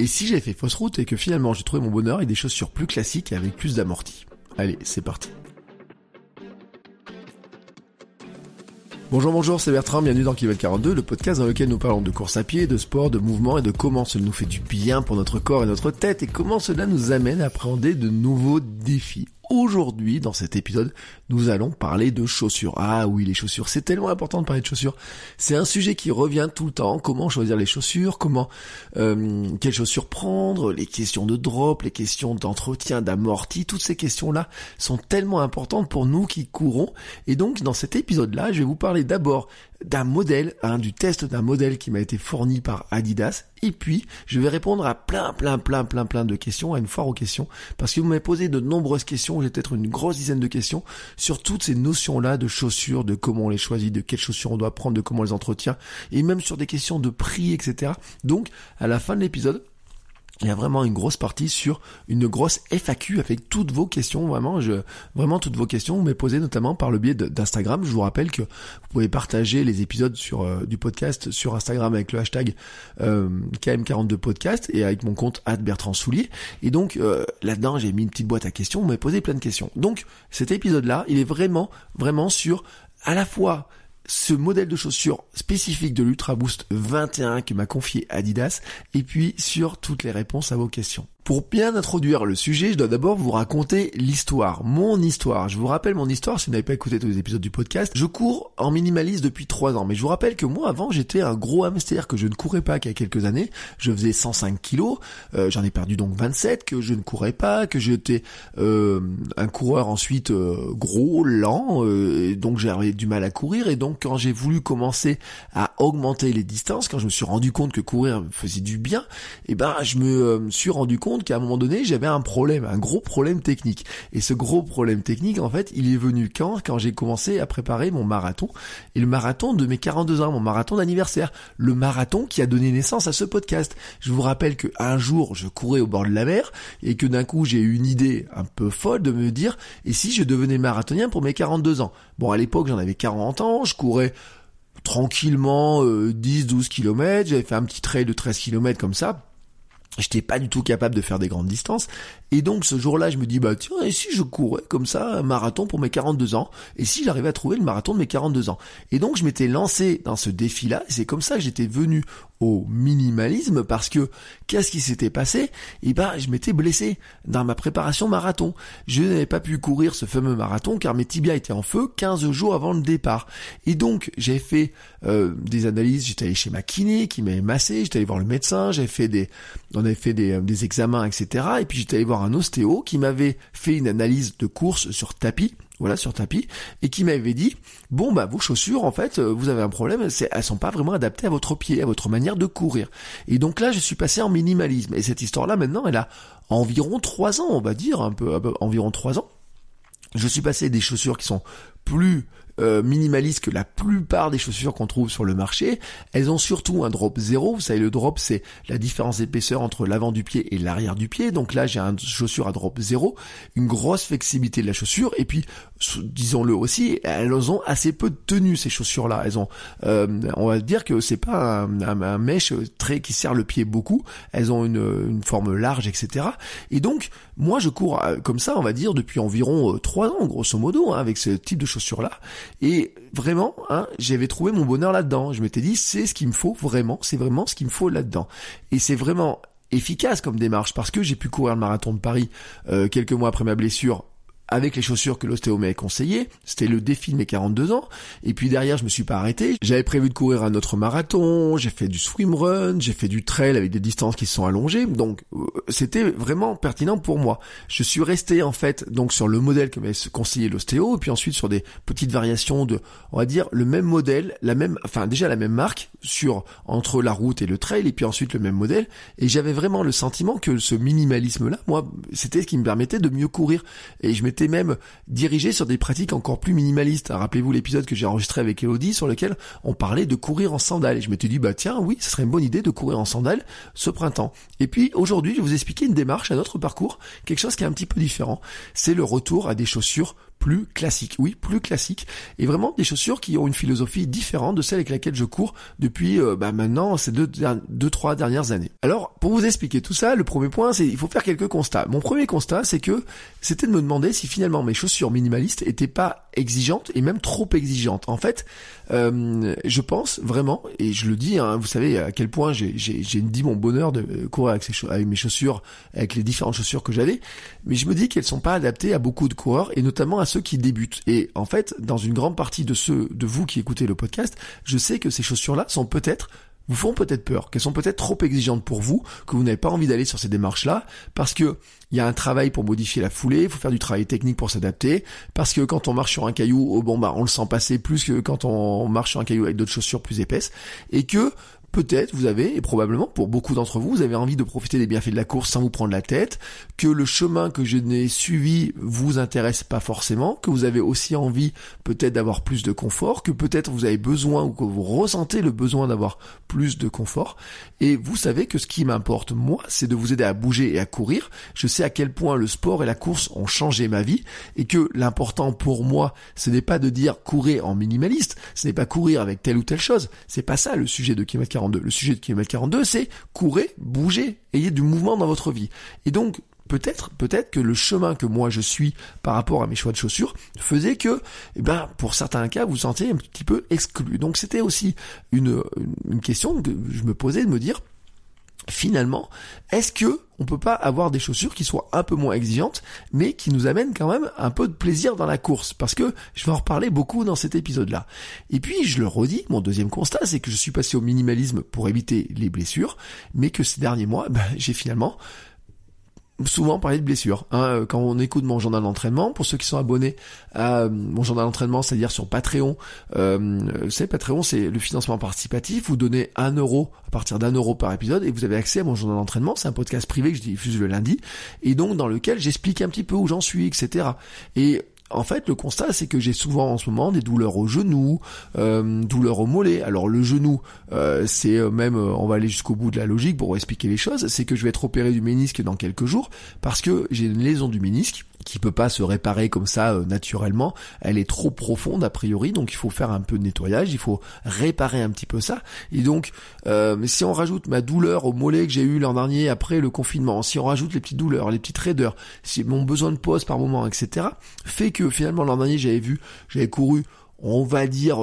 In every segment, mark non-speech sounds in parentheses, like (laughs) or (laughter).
Et si j'ai fait fausse route et que finalement j'ai trouvé mon bonheur avec des chaussures plus classiques et avec plus d'amorti Allez, c'est parti. Bonjour, bonjour, c'est Bertrand, bienvenue dans Kilomètre 42, le podcast dans lequel nous parlons de course à pied, de sport, de mouvement et de comment cela nous fait du bien pour notre corps et notre tête et comment cela nous amène à appréhender de nouveaux défis. Aujourd'hui, dans cet épisode, nous allons parler de chaussures. Ah oui, les chaussures, c'est tellement important de parler de chaussures. C'est un sujet qui revient tout le temps. Comment choisir les chaussures Comment euh, quelles chaussures prendre Les questions de drop, les questions d'entretien, d'amorti, toutes ces questions-là sont tellement importantes pour nous qui courons. Et donc, dans cet épisode-là, je vais vous parler d'abord d'un modèle, hein, du test d'un modèle qui m'a été fourni par Adidas. Et puis, je vais répondre à plein, plein, plein, plein, plein de questions, à une foire aux questions, parce que vous m'avez posé de nombreuses questions, j'ai peut-être une grosse dizaine de questions sur toutes ces notions-là de chaussures, de comment on les choisit, de quelles chaussures on doit prendre, de comment on les entretient, et même sur des questions de prix, etc. Donc, à la fin de l'épisode, il y a vraiment une grosse partie sur une grosse FAQ avec toutes vos questions, vraiment, je, vraiment toutes vos questions, vous m'avez posées notamment par le biais d'Instagram. Je vous rappelle que vous pouvez partager les épisodes sur euh, du podcast sur Instagram avec le hashtag euh, KM42podcast et avec mon compte Bertrand Soulier. Et donc euh, là-dedans, j'ai mis une petite boîte à questions, vous m'avez posé plein de questions. Donc cet épisode-là, il est vraiment, vraiment sur à la fois ce modèle de chaussures spécifique de l'Ultra Boost 21 que m'a confié Adidas et puis sur toutes les réponses à vos questions. Pour bien introduire le sujet, je dois d'abord vous raconter l'histoire, mon histoire. Je vous rappelle mon histoire si vous n'avez pas écouté tous les épisodes du podcast. Je cours en minimaliste depuis 3 ans, mais je vous rappelle que moi avant j'étais un gros hamster, que je ne courais pas qu'il y a quelques années. Je faisais 105 kilos, euh, j'en ai perdu donc 27, que je ne courais pas, que j'étais euh, un coureur ensuite euh, gros, lent, et donc j'avais du mal à courir. Et donc quand j'ai voulu commencer à augmenter les distances, quand je me suis rendu compte que courir faisait du bien, et eh ben je me suis rendu compte qu'à un moment donné, j'avais un problème, un gros problème technique. Et ce gros problème technique, en fait, il est venu quand Quand j'ai commencé à préparer mon marathon. Et le marathon de mes 42 ans, mon marathon d'anniversaire. Le marathon qui a donné naissance à ce podcast. Je vous rappelle que un jour, je courais au bord de la mer et que d'un coup, j'ai eu une idée un peu folle de me dire, et si je devenais marathonien pour mes 42 ans? Bon, à l'époque, j'en avais 40 ans, je courais tranquillement 10-12 km, j'avais fait un petit trail de 13 km comme ça, J'étais pas du tout capable de faire des grandes distances. Et donc ce jour-là, je me dis, bah tiens, et si je courais comme ça un marathon pour mes 42 ans? Et si j'arrivais à trouver le marathon de mes 42 ans? Et donc je m'étais lancé dans ce défi-là, et c'est comme ça que j'étais venu au minimalisme, parce que qu'est-ce qui s'était passé? Eh ben, je m'étais blessé dans ma préparation marathon. Je n'avais pas pu courir ce fameux marathon car mes tibias étaient en feu 15 jours avant le départ. Et donc j'ai fait euh, des analyses, j'étais allé chez ma kiné qui m'avait massé, j'étais allé voir le médecin, j'avais fait des, on avait fait des, des examens, etc. Et puis j'étais allé voir un ostéo qui m'avait fait une analyse de course sur tapis, voilà, sur tapis, et qui m'avait dit, bon bah vos chaussures, en fait, euh, vous avez un problème, c'est, elles sont pas vraiment adaptées à votre pied, à votre manière de courir. Et donc là, je suis passé en minimalisme. Et cette histoire-là, maintenant, elle a environ trois ans, on va dire, un peu, environ trois ans. Je suis passé des chaussures qui sont plus euh, minimaliste que la plupart des chaussures qu'on trouve sur le marché. Elles ont surtout un drop zéro. Vous savez, le drop, c'est la différence d'épaisseur entre l'avant du pied et l'arrière du pied. Donc là, j'ai une chaussure à drop zéro, une grosse flexibilité de la chaussure, et puis, disons-le aussi, elles ont assez peu de tenue, ces chaussures-là. Elles ont, euh, on va dire que c'est pas un, un, mèche très qui serre le pied beaucoup. Elles ont une, une forme large, etc. Et donc, moi, je cours euh, comme ça, on va dire, depuis environ trois ans, grosso modo, hein, avec ce type de chaussures-là. Et vraiment, hein, j'avais trouvé mon bonheur là-dedans. Je m'étais dit, c'est ce qu'il me faut vraiment, c'est vraiment ce qu'il me faut là-dedans. Et c'est vraiment efficace comme démarche parce que j'ai pu courir le marathon de Paris euh, quelques mois après ma blessure avec les chaussures que l'ostéo m'avait conseillé. C'était le défi de mes 42 ans. Et puis derrière, je me suis pas arrêté. J'avais prévu de courir un autre marathon. J'ai fait du swimrun. J'ai fait du trail avec des distances qui sont allongées. Donc, euh, c'était vraiment pertinent pour moi. Je suis resté, en fait, donc sur le modèle que m'avait conseillé l'ostéo. Et puis ensuite sur des petites variations de, on va dire, le même modèle, la même, enfin, déjà la même marque sur, entre la route et le trail. Et puis ensuite le même modèle. Et j'avais vraiment le sentiment que ce minimalisme-là, moi, c'était ce qui me permettait de mieux courir. Et je m'étais même dirigé sur des pratiques encore plus minimalistes. Rappelez-vous l'épisode que j'ai enregistré avec Elodie sur lequel on parlait de courir en sandales. Et je m'étais dit, bah tiens, oui, ce serait une bonne idée de courir en sandales ce printemps. Et puis aujourd'hui, je vais vous expliquer une démarche, un autre parcours, quelque chose qui est un petit peu différent. C'est le retour à des chaussures plus classiques. Oui, plus classiques. Et vraiment des chaussures qui ont une philosophie différente de celle avec laquelle je cours depuis euh, bah, maintenant ces deux, deux, trois dernières années. Alors, pour vous expliquer tout ça, le premier point, c'est il faut faire quelques constats. Mon premier constat, c'est que c'était de me demander si finalement mes chaussures minimalistes étaient pas exigeantes et même trop exigeantes. En fait, euh, je pense vraiment, et je le dis, hein, vous savez à quel point j'ai dit mon bonheur de courir avec, avec mes chaussures, avec les différentes chaussures que j'avais, mais je me dis qu'elles sont pas adaptées à beaucoup de coureurs et notamment à ceux qui débutent. Et en fait, dans une grande partie de ceux de vous qui écoutez le podcast, je sais que ces chaussures-là sont peut-être vous font peut-être peur, qu'elles sont peut-être trop exigeantes pour vous, que vous n'avez pas envie d'aller sur ces démarches-là, parce que il y a un travail pour modifier la foulée, il faut faire du travail technique pour s'adapter, parce que quand on marche sur un caillou, oh bon bah on le sent passer plus que quand on marche sur un caillou avec d'autres chaussures plus épaisses, et que peut-être vous avez, et probablement pour beaucoup d'entre vous, vous avez envie de profiter des bienfaits de la course sans vous prendre la tête, que le chemin que je n'ai suivi vous intéresse pas forcément, que vous avez aussi envie peut-être d'avoir plus de confort, que peut-être vous avez besoin ou que vous ressentez le besoin d'avoir plus de confort. Et vous savez que ce qui m'importe, moi, c'est de vous aider à bouger et à courir. Je sais à quel point le sport et la course ont changé ma vie et que l'important pour moi, ce n'est pas de dire courir en minimaliste, ce n'est pas courir avec telle ou telle chose. C'est pas ça le sujet de le sujet de kilomètre 42, c'est courez, bougez, ayez du mouvement dans votre vie. Et donc, peut-être, peut-être que le chemin que moi je suis par rapport à mes choix de chaussures faisait que, eh ben, pour certains cas, vous vous sentiez un petit peu exclu. Donc c'était aussi une question que je me posais de me dire, finalement, est-ce que on peut pas avoir des chaussures qui soient un peu moins exigeantes, mais qui nous amènent quand même un peu de plaisir dans la course, parce que je vais en reparler beaucoup dans cet épisode-là. Et puis, je le redis, mon deuxième constat, c'est que je suis passé au minimalisme pour éviter les blessures, mais que ces derniers mois, (laughs) ben, j'ai finalement souvent parler de blessures. Hein, quand on écoute mon journal d'entraînement, pour ceux qui sont abonnés à euh, mon journal d'entraînement, c'est-à-dire sur Patreon, euh, savez, Patreon, c'est le financement participatif. Vous donnez un euro à partir d'un euro par épisode et vous avez accès à mon journal d'entraînement. C'est un podcast privé que je diffuse le lundi et donc dans lequel j'explique un petit peu où j'en suis, etc. Et en fait, le constat, c'est que j'ai souvent en ce moment des douleurs au genou, euh, douleurs au mollet. Alors le genou, euh, c'est euh, même, on va aller jusqu'au bout de la logique pour expliquer les choses, c'est que je vais être opéré du ménisque dans quelques jours parce que j'ai une lésion du ménisque qui peut pas se réparer comme ça euh, naturellement. Elle est trop profonde a priori, donc il faut faire un peu de nettoyage, il faut réparer un petit peu ça. Et donc, euh, si on rajoute ma douleur au mollet que j'ai eu l'an dernier après le confinement, si on rajoute les petites douleurs, les petites raideurs, si mon besoin de pause par moment, etc., fait que finalement l'an dernier j'avais vu, j'avais couru on va dire 25%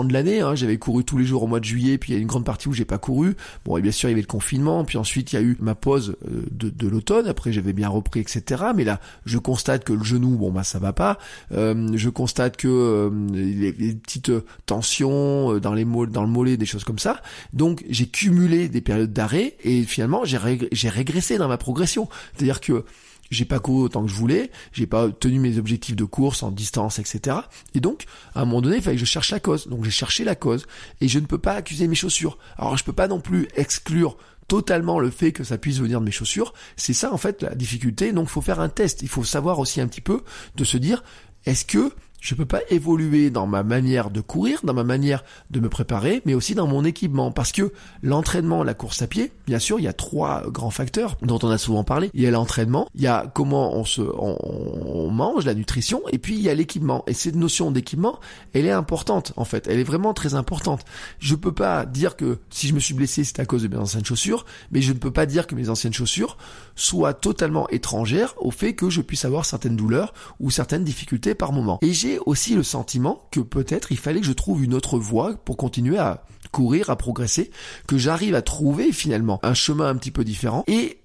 euh, de l'année. Hein. J'avais couru tous les jours au mois de juillet, puis il y a une grande partie où j'ai pas couru. Bon, et bien sûr, il y avait le confinement, puis ensuite il y a eu ma pause euh, de, l'automne. Après, j'avais bien repris, etc. Mais là, je constate que le genou, bon bah ça va pas. Euh, je constate que les, petites tensions dans les dans le mollet, des choses comme ça. Donc, j'ai cumulé des périodes d'arrêt et finalement, j'ai régressé dans ma progression. C'est-à-dire que j'ai pas couru autant que je voulais, j'ai pas tenu mes objectifs de course en distance, etc. Et donc, à un moment donné, il fallait que je cherche la cause. Donc j'ai cherché la cause et je ne peux pas accuser mes chaussures. Alors je peux pas non plus exclure totalement le fait que ça puisse venir de mes chaussures. C'est ça en fait la difficulté. Donc faut faire un test. Il faut savoir aussi un petit peu de se dire est-ce que je peux pas évoluer dans ma manière de courir, dans ma manière de me préparer, mais aussi dans mon équipement. Parce que l'entraînement, la course à pied, bien sûr, il y a trois grands facteurs dont on a souvent parlé. Il y a l'entraînement, il y a comment on se, on, mange, la nutrition, et puis il y a l'équipement. Et cette notion d'équipement, elle est importante, en fait. Elle est vraiment très importante. Je peux pas dire que si je me suis blessé, c'est à cause de mes anciennes chaussures, mais je ne peux pas dire que mes anciennes chaussures soient totalement étrangères au fait que je puisse avoir certaines douleurs ou certaines difficultés par moment. Et j'ai aussi le sentiment que peut-être il fallait que je trouve une autre voie pour continuer à courir, à progresser, que j'arrive à trouver finalement un chemin un petit peu différent. Et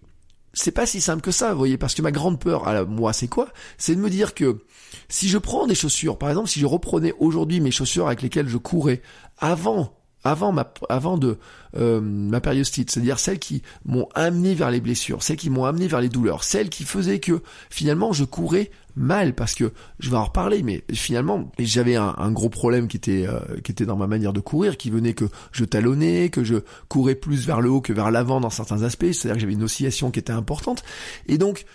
c'est pas si simple que ça, vous voyez, parce que ma grande peur à moi, c'est quoi? C'est de me dire que si je prends des chaussures, par exemple, si je reprenais aujourd'hui mes chaussures avec lesquelles je courais avant avant ma avant de euh, ma périostite, c'est-à-dire celles qui m'ont amené vers les blessures, celles qui m'ont amené vers les douleurs, celles qui faisaient que finalement je courais mal parce que je vais en reparler, mais finalement j'avais un, gros problème qui était euh, qui était dans ma manière de courir, qui venait que je talonnais, que je courais plus vers le haut que vers l'avant dans certains aspects, c'est-à-dire que j'avais une oscillation qui était importante, et donc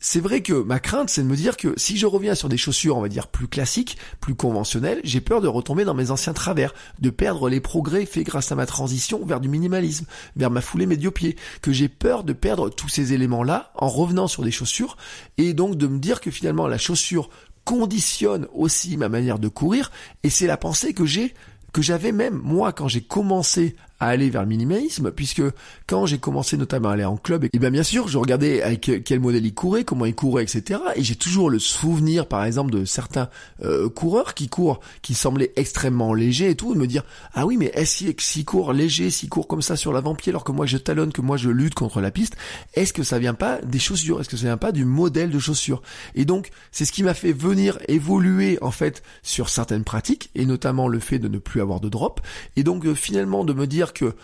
c'est vrai que ma crainte, c'est de me dire que si je reviens sur des chaussures, on va dire, plus classiques, plus conventionnelles, j'ai peur de retomber dans mes anciens travers, de perdre les progrès faits grâce à ma transition vers du minimalisme, vers ma foulée médio-pied, que j'ai peur de perdre tous ces éléments-là en revenant sur des chaussures, et donc de me dire que finalement la chaussure conditionne aussi ma manière de courir et c'est la pensée que j'ai que j'avais même moi quand j'ai commencé à aller vers le minimalisme, puisque quand j'ai commencé notamment à aller en club, et bien bien sûr, je regardais avec quel modèle il courait, comment il courait, etc. Et j'ai toujours le souvenir, par exemple, de certains euh, coureurs qui courent, qui semblaient extrêmement légers et tout, et me dire ah oui, mais est-ce qu'il court léger, s'il court comme ça sur l'avant-pied, alors que moi je talonne, que moi je lutte contre la piste, est-ce que ça vient pas des chaussures, est-ce que ça vient pas du modèle de chaussures? Et donc c'est ce qui m'a fait venir évoluer en fait sur certaines pratiques, et notamment le fait de ne plus avoir de drop, et donc euh, finalement de me dire que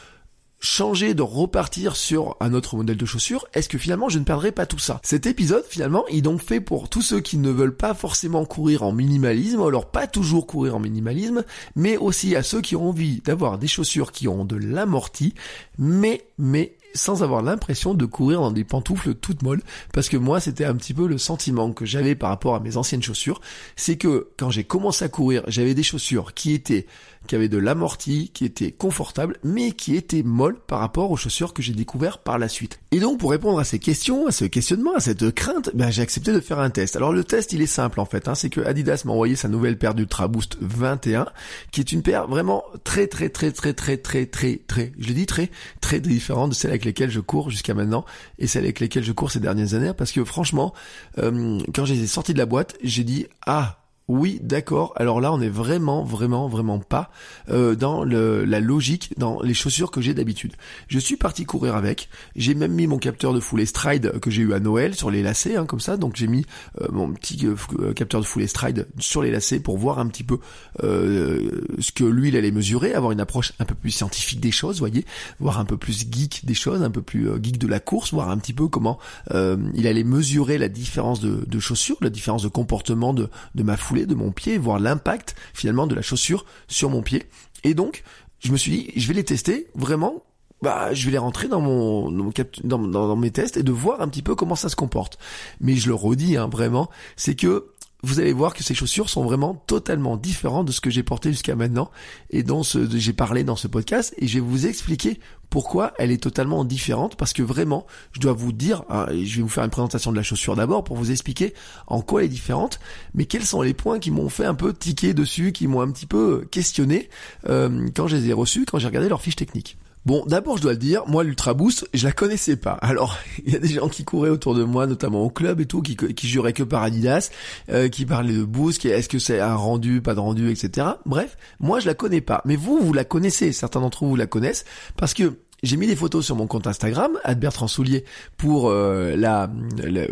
changer, de repartir sur un autre modèle de chaussures, est-ce que finalement je ne perdrai pas tout ça? Cet épisode finalement est donc fait pour tous ceux qui ne veulent pas forcément courir en minimalisme, alors pas toujours courir en minimalisme, mais aussi à ceux qui ont envie d'avoir des chaussures qui ont de l'amorti, mais mais sans avoir l'impression de courir dans des pantoufles toutes molles, parce que moi c'était un petit peu le sentiment que j'avais par rapport à mes anciennes chaussures, c'est que quand j'ai commencé à courir, j'avais des chaussures qui étaient qui avait de l'amorti, qui était confortable, mais qui était molle par rapport aux chaussures que j'ai découvert par la suite. Et donc, pour répondre à ces questions, à ce questionnement, à cette crainte, ben, j'ai accepté de faire un test. Alors, le test, il est simple, en fait, hein, c'est que Adidas m'a envoyé sa nouvelle paire d'Ultra Boost 21, qui est une paire vraiment très, très, très, très, très, très, très, très, je l'ai dit très, très différente de celle avec lesquelles je cours jusqu'à maintenant, et celle avec lesquelles je cours ces dernières années, parce que franchement, euh, quand je les ai sortis de la boîte, j'ai dit, ah, oui, d'accord. Alors là, on est vraiment, vraiment, vraiment pas euh, dans le, la logique, dans les chaussures que j'ai d'habitude. Je suis parti courir avec. J'ai même mis mon capteur de foulée stride que j'ai eu à Noël sur les lacets, hein, comme ça. Donc j'ai mis euh, mon petit euh, capteur de foulée stride sur les lacets pour voir un petit peu ce que lui il allait mesurer, avoir une approche un peu plus scientifique des choses, voyez, voir un peu plus geek des choses, un peu plus geek de la course, voir un petit peu comment il allait mesurer la différence de, de chaussures, la différence de comportement de, de ma foulée de mon pied, voir l'impact finalement de la chaussure sur mon pied. Et donc, je me suis dit, je vais les tester vraiment. Bah, je vais les rentrer dans mon dans, dans, mes tests et de voir un petit peu comment ça se comporte. Mais je le redis, hein, vraiment, c'est que vous allez voir que ces chaussures sont vraiment totalement différentes de ce que j'ai porté jusqu'à maintenant et dont j'ai parlé dans ce podcast. Et je vais vous expliquer pourquoi elle est totalement différente parce que vraiment je dois vous dire hein, je vais vous faire une présentation de la chaussure d'abord pour vous expliquer en quoi elle est différente. Mais quels sont les points qui m'ont fait un peu tiquer dessus qui m'ont un petit peu questionné euh, quand je les ai reçus quand j'ai regardé leur fiche technique Bon, d'abord, je dois le dire, moi, l'Ultra Boost, je la connaissais pas. Alors, (laughs) il y a des gens qui couraient autour de moi, notamment au club et tout, qui, qui juraient que par Adidas, euh, qui parlaient de Boost, qui est-ce que c'est un rendu, pas de rendu, etc. Bref, moi, je la connais pas. Mais vous, vous la connaissez. Certains d'entre vous la connaissent parce que j'ai mis des photos sur mon compte Instagram, Bertrand Soulier, pour euh, la,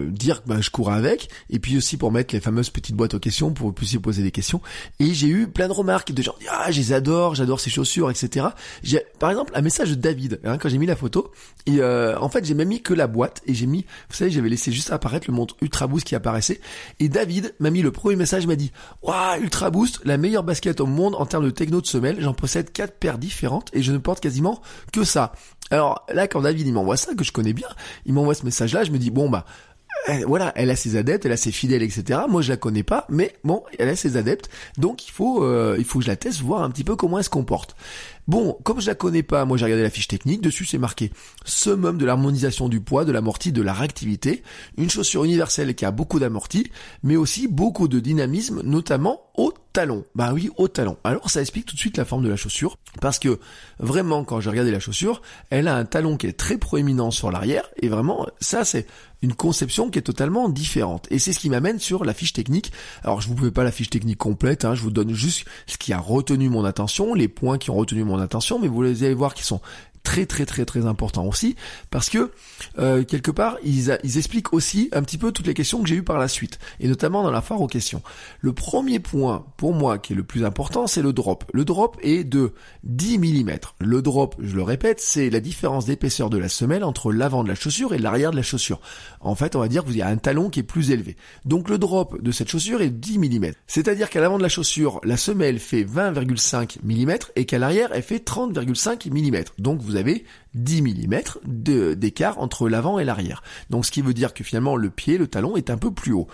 dire que bah, je cours avec, et puis aussi pour mettre les fameuses petites boîtes aux questions, pour que vous puissiez poser des questions. Et j'ai eu plein de remarques de gens ah je les adore, j'adore ces chaussures, etc. J'ai par exemple un message de David hein, quand j'ai mis la photo. Et euh, en fait j'ai même mis que la boîte et j'ai mis, vous savez j'avais laissé juste apparaître le montre Ultra Boost qui apparaissait. Et David m'a mis le premier message, m'a dit waouh Ultra Boost, la meilleure basket au monde en termes de techno de semelle. J'en possède quatre paires différentes et je ne porte quasiment que ça. Alors là, quand David il m'envoie ça, que je connais bien, il m'envoie ce message-là, je me dis bon bah voilà, elle a ses adeptes, elle a ses fidèles, etc. Moi, je la connais pas, mais bon, elle a ses adeptes, donc il faut, euh, il faut que je la teste, voir un petit peu comment elle se comporte. Bon, comme je la connais pas, moi j'ai regardé la fiche technique, dessus c'est marqué summum de l'harmonisation du poids, de l'amorti, de la réactivité, une chaussure universelle qui a beaucoup d'amorti, mais aussi beaucoup de dynamisme, notamment au talon. Bah oui, au talon. Alors ça explique tout de suite la forme de la chaussure, parce que vraiment quand j'ai regardé la chaussure, elle a un talon qui est très proéminent sur l'arrière, et vraiment ça c'est une conception qui est totalement différente. Et c'est ce qui m'amène sur la fiche technique. Alors je vous pouvez pas la fiche technique complète, hein, je vous donne juste ce qui a retenu mon attention, les points qui ont retenu mon attention, mais vous allez voir qu'ils sont très très très très important aussi parce que euh, quelque part ils, ils, expliquent aussi un petit peu toutes les questions que j'ai eues par la suite et notamment dans la foire aux questions. Le premier point pour moi qui est le plus important c'est le drop. Le drop est de 10 mm. Le drop, je le répète, c'est la différence d'épaisseur de la semelle entre l'avant de la chaussure et l'arrière de la chaussure. En fait, on va dire que vous avez un talon qui est plus élevé. Donc le drop de cette chaussure est 10 mm. C'est-à-dire qu'à l'avant de la chaussure, la semelle fait 20,5 mm et qu'à l'arrière, elle fait 30,5 mm. Donc vous vous avez 10 mm d'écart entre l'avant et l'arrière. Donc ce qui veut dire que finalement le pied, le talon est un peu plus haut.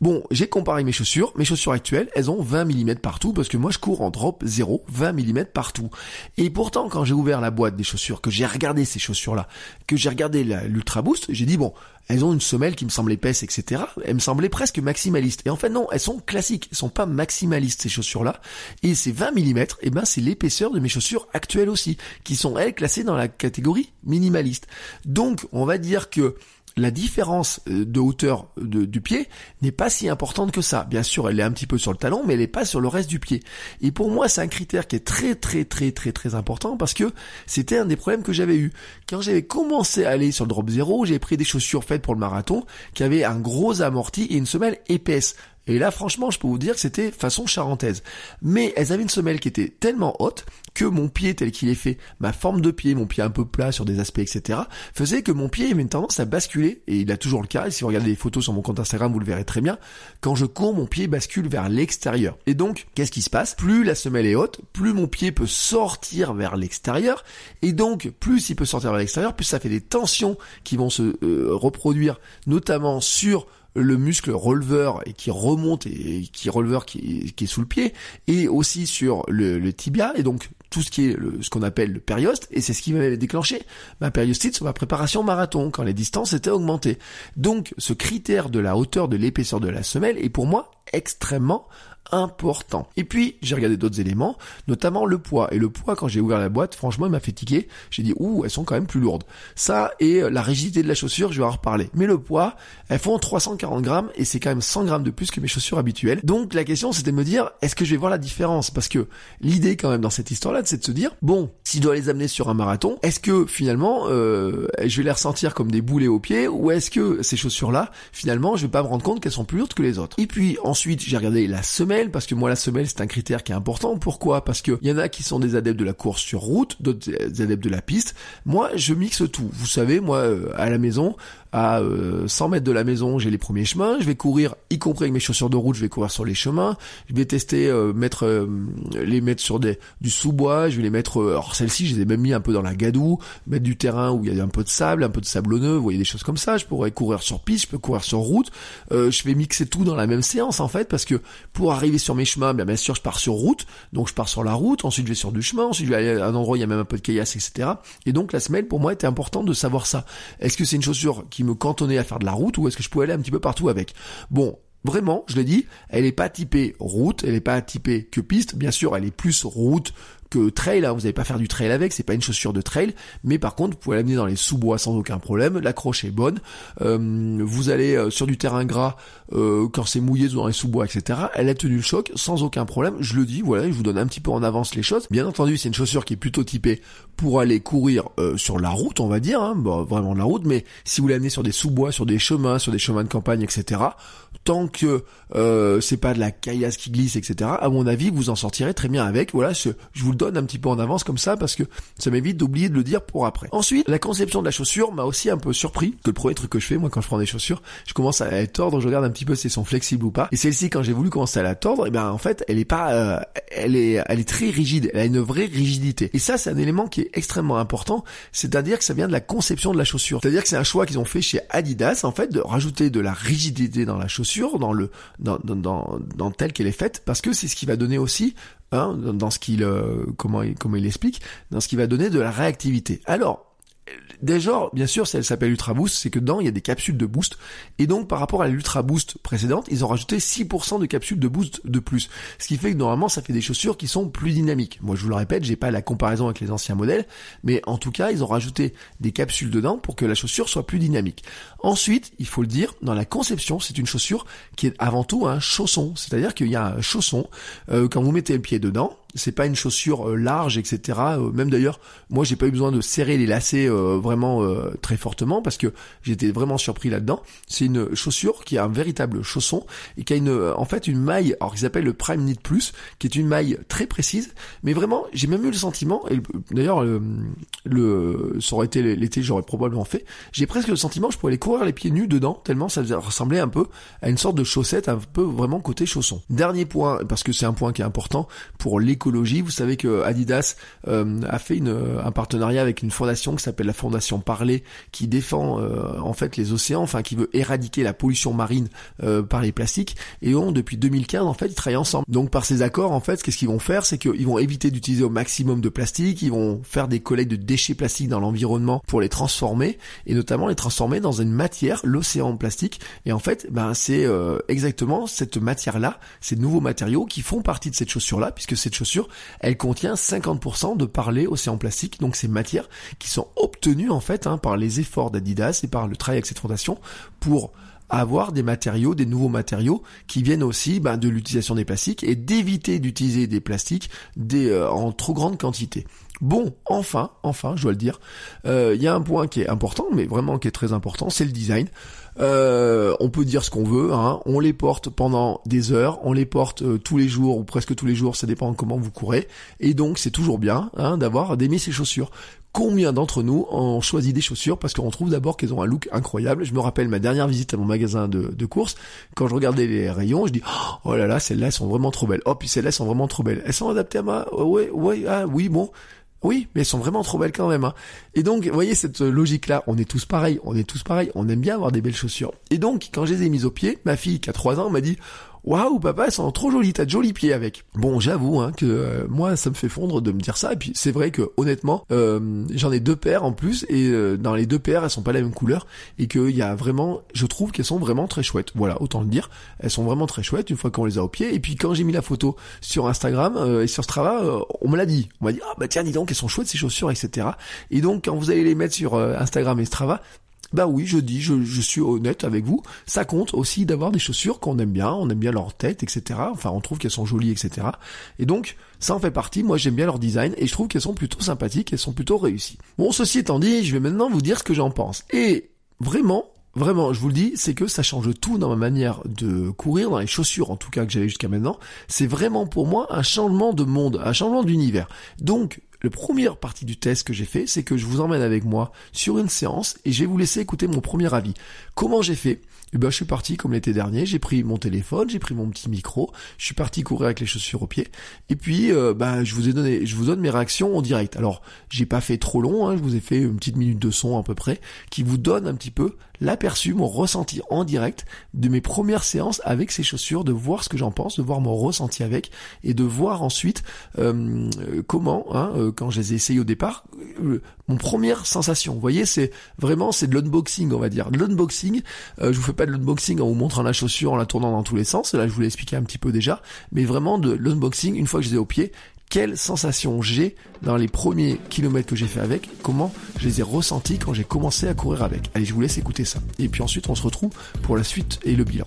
Bon, j'ai comparé mes chaussures. Mes chaussures actuelles, elles ont 20 mm partout parce que moi je cours en drop 0, 20 mm partout. Et pourtant, quand j'ai ouvert la boîte des chaussures, que j'ai regardé ces chaussures-là, que j'ai regardé l'Ultra Boost, j'ai dit bon, elles ont une semelle qui me semble épaisse, etc. Elles me semblaient presque maximalistes. Et en fait, non, elles sont classiques. Elles sont pas maximalistes, ces chaussures-là. Et ces 20 mm, eh ben, c'est l'épaisseur de mes chaussures actuelles aussi, qui sont, elles, classées dans la catégorie minimaliste. Donc, on va dire que la différence euh, de hauteur du pied n'est pas si importante que ça. Bien sûr, elle est un petit peu sur le talon, mais elle n'est pas sur le reste du pied. Et pour moi, c'est un critère qui est très très très très très important parce que c'était un des problèmes que j'avais eu. Quand j'avais commencé à aller sur le drop zéro, j'ai pris des chaussures faites pour le marathon qui avaient un gros amorti et une semelle épaisse. Et là, franchement, je peux vous dire que c'était façon charentaise. Mais elles avaient une semelle qui était tellement haute que mon pied tel qu'il est fait, ma forme de pied, mon pied un peu plat sur des aspects, etc., faisait que mon pied avait une tendance à basculer, et il a toujours le cas, et si vous regardez les photos sur mon compte Instagram, vous le verrez très bien, quand je cours, mon pied bascule vers l'extérieur. Et donc, qu'est-ce qui se passe? Plus la semelle est haute, plus mon pied peut sortir vers l'extérieur, et donc, plus il peut sortir vers l'extérieur, plus ça fait des tensions qui vont se euh, reproduire, notamment sur le muscle releveur et qui remonte et qui releveur qui, est sous le pied et aussi sur le, tibia et donc tout ce qui est ce qu'on appelle le périoste et c'est ce qui m'avait déclenché ma périostite sur ma préparation marathon quand les distances étaient augmentées. Donc ce critère de la hauteur de l'épaisseur de la semelle est pour moi extrêmement important. Et puis, j'ai regardé d'autres éléments, notamment le poids. Et le poids, quand j'ai ouvert la boîte, franchement, il m'a fait tiquer. J'ai dit, ouh, elles sont quand même plus lourdes. Ça, et la rigidité de la chaussure, je vais en reparler. Mais le poids, elles font 340 grammes, et c'est quand même 100 grammes de plus que mes chaussures habituelles. Donc, la question, c'était de me dire, est-ce que je vais voir la différence? Parce que l'idée, quand même, dans cette histoire-là, c'est de se dire, bon, si je dois les amener sur un marathon, est-ce que, finalement, euh, je vais les ressentir comme des boulets aux pieds, ou est-ce que ces chaussures-là, finalement, je vais pas me rendre compte qu'elles sont plus lourdes que les autres? Et puis, ensuite, j'ai regardé la parce que moi la semelle c'est un critère qui est important. Pourquoi? Parce que il y en a qui sont des adeptes de la course sur route, d'autres adeptes de la piste. Moi je mixe tout. Vous savez, moi euh, à la maison, à 100 euh, mètres de la maison, j'ai les premiers chemins. Je vais courir, y compris avec mes chaussures de route, je vais courir sur les chemins. Je vais tester euh, mettre les mettre sur des du sous-bois. Je vais les mettre. alors celles-ci, je les ai même mis un peu dans la gadoue, mettre du terrain où il y a un peu de sable, un peu de sablonneux. Vous voyez des choses comme ça. Je pourrais courir sur piste, je peux courir sur route. je vais mixer tout dans la même séance en fait, parce que pour arriver sur mes chemins, bien, bien sûr, je pars sur route, donc je pars sur la route, ensuite je vais sur du chemin, ensuite je vais aller à un endroit où il y a même un peu de caillasse, etc. Et donc la semelle, pour moi, était important de savoir ça. Est-ce que c'est une chaussure qui me cantonnait à faire de la route, ou est-ce que je pouvais aller un petit peu partout avec Bon, Vraiment, je l'ai dit, elle n'est pas typée route, elle n'est pas typée que piste. Bien sûr, elle est plus route que trail, hein, vous n'allez pas faire du trail avec, c'est pas une chaussure de trail, mais par contre vous pouvez l'amener dans les sous-bois sans aucun problème, l'accroche est bonne, euh, vous allez euh, sur du terrain gras euh, quand c'est mouillé dans les sous-bois, etc. Elle a tenu le choc sans aucun problème, je le dis, voilà, je vous donne un petit peu en avance les choses. Bien entendu, c'est une chaussure qui est plutôt typée pour aller courir sur la route, on va dire, hein, vraiment la route, mais si vous l'amenez sur des sous-bois, sur des chemins, sur des chemins de campagne, etc., tant que c'est pas de la caillasse qui glisse, etc., à mon avis, vous en sortirez très bien avec. Voilà, je, vous donne un petit peu en avance comme ça parce que ça m'évite d'oublier de le dire pour après. Ensuite, la conception de la chaussure m'a aussi un peu surpris que le premier truc que je fais moi quand je prends des chaussures, je commence à les tordre, je regarde un petit peu si elles sont flexibles ou pas. Et celle-ci quand j'ai voulu commencer à la tordre, et eh ben en fait, elle est pas euh, elle est elle est très rigide, elle a une vraie rigidité. Et ça c'est un élément qui est extrêmement important, c'est-à-dire que ça vient de la conception de la chaussure. C'est-à-dire que c'est un choix qu'ils ont fait chez Adidas en fait de rajouter de la rigidité dans la chaussure, dans le dans dans dans, dans telle qu'elle est faite parce que c'est ce qui va donner aussi hein, dans ce qu'il euh, comment il, comment il explique, dans ce qui va donner de la réactivité. Alors Déjà, bien sûr, si elle s'appelle Ultra Boost, c'est que dedans, il y a des capsules de boost. Et donc, par rapport à l'Ultra Boost précédente, ils ont rajouté 6% de capsules de boost de plus. Ce qui fait que normalement, ça fait des chaussures qui sont plus dynamiques. Moi, je vous le répète, j'ai pas la comparaison avec les anciens modèles, mais en tout cas, ils ont rajouté des capsules dedans pour que la chaussure soit plus dynamique. Ensuite, il faut le dire, dans la conception, c'est une chaussure qui est avant tout un chausson. C'est-à-dire qu'il y a un chausson, euh, quand vous mettez le pied dedans, c'est pas une chaussure euh, large, etc. Euh, même d'ailleurs, moi j'ai pas eu besoin de serrer les lacets euh, vraiment très fortement parce que j'étais vraiment surpris là-dedans. C'est une chaussure qui a un véritable chausson et qui a une, en fait, une maille, alors qu'ils appellent le Prime Knit Plus, qui est une maille très précise. Mais vraiment, j'ai même eu le sentiment, et d'ailleurs, le, le, ça aurait été l'été, j'aurais probablement fait. J'ai presque le sentiment, je pourrais aller courir les pieds nus dedans, tellement ça ressemblait un peu à une sorte de chaussette, un peu vraiment côté chausson. Dernier point, parce que c'est un point qui est important pour les Vous savez que Adidas euh, a fait un partenariat avec une fondation qui s'appelle la Fondation Parler, qui défend euh, en fait les océans, enfin qui veut éradiquer la pollution marine euh, par les plastiques. Et ont depuis 2015 en fait ils travaillent ensemble. Donc par ces accords en fait, qu'est-ce qu'ils vont faire, c'est qu'ils vont éviter d'utiliser au maximum de plastique, ils vont faire des collectes de déchets plastiques dans l'environnement pour les transformer et notamment les transformer dans une matière, l'océan plastique. Et en fait, ben c'est exactement cette matière là, ces nouveaux matériaux qui font partie de cette chaussure là, puisque cette chaussure, elle contient 50% de parler océan plastique, donc ces matières qui sont obtenues en fait hein, par les efforts d'Adidas et par le travail avec cette fondation pour avoir des matériaux, des nouveaux matériaux qui viennent aussi ben, de l'utilisation des plastiques et d'éviter d'utiliser des plastiques des, euh, en trop grande quantité. Bon, enfin, enfin, je dois le dire, euh, il y a un point qui est important, mais vraiment qui est très important, c'est le design. Euh, on peut dire ce qu'on veut, hein. on les porte pendant des heures, on les porte euh, tous les jours ou presque tous les jours, ça dépend comment vous courez, et donc c'est toujours bien hein, d'avoir d'aimer ces chaussures. Combien d'entre nous ont choisi des chaussures parce qu'on trouve d'abord qu'elles ont un look incroyable. Je me rappelle ma dernière visite à mon magasin de, de courses, quand je regardais les rayons, je dis oh là là, celles-là sont vraiment trop belles. Oh puis celles-là sont vraiment trop belles. Elles sont adaptées à ma, ouais ouais ah oui bon. Oui, mais elles sont vraiment trop belles quand même. Hein. Et donc, vous voyez cette logique-là, on est tous pareils, on est tous pareils, on aime bien avoir des belles chaussures. Et donc, quand je les ai mises au pied, ma fille qui a 3 ans m'a dit Waouh, papa, elles sont trop jolies, t'as de jolis pieds avec. Bon, j'avoue hein, que euh, moi, ça me fait fondre de me dire ça. Et puis, c'est vrai que honnêtement, euh, j'en ai deux paires en plus, et euh, dans les deux paires, elles sont pas la même couleur, et qu'il y a vraiment, je trouve qu'elles sont vraiment très chouettes. Voilà, autant le dire, elles sont vraiment très chouettes une fois qu'on les a au pied. Et puis, quand j'ai mis la photo sur Instagram et sur Strava, on me l'a dit. On m'a dit, ah bah tiens, dis donc, elles sont chouettes ces chaussures, etc. Et donc, quand vous allez les mettre sur Instagram et Strava, bah oui, je dis, je, je, suis honnête avec vous. Ça compte aussi d'avoir des chaussures qu'on aime bien, on aime bien leur tête, etc. Enfin, on trouve qu'elles sont jolies, etc. Et donc, ça en fait partie. Moi, j'aime bien leur design et je trouve qu'elles sont plutôt sympathiques, elles sont plutôt réussies. Bon, ceci étant dit, je vais maintenant vous dire ce que j'en pense. Et vraiment, Vraiment, je vous le dis, c'est que ça change tout dans ma manière de courir, dans les chaussures en tout cas que j'avais jusqu'à maintenant. C'est vraiment pour moi un changement de monde, un changement d'univers. Donc, la première partie du test que j'ai fait, c'est que je vous emmène avec moi sur une séance et je vais vous laisser écouter mon premier avis. Comment j'ai fait? Eh ben, je suis parti comme l'été dernier, j'ai pris mon téléphone, j'ai pris mon petit micro, je suis parti courir avec les chaussures aux pieds, et puis euh, bah, je vous ai donné, je vous donne mes réactions en direct. Alors j'ai pas fait trop long, hein, je vous ai fait une petite minute de son à peu près, qui vous donne un petit peu l'aperçu, mon ressenti en direct de mes premières séances avec ces chaussures, de voir ce que j'en pense, de voir mon ressenti avec, et de voir ensuite euh, comment, hein, euh, quand je les ai essayées au départ, mon première sensation. Vous voyez, c'est vraiment c'est de l'unboxing, on va dire. De l'unboxing, euh, je vous fais pas de l'unboxing en vous montrant la chaussure, en la tournant dans tous les sens. Là, je vous l'ai expliqué un petit peu déjà, mais vraiment de l'unboxing une fois que je les ai au pied. Quelle sensation j'ai dans les premiers kilomètres que j'ai fait avec, comment je les ai ressentis quand j'ai commencé à courir avec? Allez, je vous laisse écouter ça. Et puis ensuite, on se retrouve pour la suite et le bilan.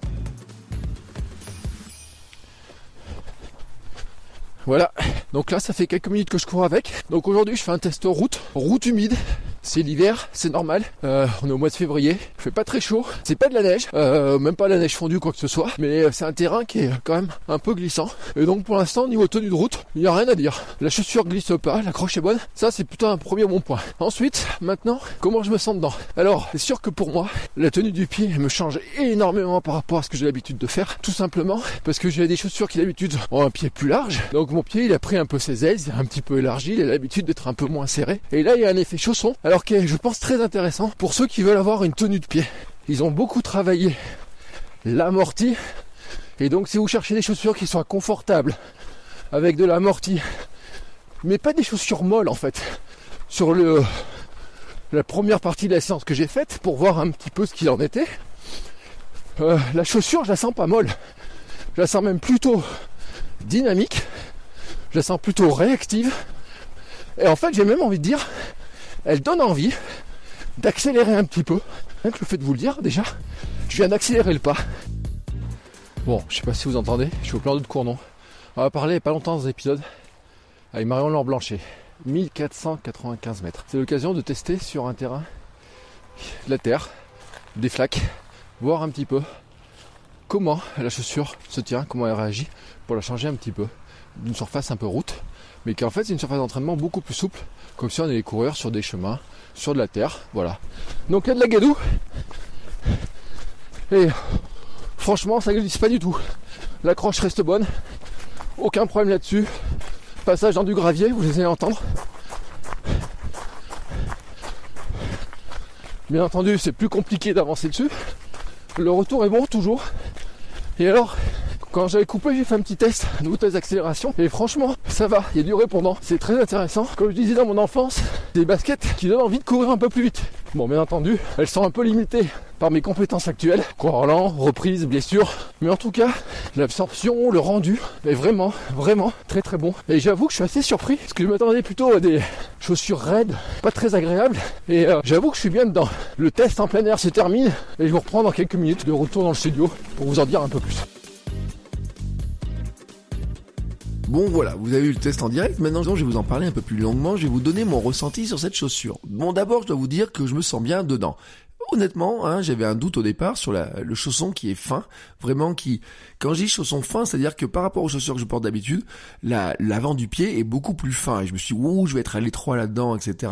Voilà, donc là ça fait quelques minutes que je cours avec. Donc aujourd'hui je fais un test route, route humide. C'est l'hiver, c'est normal. Euh, on est au mois de février, il fait pas très chaud. C'est pas de la neige, euh, même pas de la neige fondue quoi que ce soit, mais euh, c'est un terrain qui est quand même un peu glissant. Et donc pour l'instant niveau tenue de route, il y a rien à dire. La chaussure glisse pas, l'accroche est bonne. Ça c'est plutôt un premier bon point. Ensuite, maintenant, comment je me sens dedans? Alors c'est sûr que pour moi, la tenue du pied me change énormément par rapport à ce que j'ai l'habitude de faire, tout simplement parce que j'ai des chaussures qui d'habitude ont un pied plus large. Donc mon pied il a pris un peu ses ailes, il est un petit peu élargi, il a l'habitude d'être un peu moins serré. Et là il y a un effet chausson, que je pense très intéressant pour ceux qui veulent avoir une tenue de pied. Ils ont beaucoup travaillé l'amorti. Et donc si vous cherchez des chaussures qui soient confortables, avec de l'amorti, mais pas des chaussures molles en fait, sur le la première partie de la séance que j'ai faite pour voir un petit peu ce qu'il en était. Euh, la chaussure, je la sens pas molle. Je la sens même plutôt dynamique je la sens plutôt réactive. Et en fait, j'ai même envie de dire, elle donne envie d'accélérer un petit peu. Rien que le fait de vous le dire, déjà, je viens d'accélérer le pas. Bon, je sais pas si vous entendez, je suis au plan de Cournon. On va parler pas longtemps dans l'épisode avec Marion Laure Blanchet. 1495 mètres. C'est l'occasion de tester sur un terrain de la terre, des flaques, voir un petit peu comment la chaussure se tient, comment elle réagit, pour la changer un petit peu d'une surface un peu route, mais qui en fait c'est une surface d'entraînement beaucoup plus souple, comme si on allait courir sur des chemins, sur de la terre, voilà. Donc il y a de la gadoue, et franchement ça glisse pas du tout. L'accroche reste bonne, aucun problème là-dessus. Passage dans du gravier, vous les allez entendre. Bien entendu, c'est plus compliqué d'avancer dessus. Le retour est bon toujours. Et alors, quand j'avais coupé, j'ai fait un petit test de test d'accélération. Et franchement, ça va, il y a du répondant. C'est très intéressant. Comme je disais dans mon enfance, des baskets qui donnent envie de courir un peu plus vite. Bon, bien entendu, elles sont un peu limitées par mes compétences actuelles. Courant lent, reprise, blessure. Mais en tout cas, l'absorption, le rendu est vraiment, vraiment très très bon. Et j'avoue que je suis assez surpris parce que je m'attendais plutôt à des chaussures raides, pas très agréables. Et euh, j'avoue que je suis bien dedans. Le test en plein air se termine et je vous reprends dans quelques minutes de retour dans le studio pour vous en dire un peu plus. Bon voilà, vous avez eu le test en direct, maintenant je vais vous en parler un peu plus longuement, je vais vous donner mon ressenti sur cette chaussure. Bon d'abord je dois vous dire que je me sens bien dedans. Honnêtement, hein, j'avais un doute au départ sur le chausson qui est fin, vraiment qui, quand je dis chausson fin, c'est-à-dire que par rapport aux chaussures que je porte d'habitude, l'avant du pied est beaucoup plus fin et je me suis ouh, je vais être à l'étroit là-dedans, etc.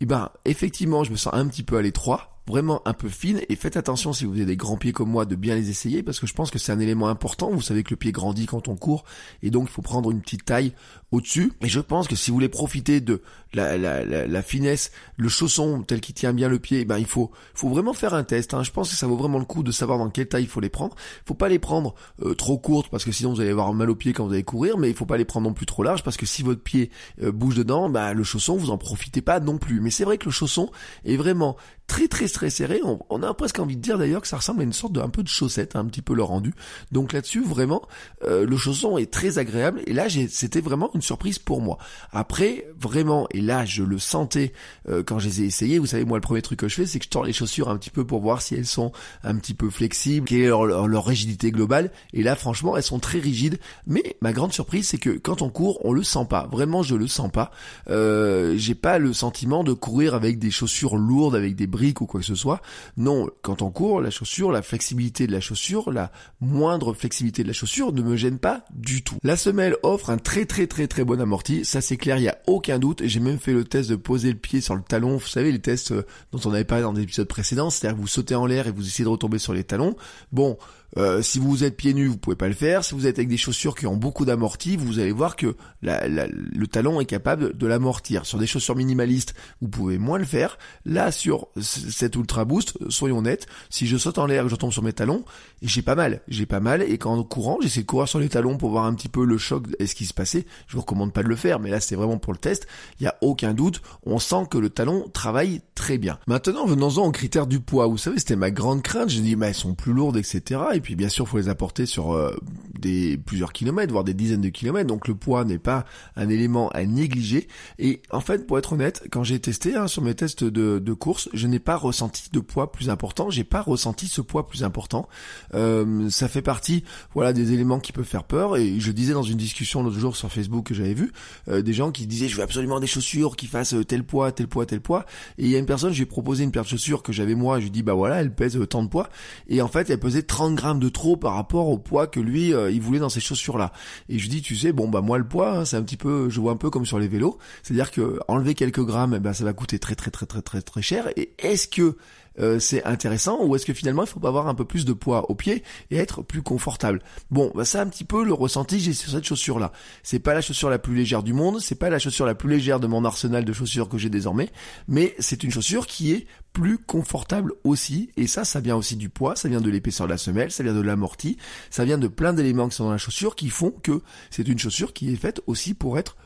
Et ben, effectivement, je me sens un petit peu à l'étroit, vraiment un peu fine et faites attention si vous avez des grands pieds comme moi de bien les essayer parce que je pense que c'est un élément important. Vous savez que le pied grandit quand on court et donc il faut prendre une petite taille au-dessus. Et je pense que si vous voulez profiter de la, la, la, finesse, le chausson tel qu'il tient bien le pied, ben il faut, faut vraiment faire un test. Hein. Je pense que ça vaut vraiment le coup de savoir dans quelle taille il faut les prendre. Il faut pas les prendre euh, trop courtes parce que sinon vous allez avoir mal au pied quand vous allez courir, mais il faut pas les prendre non plus trop larges parce que si votre pied euh, bouge dedans, ben le chausson vous en profitez pas non plus. Mais c'est vrai que le chausson est vraiment très très très serré. On, a presque envie de dire d'ailleurs que ça ressemble à une sorte de un peu de chaussette, hein, un petit peu le rendu. Donc là-dessus vraiment, euh, le chausson est très agréable. Et là, c'était vraiment une surprise pour moi. Après, vraiment, et là je le sentais euh, quand je les ai essayés. Vous savez, moi le premier truc que je fais, c'est que je tords les chaussures un petit peu pour voir si elles sont un petit peu flexibles, quelle est leur, rigidité globale. Et là, franchement, elles sont très rigides. Mais ma grande surprise, c'est que quand on court, on le sent pas. Vraiment, je le sens pas. Euh, j'ai pas le sentiment de courir avec des chaussures lourdes, avec des ou quoi que ce soit. Non, quand on court, la chaussure, la flexibilité de la chaussure, la moindre flexibilité de la chaussure ne me gêne pas du tout. La semelle offre un très très très très bon amorti, ça c'est clair, il y a aucun doute. J'ai même fait le test de poser le pied sur le talon. Vous savez les tests euh, dont on avait parlé dans des épisodes précédents, c'est-à-dire vous sautez en l'air et vous essayez de retomber sur les talons. Bon, euh, si vous êtes pieds nus, vous pouvez pas le faire. Si vous êtes avec des chaussures qui ont beaucoup d'amorti, vous allez voir que le talon est capable de l'amortir. Sur des chaussures minimalistes, vous pouvez moins le faire. Là, sur cet Ultra Boost, soyons honnêtes, si je saute en l'air et que je tombe sur mes talons, j'ai pas mal. J'ai pas mal. Et quand courant, j'essaie de courir sur les talons pour voir un petit peu le choc et ce qui se passait. Je vous recommande pas de le faire, mais là, c'est vraiment pour le test. Il y a aucun doute. On sent que le talon travaille très bien. Maintenant, venons-en aux critères du poids. Vous savez, c'était ma grande crainte. Je dis, mais elles sont plus lourdes, etc. Et puis bien sûr, faut les apporter sur euh, des plusieurs kilomètres, voire des dizaines de kilomètres. Donc le poids n'est pas un élément à négliger. Et en fait, pour être honnête, quand j'ai testé hein, sur mes tests de, de course, je n'ai pas ressenti de poids plus important. J'ai pas ressenti ce poids plus important. Euh, ça fait partie, voilà, des éléments qui peuvent faire peur. Et je disais dans une discussion l'autre jour sur Facebook que j'avais vu, euh, des gens qui disaient je veux absolument des chaussures qui fassent tel poids, tel poids, tel poids. Et il y a une personne, je lui ai proposé une paire de chaussures que j'avais moi. Je lui dis bah voilà, elle pèse tant de poids. Et en fait, elle pesait 30 grammes de trop par rapport au poids que lui euh, il voulait dans ces chaussures là. Et je dis tu sais bon bah moi le poids hein, c'est un petit peu je vois un peu comme sur les vélos, c'est-à-dire que enlever quelques grammes eh ben ça va coûter très très très très très très cher et est-ce que euh, c'est intéressant ou est-ce que finalement il faut pas avoir un peu plus de poids au pied et être plus confortable? Bon, bah, c'est un petit peu le ressenti que j'ai sur cette chaussure là. C'est pas la chaussure la plus légère du monde, c'est pas la chaussure la plus légère de mon arsenal de chaussures que j'ai désormais, mais c'est une chaussure qui est plus confortable aussi et ça ça vient aussi du poids, ça vient de l'épaisseur de la semelle, ça vient de l'amorti, ça vient de plein d'éléments qui sont dans la chaussure qui font que c'est une chaussure qui est faite aussi pour être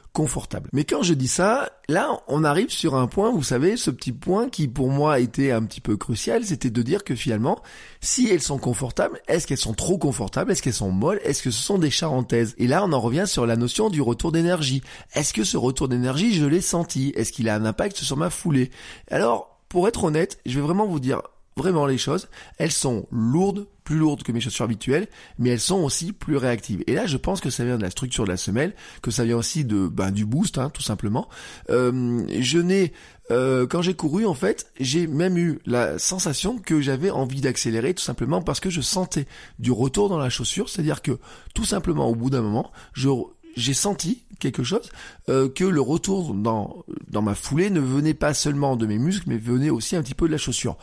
Mais quand je dis ça, là, on arrive sur un point, vous savez, ce petit point qui pour moi était un petit peu crucial, c'était de dire que finalement, si elles sont confortables, est-ce qu'elles sont trop confortables, est-ce qu'elles sont molles, est-ce que ce sont des charentaises? Et là, on en revient sur la notion du retour d'énergie. Est-ce que ce retour d'énergie, je l'ai senti? Est-ce qu'il a un impact sur ma foulée? Alors, pour être honnête, je vais vraiment vous dire vraiment les choses. Elles sont lourdes, plus lourdes que mes chaussures habituelles, mais elles sont aussi plus réactives. Et là, je pense que ça vient de la structure de la semelle, que ça vient aussi de ben, du boost, hein, tout simplement. Euh, je n'ai euh, quand j'ai couru, en fait, j'ai même eu la sensation que j'avais envie d'accélérer, tout simplement parce que je sentais du retour dans la chaussure, c'est-à-dire que tout simplement, au bout d'un moment, je j'ai senti quelque chose euh, que le retour dans dans ma foulée ne venait pas seulement de mes muscles mais venait aussi un petit peu de la chaussure.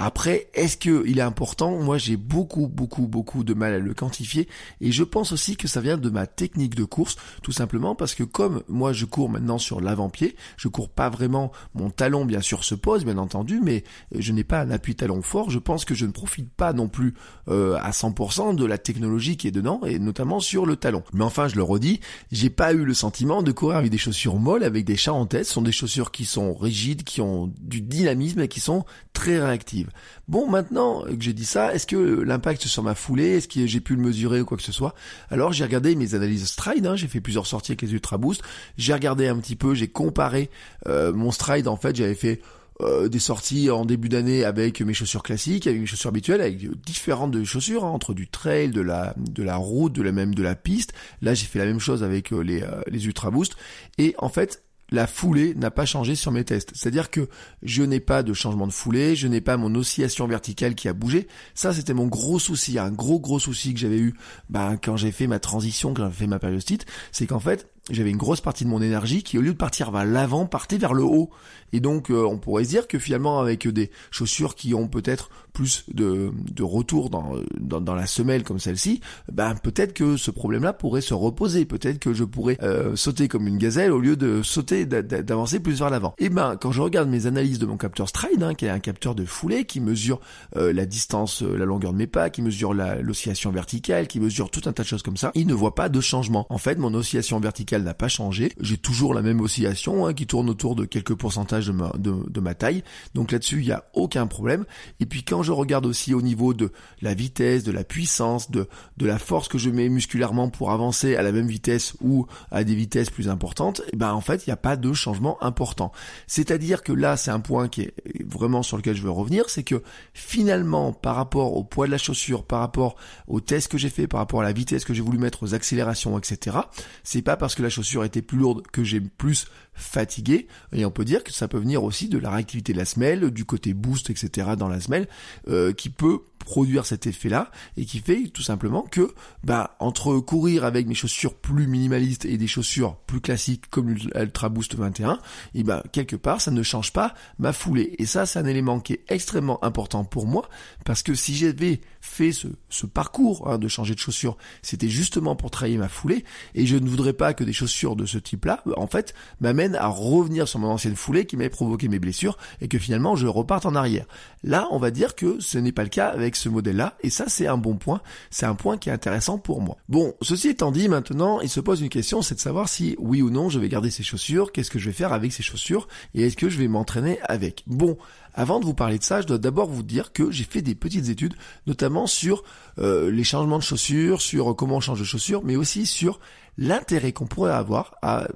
Après, est-ce que il est important? Moi, j'ai beaucoup beaucoup beaucoup de mal à le quantifier et je pense aussi que ça vient de ma technique de course tout simplement parce que comme moi je cours maintenant sur l'avant-pied, je cours pas vraiment mon talon bien sûr se pose bien entendu mais je n'ai pas un appui talon fort, je pense que je ne profite pas non plus euh, à 100% de la technologie qui est dedans et notamment sur le talon. Mais enfin, je le redis, j'ai pas eu le sentiment de courir des chaussures molles, avec des tête. Ce sont des chaussures qui sont rigides, qui ont du dynamisme et qui sont très réactives. Bon, maintenant que j'ai dit ça, est-ce que l'impact sur ma foulée, est-ce que j'ai pu le mesurer ou quoi que ce soit? Alors j'ai regardé mes analyses stride, hein, j'ai fait plusieurs sorties avec les Ultra Boost, j'ai regardé un petit peu, j'ai comparé euh, mon stride en fait, j'avais fait euh, des sorties en début d'année avec mes chaussures classiques, avec mes chaussures habituelles, avec différentes chaussures hein, entre du trail, de la de la route, de la même de la piste. Là, j'ai fait la même chose avec euh, les euh, les Ultra Boost et en fait, la foulée n'a pas changé sur mes tests. C'est-à-dire que je n'ai pas de changement de foulée, je n'ai pas mon oscillation verticale qui a bougé. Ça, c'était mon gros souci, un gros gros souci que j'avais eu bah, quand j'ai fait ma transition, quand j'ai fait ma périostite, c'est qu'en fait, j'avais une grosse partie de mon énergie qui, au lieu de partir vers l'avant, partait vers le haut. Et donc, euh, on pourrait se dire que finalement, avec des chaussures qui ont peut-être plus de, de retour dans, dans, dans, la semelle comme celle-ci, ben peut-être que ce problème-là pourrait se reposer. Peut-être que je pourrais euh, sauter comme une gazelle au lieu de sauter, d'avancer plus vers l'avant. Et ben, quand je regarde mes analyses de mon capteur Stride, hein, qui est un capteur de foulée, qui mesure euh, la distance, la longueur de mes pas, qui mesure l'oscillation verticale, qui mesure tout un tas de choses comme ça, il ne voit pas de changement. En fait, mon oscillation verticale n'a pas changé. J'ai toujours la même oscillation hein, qui tourne autour de quelques pourcentages de ma, de, ma taille. Donc là-dessus, il n'y a aucun problème. Et puis quand je regarde aussi au niveau de la vitesse, de la puissance, de, la force que je mets musculairement pour avancer à la même vitesse ou à des vitesses plus importantes, eh ben en fait, il n'y a pas de changement important. C'est-à-dire que là, c'est un point qui est vraiment sur lequel je veux revenir, c'est que finalement, par rapport au poids de la chaussure, par rapport au test que j'ai fait, par rapport à la vitesse que j'ai voulu mettre aux accélérations, etc., c'est pas parce que la chaussure était plus lourde, que j'ai plus fatigué. Et on peut dire que ça peut venir aussi de la réactivité de la semelle, du côté boost, etc. dans la semelle, euh, qui peut produire cet effet-là et qui fait tout simplement que bah entre courir avec mes chaussures plus minimalistes et des chaussures plus classiques comme l'Ultra Boost 21, et bah quelque part ça ne change pas ma foulée et ça c'est un élément qui est extrêmement important pour moi parce que si j'avais fait ce, parcours hein, de changer de chaussures, c'était justement pour travailler ma foulée et je ne voudrais pas que des chaussures de ce type-là en fait m'amènent à revenir sur mon ancienne foulée qui m'avait provoqué mes blessures et que finalement je reparte en arrière. Là, on va dire que ce n'est pas le cas avec ce modèle-là, et ça c'est un bon point, c'est un point qui est intéressant pour moi. Bon, ceci étant dit, maintenant, il se pose une question, c'est de savoir si oui ou non je vais garder ces chaussures, qu'est-ce que je vais faire avec ces chaussures, et est-ce que je vais m'entraîner avec? Bon, avant de vous parler de ça, je dois d'abord vous dire que j'ai fait des petites études, notamment sur euh, les changements de chaussures, sur comment on change de chaussures, mais aussi sur l'intérêt qu'on pourrait avoir à,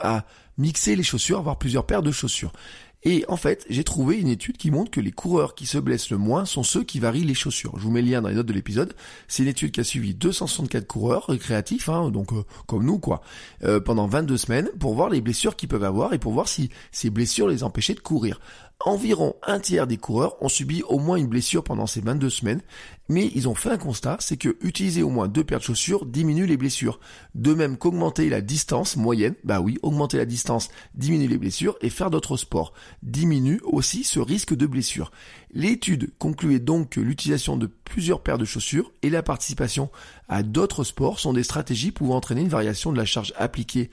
à mixer les chaussures, avoir plusieurs paires de chaussures. Et en fait, j'ai trouvé une étude qui montre que les coureurs qui se blessent le moins sont ceux qui varient les chaussures. Je vous mets le lien dans les notes de l'épisode. C'est une étude qui a suivi 264 coureurs récréatifs, hein, donc euh, comme nous quoi, euh, pendant 22 semaines pour voir les blessures qu'ils peuvent avoir et pour voir si ces blessures les empêchaient de courir. Environ un tiers des coureurs ont subi au moins une blessure pendant ces 22 semaines, mais ils ont fait un constat, c'est que utiliser au moins deux paires de chaussures diminue les blessures. De même qu'augmenter la distance moyenne, bah oui, augmenter la distance diminue les blessures et faire d'autres sports diminue aussi ce risque de blessure. L'étude concluait donc que l'utilisation de plusieurs paires de chaussures et la participation à d'autres sports sont des stratégies pouvant entraîner une variation de la charge appliquée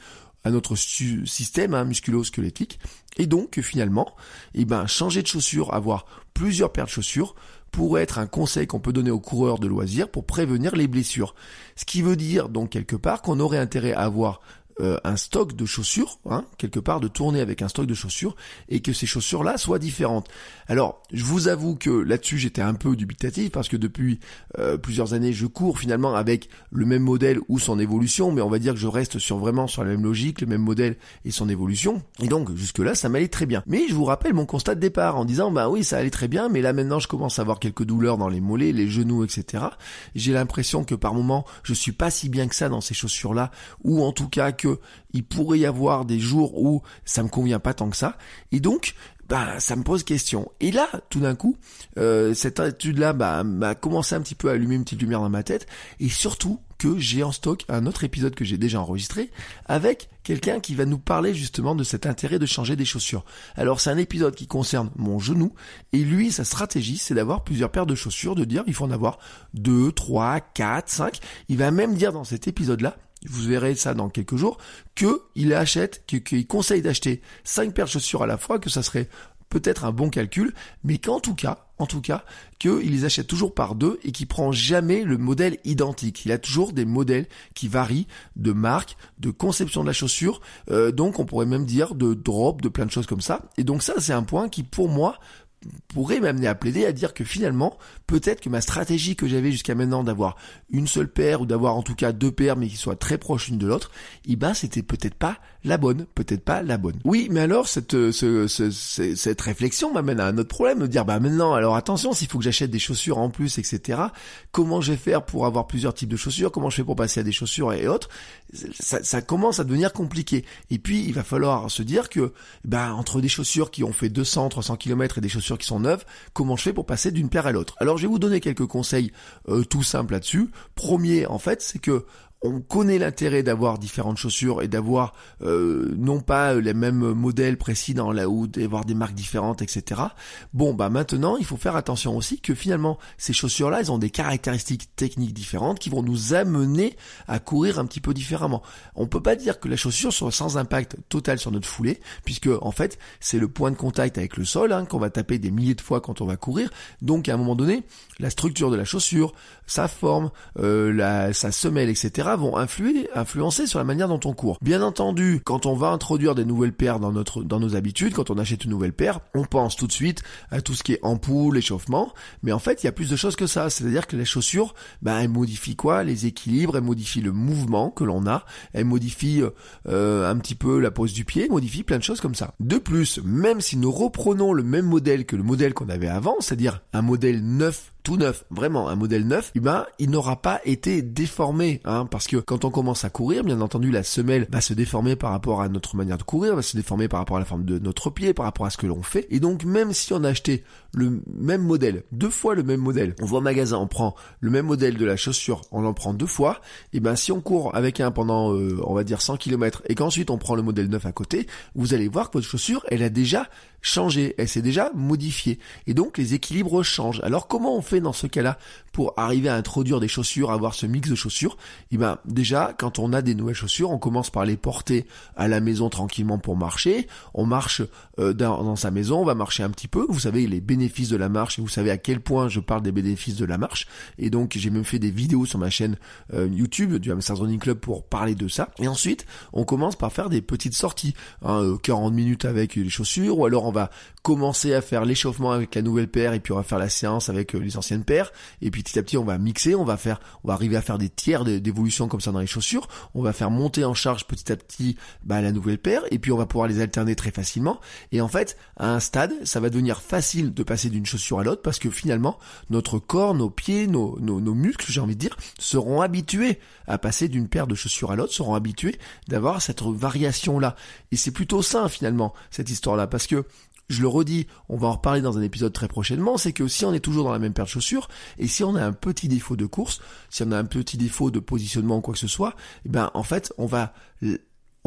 à notre système hein, musculo-squelettique. Et donc, finalement, eh ben, changer de chaussures, avoir plusieurs paires de chaussures, pourrait être un conseil qu'on peut donner aux coureurs de loisirs pour prévenir les blessures. Ce qui veut dire donc quelque part qu'on aurait intérêt à avoir euh, un stock de chaussures, hein, quelque part de tourner avec un stock de chaussures, et que ces chaussures-là soient différentes. Alors, je vous avoue que là-dessus j'étais un peu dubitatif parce que depuis euh, plusieurs années je cours finalement avec le même modèle ou son évolution, mais on va dire que je reste sur vraiment sur la même logique, le même modèle et son évolution. Et donc jusque-là ça m'allait très bien. Mais je vous rappelle mon constat de départ en disant bah oui ça allait très bien, mais là maintenant je commence à avoir quelques douleurs dans les mollets, les genoux, etc. J'ai l'impression que par moment je suis pas si bien que ça dans ces chaussures-là, ou en tout cas que il pourrait y avoir des jours où ça me convient pas tant que ça. Et donc, ben ça me pose question. Et là, tout d'un coup, euh, cette étude-là bah, m'a commencé un petit peu à allumer une petite lumière dans ma tête, et surtout que j'ai en stock un autre épisode que j'ai déjà enregistré avec quelqu'un qui va nous parler justement de cet intérêt de changer des chaussures. Alors c'est un épisode qui concerne mon genou et lui sa stratégie c'est d'avoir plusieurs paires de chaussures, de dire il faut en avoir deux, trois, quatre, cinq. Il va même dire dans cet épisode là vous verrez ça dans quelques jours, que il achète, qu'il conseille d'acheter cinq paires de chaussures à la fois, que ça serait peut-être un bon calcul, mais qu'en tout cas, en tout cas, qu'il les achète toujours par deux et qu'il prend jamais le modèle identique. Il a toujours des modèles qui varient de marque, de conception de la chaussure, euh, donc on pourrait même dire de drop, de plein de choses comme ça. Et donc ça, c'est un point qui, pour moi, pourrait m'amener à plaider à dire que finalement, peut-être que ma stratégie que j'avais jusqu'à maintenant d'avoir une seule paire ou d'avoir en tout cas deux paires mais qui soient très proches l'une de l'autre, eh ben c'était peut-être pas la bonne, peut-être pas la bonne. Oui, mais alors cette euh, ce, cette réflexion m'amène à un autre problème, de dire bah maintenant alors attention s'il faut que j'achète des chaussures en plus etc. Comment je vais faire pour avoir plusieurs types de chaussures Comment je fais pour passer à des chaussures et autres ça, commence à devenir compliqué. Et puis il va falloir se dire que bah entre des chaussures qui ont fait 200, 300 km et des chaussures qui sont neuves, comment je fais pour passer d'une paire à l'autre Alors je vais vous donner quelques conseils euh, tout simples là-dessus. Premier en fait, c'est que on connaît l'intérêt d'avoir différentes chaussures et d'avoir euh, non pas les mêmes modèles précis dans la ou d'avoir des marques différentes, etc. Bon, bah maintenant, il faut faire attention aussi que finalement, ces chaussures-là, elles ont des caractéristiques techniques différentes qui vont nous amener à courir un petit peu différemment. On peut pas dire que la chaussure soit sans impact total sur notre foulée, puisque en fait, c'est le point de contact avec le sol hein, qu'on va taper des milliers de fois quand on va courir. Donc, à un moment donné, la structure de la chaussure, sa forme, euh, sa semelle, etc vont influencer sur la manière dont on court. Bien entendu, quand on va introduire des nouvelles paires dans notre, dans nos habitudes, quand on achète une nouvelle paire, on pense tout de suite à tout ce qui est ampoule, échauffement, mais en fait, il y a plus de choses que ça. C'est-à-dire que les chaussures, ben, elles modifient quoi? Les équilibres, elles modifient le mouvement que l'on a, elles modifient euh, un petit peu la pose du pied, modifient plein de choses comme ça. De plus, même si nous reprenons le même modèle que le modèle qu'on avait avant, c'est-à-dire un modèle neuf tout neuf, vraiment un modèle neuf, eh ben il n'aura pas été déformé, hein, parce que quand on commence à courir, bien entendu la semelle va se déformer par rapport à notre manière de courir, va se déformer par rapport à la forme de notre pied, par rapport à ce que l'on fait, et donc même si on a acheté le même modèle, deux fois le même modèle, on va au magasin, on prend le même modèle de la chaussure, on en prend deux fois, et eh ben si on court avec un pendant, euh, on va dire 100 km, et qu'ensuite on prend le modèle neuf à côté, vous allez voir que votre chaussure, elle a déjà changé, elle s'est déjà modifiée, et donc les équilibres changent. Alors comment on fait dans ce cas-là pour arriver à introduire des chaussures, avoir ce mix de chaussures Eh ben déjà, quand on a des nouvelles chaussures, on commence par les porter à la maison tranquillement pour marcher. On marche euh, dans, sa maison, on va marcher un petit peu. Vous savez les bénéfices de la marche et vous savez à quel point je parle des bénéfices de la marche. Et donc j'ai même fait des vidéos sur ma chaîne euh, YouTube du Hamster Running Club pour parler de ça. Et ensuite, on commence par faire des petites sorties, hein, 40 euh, minutes avec les chaussures, ou alors on va commencer à faire l'échauffement avec la nouvelle paire et puis on va faire la séance avec les anciennes paires. Et puis petit à petit on va mixer, on va faire on va arriver à faire des tiers d'évolution comme ça dans les chaussures, on va faire monter en charge petit à petit bah, la nouvelle paire. Et puis on va pouvoir les alterner très facilement. Et en fait à un stade ça va devenir facile de passer d'une chaussure à l'autre parce que finalement notre corps, nos pieds, nos, nos, nos muscles j'ai envie de dire seront habitués à passer d'une paire de chaussures à l'autre, seront habitués d'avoir cette variation là et c'est plutôt sain finalement cette histoire là parce que je le redis, on va en reparler dans un épisode très prochainement, c'est que si on est toujours dans la même paire de chaussures, et si on a un petit défaut de course, si on a un petit défaut de positionnement ou quoi que ce soit, eh ben en fait on va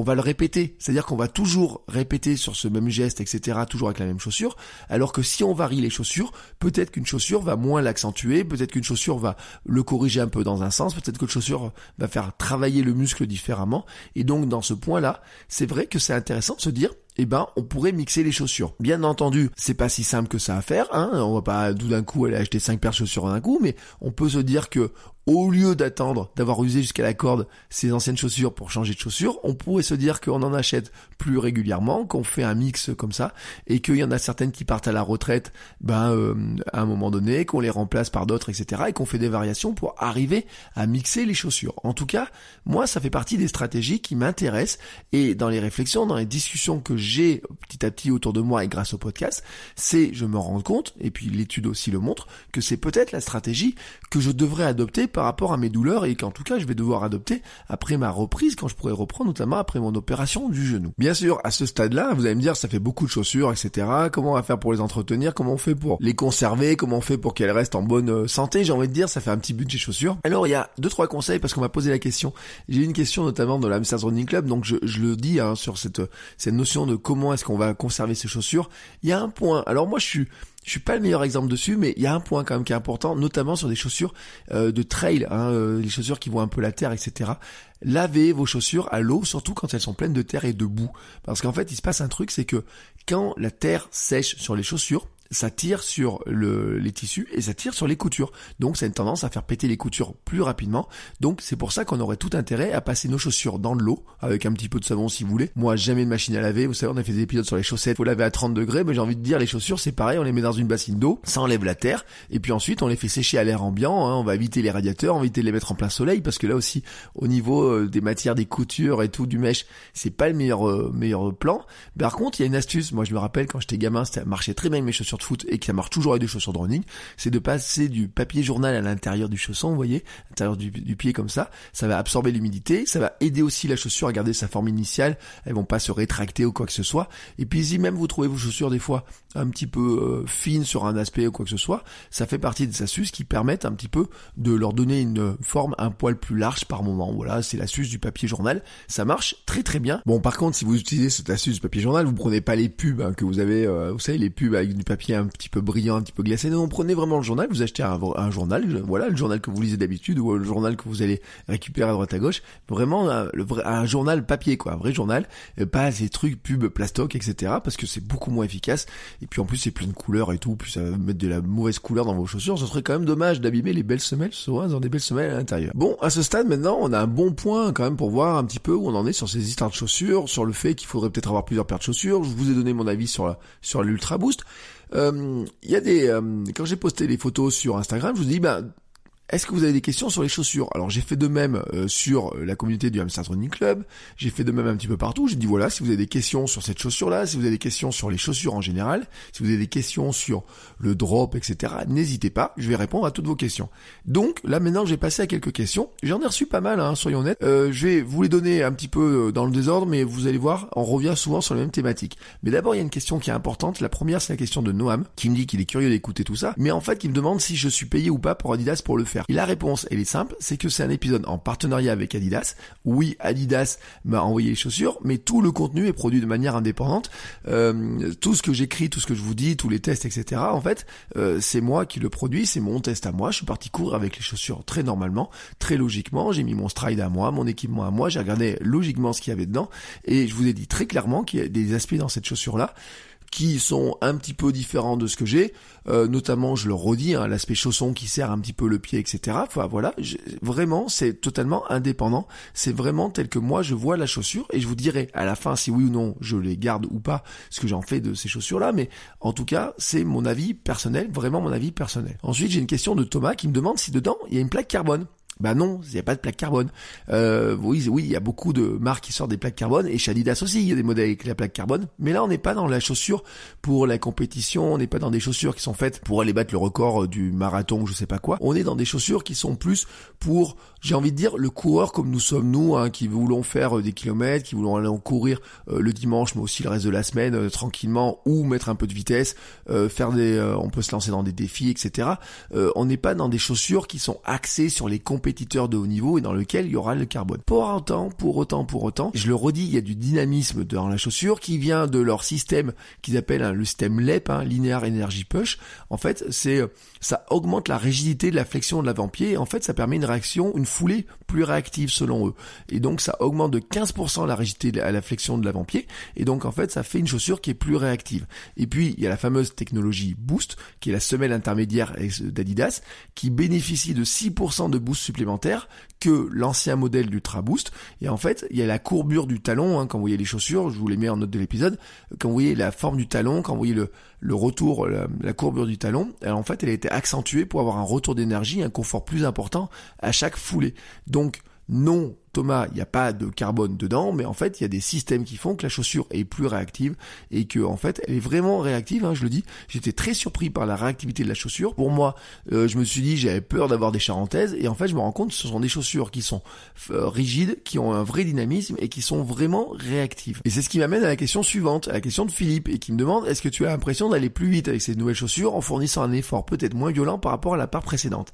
on va le répéter. C'est-à-dire qu'on va toujours répéter sur ce même geste, etc., toujours avec la même chaussure. Alors que si on varie les chaussures, peut-être qu'une chaussure va moins l'accentuer, peut-être qu'une chaussure va le corriger un peu dans un sens, peut-être que une chaussure va faire travailler le muscle différemment. Et donc, dans ce point-là, c'est vrai que c'est intéressant de se dire, eh ben, on pourrait mixer les chaussures. Bien entendu, c'est pas si simple que ça à faire, hein. On va pas tout d'un coup aller acheter cinq paires de chaussures en un coup, mais on peut se dire que au lieu d'attendre d'avoir usé jusqu'à la corde ses anciennes chaussures pour changer de chaussures, on pourrait se dire qu'on en achète plus régulièrement, qu'on fait un mix comme ça, et qu'il y en a certaines qui partent à la retraite, ben euh, à un moment donné, qu'on les remplace par d'autres, etc., et qu'on fait des variations pour arriver à mixer les chaussures. En tout cas, moi, ça fait partie des stratégies qui m'intéressent, et dans les réflexions, dans les discussions que j'ai j'ai petit à petit autour de moi et grâce au podcast, c'est je me rends compte, et puis l'étude aussi le montre, que c'est peut-être la stratégie que je devrais adopter par rapport à mes douleurs et qu'en tout cas je vais devoir adopter après ma reprise, quand je pourrai reprendre, notamment après mon opération du genou. Bien sûr, à ce stade-là, vous allez me dire, ça fait beaucoup de chaussures, etc. Comment on va faire pour les entretenir? Comment on fait pour les conserver? Comment on fait pour qu'elles restent en bonne euh, santé? J'ai envie de dire, ça fait un petit budget chaussures. Alors il y a deux trois conseils parce qu'on m'a posé la question. J'ai une question notamment de l'Amsterdam Running Club, donc je, le dis hein, sur cette cette notion de comment est-ce qu'on va conserver ces chaussures. Il y a un point. Alors moi je suis je suis pas le meilleur exemple dessus, mais il y a un point quand même qui est important, notamment sur des chaussures euh, de trail, hein, euh, les chaussures qui vont un peu la terre, etc. Lavez vos chaussures à l'eau, surtout quand elles sont pleines de terre et de boue, parce qu'en fait, il se passe un truc, c'est que quand la terre sèche sur les chaussures, ça tire sur le, les tissus et ça tire sur les coutures. Donc ça a une tendance à faire péter les coutures plus rapidement. Donc c'est pour ça qu'on aurait tout intérêt à passer nos chaussures dans de l'eau avec un petit peu de savon si vous voulez. Moi jamais de machine à laver. Vous savez on a fait des épisodes sur les chaussettes. Faut laver à 30 degrés, mais j'ai envie de dire les chaussures c'est pareil. On les met dans une bassine d'eau, ça enlève la terre et puis ensuite on les fait sécher à l'air ambiant. Hein. On va éviter les radiateurs, on va éviter de les mettre en plein soleil parce que là aussi au niveau euh, des matières, des coutures et tout du mèche, c'est pas le meilleur euh, meilleur plan. Par contre il y a une astuce. Moi je me rappelle quand j'étais gamin, ça marchait très bien mes chaussures foot et que ça marche toujours avec des chaussures de running, c'est de passer du papier journal à l'intérieur du chausson, vous voyez, à l'intérieur du, pied comme ça. Ça va absorber l'humidité, ça va aider aussi la chaussure à garder sa forme initiale. Elles vont pas se rétracter ou quoi que ce soit. Et puis si même vous trouvez vos chaussures des fois un petit peu euh, fines sur un aspect ou quoi que ce soit, ça fait partie des astuces qui permettent un petit peu de leur donner une forme un poil plus large par moment. Voilà, c'est l'astuce du papier journal. Ça marche très très bien. Bon, par contre, si vous utilisez cette astuce du papier journal, vous prenez pas les pubs hein, que vous avez, euh, vous savez, les pubs avec du papier un petit peu brillant un petit peu glacé. Non, prenez vraiment le journal, vous achetez un, journal, voilà, le journal que vous lisez d'habitude ou le journal que vous allez récupérer à droite à gauche. Vraiment un, le un journal papier, quoi, un vrai journal, pas ces trucs pubs plastoc, etc. Parce que c'est beaucoup moins efficace. Et puis en plus c'est plein de couleurs et tout, puis ça va mettre de la mauvaise couleur dans vos chaussures. Ce serait quand même dommage d'abîmer les belles semelles, souvent dans des belles semelles à l'intérieur. Bon, à ce stade maintenant, on a un bon point quand même pour voir un petit peu où on en est sur ces histoires de chaussures, sur le fait qu'il faudrait peut-être avoir plusieurs paires de chaussures. Je vous ai donné mon avis sur sur l'Ultra Boost. Euh, il y a des euh, quand j'ai posté les photos sur Instagram, je vous dis bah est-ce que vous avez des questions sur les chaussures? Alors j'ai fait de même euh, sur la communauté du Hamster Running Club, j'ai fait de même un petit peu partout, j'ai dit voilà, si vous avez des questions sur cette chaussure-là, si vous avez des questions sur les chaussures en général, si vous avez des questions sur le drop, etc., n'hésitez pas, je vais répondre à toutes vos questions. Donc là maintenant j'ai passé à quelques questions, j'en ai reçu pas mal, hein, soyons honnêtes, euh, je vais vous les donner un petit peu euh, dans le désordre, mais vous allez voir, on revient souvent sur les mêmes thématiques. Mais d'abord il y a une question qui est importante, la première c'est la question de Noam, qui me dit qu'il est curieux d'écouter tout ça, mais en fait qui me demande si je suis payé ou pas pour Adidas pour le faire. La réponse, elle est simple, c'est que c'est un épisode en partenariat avec Adidas. Oui, Adidas m'a envoyé les chaussures, mais tout le contenu est produit de manière indépendante. Euh, tout ce que j'écris, tout ce que je vous dis, tous les tests, etc. En fait, euh, c'est moi qui le produis, c'est mon test à moi. Je suis parti courir avec les chaussures très normalement, très logiquement. J'ai mis mon stride à moi, mon équipement à moi. J'ai regardé logiquement ce qu'il y avait dedans, et je vous ai dit très clairement qu'il y a des aspects dans cette chaussure là qui sont un petit peu différents de ce que j'ai, euh, notamment, je le redis, hein, l'aspect chausson qui serre un petit peu le pied, etc. Enfin, voilà, vraiment, c'est totalement indépendant. C'est vraiment tel que moi je vois la chaussure et je vous dirai à la fin si oui ou non je les garde ou pas, ce que j'en fais de ces chaussures-là. Mais en tout cas, c'est mon avis personnel, vraiment mon avis personnel. Ensuite, j'ai une question de Thomas qui me demande si dedans il y a une plaque carbone. Bah non, il n'y a pas de plaque carbone. Euh, oui, oui, il y a beaucoup de marques qui sortent des plaques carbone et chez aussi, il y a des modèles avec la plaque carbone. Mais là, on n'est pas dans la chaussure pour la compétition, on n'est pas dans des chaussures qui sont faites pour aller battre le record du marathon ou je sais pas quoi. On est dans des chaussures qui sont plus pour, j'ai envie de dire, le coureur comme nous sommes nous, hein, qui voulons faire euh, des kilomètres, qui voulons aller en courir euh, le dimanche, mais aussi le reste de la semaine euh, tranquillement, ou mettre un peu de vitesse, faire des, on peut se lancer dans des défis, etc. on n'est pas dans des chaussures qui sont axées sur les compétitions de haut niveau et dans lequel il y aura le carbone. Pour autant, pour autant, pour autant, je le redis, il y a du dynamisme dans la chaussure qui vient de leur système qu'ils appellent hein, le système LEP, hein, Linear Energy Push. En fait, c'est ça augmente la rigidité de la flexion de l'avant-pied en fait ça permet une réaction, une foulée plus réactive selon eux. Et donc ça augmente de 15% la rigidité à la flexion de l'avant-pied et donc en fait ça fait une chaussure qui est plus réactive. Et puis il y a la fameuse technologie Boost qui est la semelle intermédiaire d'Adidas qui bénéficie de 6% de boost supplémentaire que l'ancien modèle d'Ultra Boost. Et en fait, il y a la courbure du talon, hein, quand vous voyez les chaussures, je vous les mets en note de l'épisode, quand vous voyez la forme du talon, quand vous voyez le, le retour, la, courbure du talon, alors en fait, elle a été accentuée pour avoir un retour d'énergie, un confort plus important à chaque foulée. Donc, non, Thomas, il n'y a pas de carbone dedans, mais en fait, il y a des systèmes qui font que la chaussure est plus réactive et que en fait, elle est vraiment réactive. Hein, je le dis, j'étais très surpris par la réactivité de la chaussure. Pour moi, euh, je me suis dit, j'avais peur d'avoir des charentaises et en fait, je me rends compte que ce sont des chaussures qui sont euh, rigides, qui ont un vrai dynamisme et qui sont vraiment réactives. Et c'est ce qui m'amène à la question suivante, à la question de Philippe et qui me demande est-ce que tu as l'impression d'aller plus vite avec ces nouvelles chaussures en fournissant un effort peut-être moins violent par rapport à la part précédente?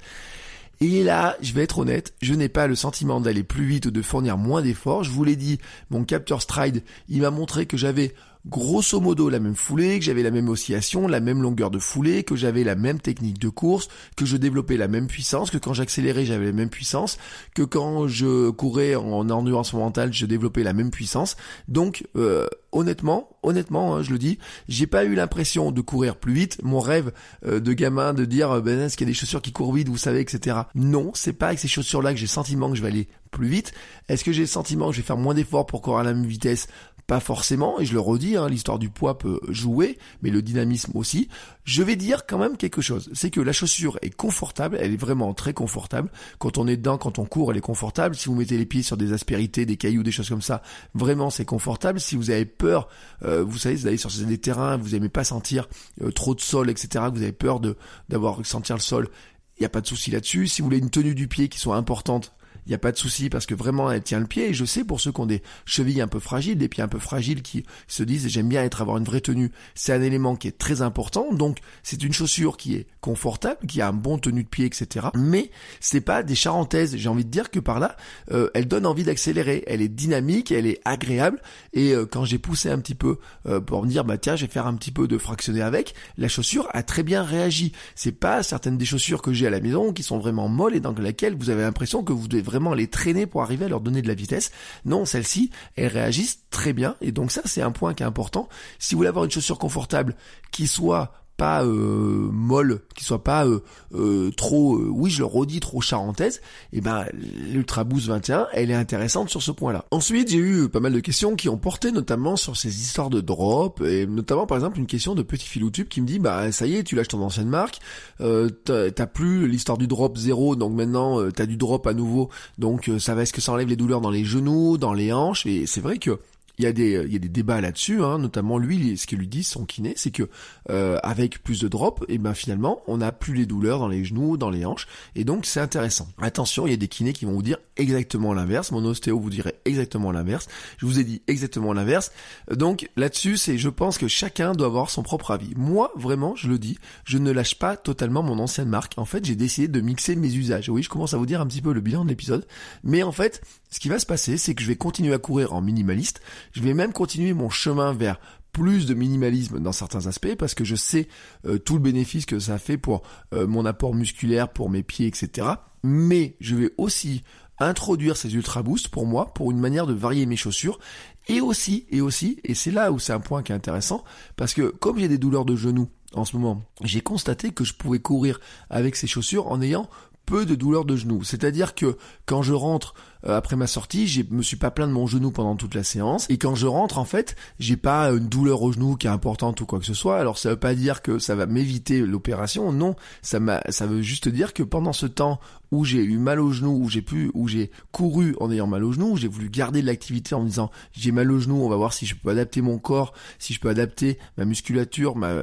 Et là, je vais être honnête, je n'ai pas le sentiment d'aller plus vite ou de fournir moins d'efforts. Je vous l'ai dit, mon capteur stride, il m'a montré que j'avais grosso modo la même foulée, que j'avais la même oscillation, la même longueur de foulée, que j'avais la même technique de course, que je développais la même puissance, que quand j'accélérais j'avais la même puissance, que quand je courais en endurance mentale je développais la même puissance. Donc euh, honnêtement, honnêtement, hein, je le dis, j'ai pas eu l'impression de courir plus vite. Mon rêve euh, de gamin de dire ben est-ce qu'il y a des chaussures qui courent vite, vous savez, etc. Non, c'est pas avec ces chaussures-là que j'ai le sentiment que je vais aller plus vite. Est-ce que j'ai le sentiment que je vais faire moins d'efforts pour courir à la même vitesse pas forcément, et je le redis, hein, l'histoire du poids peut jouer, mais le dynamisme aussi. Je vais dire quand même quelque chose, c'est que la chaussure est confortable, elle est vraiment très confortable. Quand on est dedans, quand on court, elle est confortable. Si vous mettez les pieds sur des aspérités, des cailloux, des choses comme ça, vraiment c'est confortable. Si vous avez peur, euh, vous savez, vous allez sur des terrains, vous aimez pas sentir euh, trop de sol, etc., vous avez peur de d'avoir sentir le sol, il n'y a pas de souci là-dessus. Si vous voulez une tenue du pied qui soit importante, il n'y a pas de souci parce que vraiment elle tient le pied et je sais pour ceux qui ont des chevilles un peu fragiles, des pieds un peu fragiles qui se disent j'aime bien être avoir une vraie tenue, c'est un élément qui est très important. Donc c'est une chaussure qui est confortable, qui a un bon tenue de pied, etc. Mais c'est pas des charentaises. J'ai envie de dire que par là, euh, elle donne envie d'accélérer. Elle est dynamique, elle est agréable. Et euh, quand j'ai poussé un petit peu euh, pour me dire bah tiens je vais faire un petit peu de fractionner avec, la chaussure a très bien réagi. C'est pas certaines des chaussures que j'ai à la maison qui sont vraiment molles et dans lesquelles vous avez l'impression que vous devez vraiment les traîner pour arriver à leur donner de la vitesse. Non, celles-ci, elles réagissent très bien. Et donc ça, c'est un point qui est important. Si vous voulez avoir une chaussure confortable qui soit pas euh, molle, qui soit pas euh, euh, trop, oui je le redis, trop charentaise, et eh ben l'Ultra Boost 21, elle est intéressante sur ce point-là. Ensuite, j'ai eu pas mal de questions qui ont porté notamment sur ces histoires de drop, et notamment par exemple une question de Petit Filoutube qui me dit, bah ça y est, tu lâches ton ancienne marque, t'as plus l'histoire du drop zéro, donc maintenant t'as du drop à nouveau, donc ça va, est-ce que ça enlève les douleurs dans les genoux, dans les hanches, et c'est vrai que il y a des débats là-dessus, hein, notamment lui, ce qu'il lui dit son kiné, c'est que euh, avec plus de drop, et eh ben finalement on n'a plus les douleurs dans les genoux, dans les hanches, et donc c'est intéressant. Attention, il y a des kinés qui vont vous dire exactement l'inverse. Mon ostéo vous dirait exactement l'inverse. Je vous ai dit exactement l'inverse. Donc là-dessus, c'est je pense que chacun doit avoir son propre avis. Moi, vraiment, je le dis, je ne lâche pas totalement mon ancienne marque. En fait, j'ai décidé de mixer mes usages. Oui, je commence à vous dire un petit peu le bilan de l'épisode, mais en fait, ce qui va se passer, c'est que je vais continuer à courir en minimaliste. Je vais même continuer mon chemin vers plus de minimalisme dans certains aspects parce que je sais euh, tout le bénéfice que ça fait pour euh, mon apport musculaire, pour mes pieds, etc. Mais je vais aussi introduire ces ultra boosts pour moi, pour une manière de varier mes chaussures. Et aussi, et aussi, et c'est là où c'est un point qui est intéressant, parce que comme j'ai des douleurs de genoux en ce moment, j'ai constaté que je pouvais courir avec ces chaussures en ayant peu de douleurs de genoux. C'est-à-dire que quand je rentre euh, après ma sortie, je me suis pas plaint de mon genou pendant toute la séance. Et quand je rentre, en fait, j'ai pas une douleur au genou qui est importante ou quoi que ce soit. Alors ça veut pas dire que ça va m'éviter l'opération. Non, ça m'a, ça veut juste dire que pendant ce temps où j'ai eu mal au genou, où j'ai pu, où j'ai couru en ayant mal au genou, où j'ai voulu garder de l'activité en me disant j'ai mal au genou, on va voir si je peux adapter mon corps, si je peux adapter ma musculature, ma,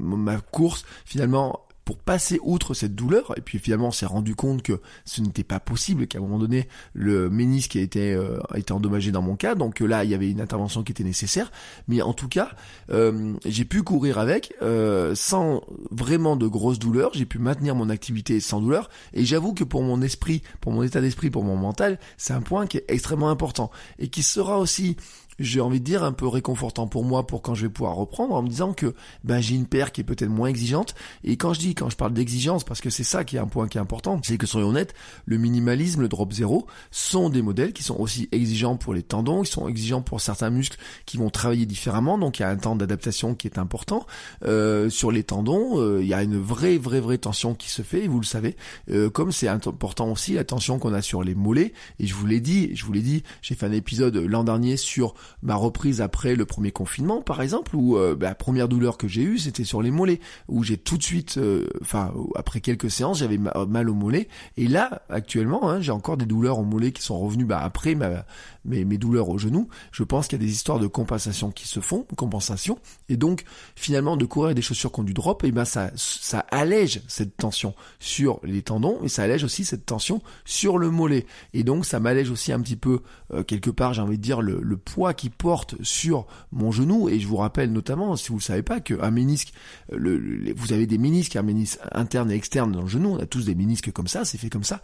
ma course. Finalement, pour passer outre cette douleur, et puis finalement on s'est rendu compte que ce n'était pas possible, qu'à un moment donné le ménisque a été, euh, a été endommagé dans mon cas, donc là il y avait une intervention qui était nécessaire, mais en tout cas euh, j'ai pu courir avec euh, sans vraiment de grosses douleurs, j'ai pu maintenir mon activité sans douleur, et j'avoue que pour mon esprit, pour mon état d'esprit, pour mon mental, c'est un point qui est extrêmement important, et qui sera aussi j'ai envie de dire un peu réconfortant pour moi pour quand je vais pouvoir reprendre en me disant que ben j'ai une paire qui est peut-être moins exigeante et quand je dis quand je parle d'exigence parce que c'est ça qui est un point qui est important c'est que soyons honnêtes le minimalisme le drop zéro sont des modèles qui sont aussi exigeants pour les tendons qui sont exigeants pour certains muscles qui vont travailler différemment donc il y a un temps d'adaptation qui est important euh, sur les tendons euh, il y a une vraie, vraie, vraie tension qui se fait, vous le savez. Euh, comme c'est important aussi la tension qu'on a sur les mollets. Et je vous l'ai dit, je vous l'ai dit, j'ai fait un épisode l'an dernier sur ma reprise après le premier confinement, par exemple, où bah, la première douleur que j'ai eue, c'était sur les mollets, où j'ai tout de suite, enfin, après quelques séances, j'avais mal au mollet. Et là, actuellement, hein, j'ai encore des douleurs au mollet qui sont revenues bah, après ma, mes, mes douleurs au genou. Je pense qu'il y a des histoires de compensation qui se font, compensation. Et donc, finalement, de courir des chaussures qui ont du drop, et eh ben ça, ça allège cette tension sur les tendons, et ça allège aussi cette tension sur le mollet. Et donc, ça m'allège aussi un petit peu, euh, quelque part, j'ai envie de dire, le, poids qui porte sur mon genou. Et je vous rappelle notamment, si vous ne savez pas, qu'un ménisque, euh, le, vous avez des ménisques, un ménisque interne et externe dans le genou, on a tous des ménisques comme ça, c'est fait comme ça.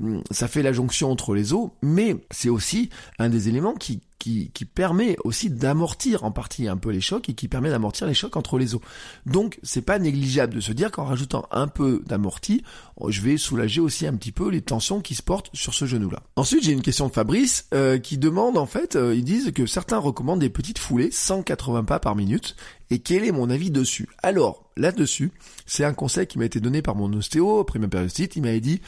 Hum, ça fait la jonction entre les os, mais c'est aussi un des éléments qui permet aussi d'amortir en partie un peu les chocs et qui permet d'amortir les chocs entre les os. Donc c'est pas négligeable de se dire qu'en rajoutant un peu d'amorti, je vais soulager aussi un petit peu les tensions qui se portent sur ce genou-là. Ensuite j'ai une question de Fabrice euh, qui demande en fait, euh, ils disent que certains recommandent des petites foulées, 180 pas par minute, et quel est mon avis dessus? Alors là-dessus, c'est un conseil qui m'a été donné par mon ostéo après ma périostite, il m'avait dit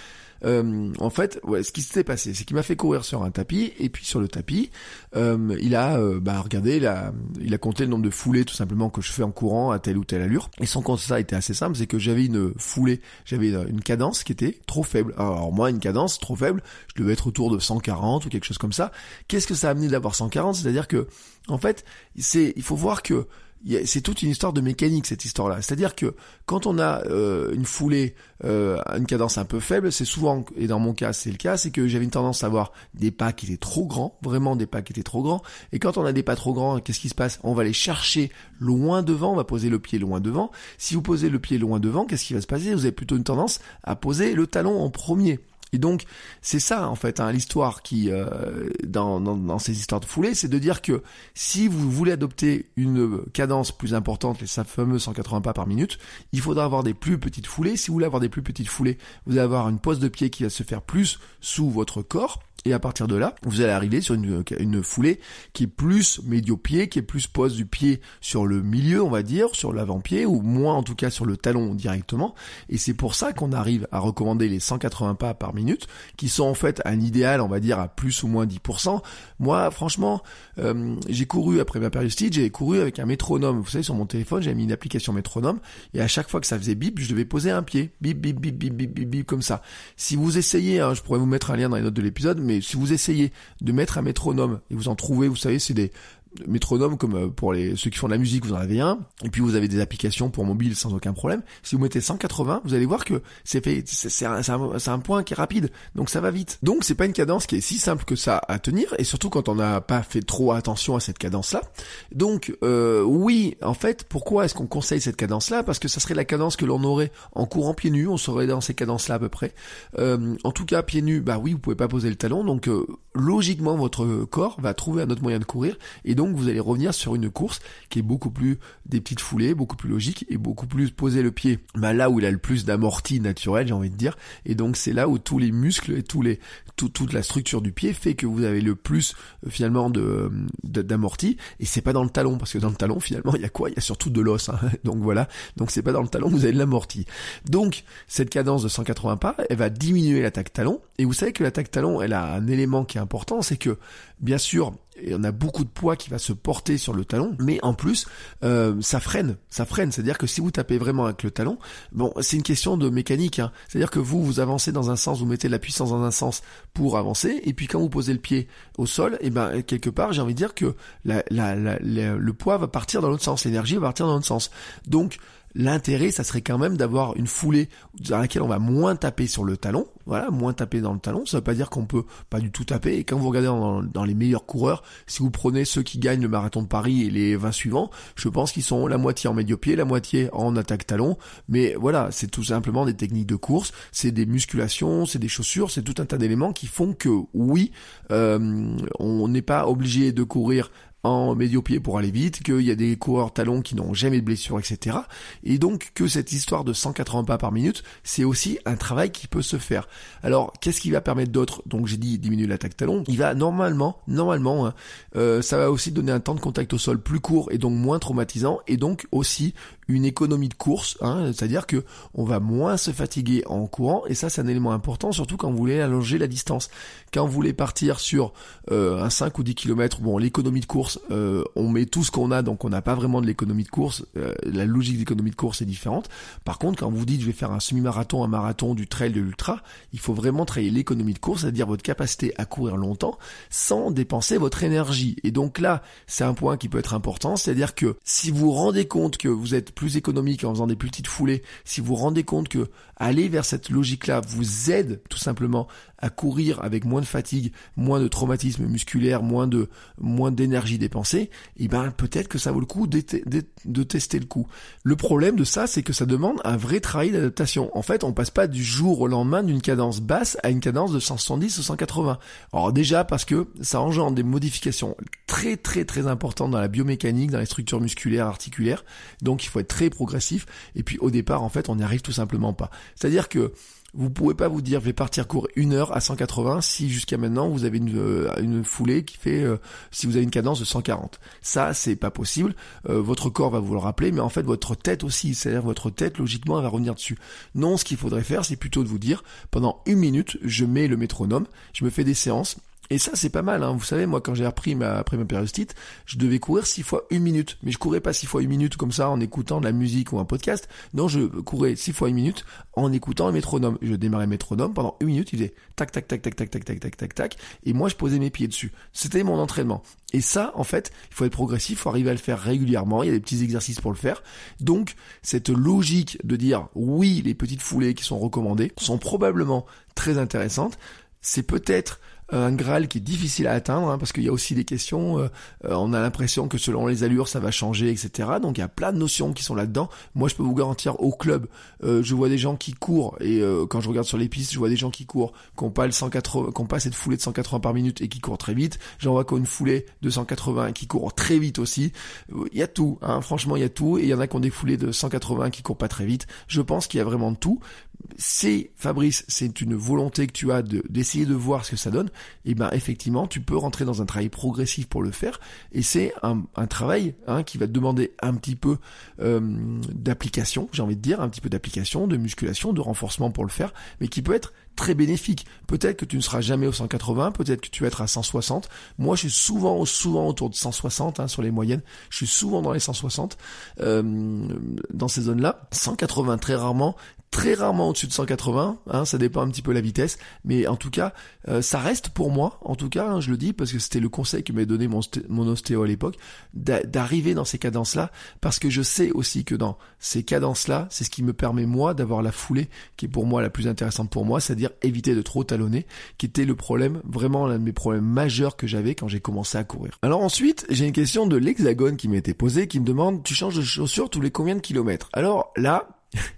euh, en fait, ouais, ce qui s'était passé, c'est qu'il m'a fait courir sur un tapis, et puis sur le tapis, euh, il a, euh, bah, regardé, il a, il a compté le nombre de foulées tout simplement que je fais en courant à telle ou telle allure. Et son constat était assez simple, c'est que j'avais une foulée, j'avais une cadence qui était trop faible. Alors moi, une cadence trop faible, je devais être autour de 140 ou quelque chose comme ça. Qu'est-ce que ça a amené d'avoir 140 C'est-à-dire que, en fait, c'est, il faut voir que c'est toute une histoire de mécanique cette histoire-là. C'est-à-dire que quand on a euh, une foulée, euh, une cadence un peu faible, c'est souvent, et dans mon cas c'est le cas, c'est que j'avais une tendance à avoir des pas qui étaient trop grands, vraiment des pas qui étaient trop grands. Et quand on a des pas trop grands, qu'est-ce qui se passe? On va les chercher loin devant, on va poser le pied loin devant. Si vous posez le pied loin devant, qu'est-ce qui va se passer? Vous avez plutôt une tendance à poser le talon en premier. Et donc c'est ça en fait hein, l'histoire qui euh, dans, dans, ces histoires de foulée, c'est de dire que si vous voulez adopter une cadence plus importante, les fameux 180 pas par minute, il faudra avoir des plus petites foulées. Si vous voulez avoir des plus petites foulées, vous allez avoir une pose de pied qui va se faire plus sous votre corps et à partir de là, vous allez arriver sur une, une foulée qui est plus médio-pied, qui est plus pose du pied sur le milieu, on va dire, sur l'avant-pied, ou moins en tout cas sur le talon directement. Et c'est pour ça qu'on arrive à recommander les 180 pas par minute, qui sont en fait un idéal, on va dire, à plus ou moins 10%. Moi, franchement, euh, j'ai couru après ma périostite, j'ai couru avec un métronome. Vous savez, sur mon téléphone, j'ai mis une application métronome, et à chaque fois que ça faisait bip, je devais poser un pied. Bip, bip, bip, bip, bip, bip, bip, comme ça. Si vous essayez, hein, je pourrais vous mettre un lien dans les notes de l'épisode, mais si vous essayez de mettre un métronome et vous en trouvez, vous savez, c'est des métronome comme euh, pour les ceux qui font de la musique, vous en avez un, et puis vous avez des applications pour mobile sans aucun problème. Si vous mettez 180, vous allez voir que c'est fait, c'est un, un, point qui est rapide, donc ça va vite. Donc c'est pas une cadence qui est si simple que ça à tenir, et surtout quand on n'a pas fait trop attention à cette cadence-là. Donc euh, oui, en fait, pourquoi est-ce qu'on conseille cette cadence-là? Parce que ça serait la cadence que l'on aurait en courant pieds nus, on serait dans ces cadences-là à peu près. Euh, en tout cas, pieds nus, bah oui, vous pouvez pas poser le talon, donc logiquement votre corps va trouver un autre moyen de courir, et donc vous allez revenir sur une course qui est beaucoup plus des petites foulées, beaucoup plus logique et beaucoup plus poser le pied bah, là où il a le plus d'amorti naturel, j'ai envie de dire. Et donc c'est là où tous les muscles et tous les toute la structure du pied fait que vous avez le plus euh, finalement de d'amorti et c'est pas dans le talon parce que dans le talon finalement il y a quoi? Il y a surtout de l'os. Hein. (laughs) Donc voilà, donc c'est pas dans le talon vous avez de l'amorti. Donc cette cadence de 180 pas, elle va diminuer l'attaque talon et vous savez que l'attaque talon, elle a un élément qui est important, c'est que bien sûr et on a beaucoup de poids qui va se porter sur le talon, mais en plus, euh, ça freine, ça freine. C'est-à-dire que si vous tapez vraiment avec le talon, bon, c'est une question de mécanique. Hein. C'est-à-dire que vous, vous avancez dans un sens, vous mettez la puissance dans un sens pour avancer, et puis quand vous posez le pied au sol, et eh ben quelque part, j'ai envie de dire que la, la, le poids va partir dans l'autre sens, l'énergie va partir dans l'autre sens. Donc L'intérêt, ça serait quand même d'avoir une foulée dans laquelle on va moins taper sur le talon, voilà, moins taper dans le talon. Ça veut pas dire qu'on peut pas du tout taper. Et quand vous regardez dans, les meilleurs coureurs, si vous prenez ceux qui gagnent le marathon de Paris et les 20 suivants, je pense qu'ils sont la moitié en médio-pied, la moitié en attaque talon. Mais voilà, c'est tout simplement des techniques de course, c'est des musculations, c'est des chaussures, c'est tout un tas d'éléments qui font que oui, euh, on n'est pas obligé de courir en médio-pied pour aller vite, qu'il y a des coureurs talons qui n'ont jamais de blessure, etc. Et donc que cette histoire de 180 pas par minute, c'est aussi un travail qui peut se faire. Alors, qu'est-ce qui va permettre d'autre? Donc j'ai dit diminuer l'attaque talon. Il va normalement, normalement, hein, euh, ça va aussi donner un temps de contact au sol plus court et donc moins traumatisant, et donc aussi une économie de course, hein, c'est-à-dire que on va moins se fatiguer en courant, et ça c'est un élément important, surtout quand vous voulez allonger la distance. Quand vous voulez partir sur euh, un 5 ou 10 km, bon l'économie de course, euh, on met tout ce qu'on a, donc on n'a pas vraiment de l'économie de course, euh, la logique d'économie de course est différente. Par contre, quand vous dites je vais faire un semi-marathon, un marathon, du trail, de l'ultra, il faut vraiment travailler l'économie de course, c'est-à-dire votre capacité à courir longtemps sans dépenser votre énergie. Et donc là, c'est un point qui peut être important, c'est-à-dire que si vous vous rendez compte que vous êtes plus économique en faisant des plus petites foulées, si vous vous rendez compte que aller vers cette logique-là vous aide tout simplement à courir avec moins de fatigue, moins de traumatisme musculaire, moins d'énergie et eh ben peut-être que ça vaut le coup de, tester le coup. Le problème de ça, c'est que ça demande un vrai travail d'adaptation. En fait, on passe pas du jour au lendemain d'une cadence basse à une cadence de 170 ou 180. Alors déjà parce que ça engendre des modifications très très très importantes dans la biomécanique, dans les structures musculaires, articulaires. Donc il faut être très progressif. Et puis au départ, en fait, on n'y arrive tout simplement pas. C'est-à-dire que vous pouvez pas vous dire je vais partir courir une heure à 180 si jusqu'à maintenant vous avez une, euh, foulée qui fait euh, si vous avez une cadence de 140. Ça c'est pas possible. Euh, votre corps va vous le rappeler, mais en fait votre tête aussi, c'est-à-dire votre tête logiquement elle va revenir dessus. Non, ce qu'il faudrait faire c'est plutôt de vous dire pendant une minute je mets le métronome, je me fais des séances et ça, c'est pas mal. Hein. Vous savez, moi, quand j'ai appris ma, après ma périostite, je devais courir six fois une minute. Mais je courais pas six fois une minute comme ça en écoutant de la musique ou un podcast. Non, je courais six fois une minute en écoutant un métronome. Je démarrais métronome pendant une minute. Il faisait tac, tac, tac, tac, tac, tac, tac, tac, tac, tac. Et moi, je posais mes pieds dessus. C'était mon entraînement. Et ça, en fait, il faut être progressif, il faut arriver à le faire régulièrement. Il y a des petits exercices pour le faire. Donc, cette logique de dire oui, les petites foulées qui sont recommandées sont probablement très intéressantes. C'est peut-être un Graal qui est difficile à atteindre, hein, parce qu'il y a aussi des questions, euh, euh, on a l'impression que selon les allures ça va changer, etc. Donc il y a plein de notions qui sont là-dedans. Moi je peux vous garantir au club, euh, je vois des gens qui courent, et quand je regarde sur les pistes, je vois des gens qui courent, qui n'ont pas le 180, qui pas cette foulée de 180 par minute et qui courent très vite. J'en vois qu'une foulée de 180 qui courent très vite aussi. Il y a tout, hein, franchement il y a tout, et il y en a qui ont des foulées de 180 qui courent pas très vite. Je pense qu'il y a vraiment tout c'est Fabrice, c'est une volonté que tu as d'essayer de, voir ce que ça donne, et eh ben effectivement tu peux rentrer dans un travail progressif pour le faire, et c'est un, travail hein, qui va te demander un petit peu euh, d'application, j'ai envie de dire, un petit peu d'application, de musculation, de renforcement pour le faire, mais qui peut être très bénéfique. Peut-être que tu ne seras jamais au 180, peut-être que tu vas être à 160. Moi, je suis souvent, souvent autour de 160 hein, sur les moyennes. Je suis souvent dans les 160 euh, dans ces zones-là. 180 très rarement très rarement au-dessus de 180, hein, ça dépend un petit peu la vitesse, mais en tout cas, euh, ça reste pour moi, en tout cas, hein, je le dis parce que c'était le conseil que m'a donné mon, mon ostéo à l'époque, d'arriver dans ces cadences-là, parce que je sais aussi que dans ces cadences-là, c'est ce qui me permet moi d'avoir la foulée qui est pour moi la plus intéressante pour moi, c'est-à-dire éviter de trop talonner, qui était le problème, vraiment l'un de mes problèmes majeurs que j'avais quand j'ai commencé à courir. Alors ensuite, j'ai une question de l'hexagone qui m'a été posée, qui me demande, tu changes de chaussures tous les combien de kilomètres? Alors là, (laughs)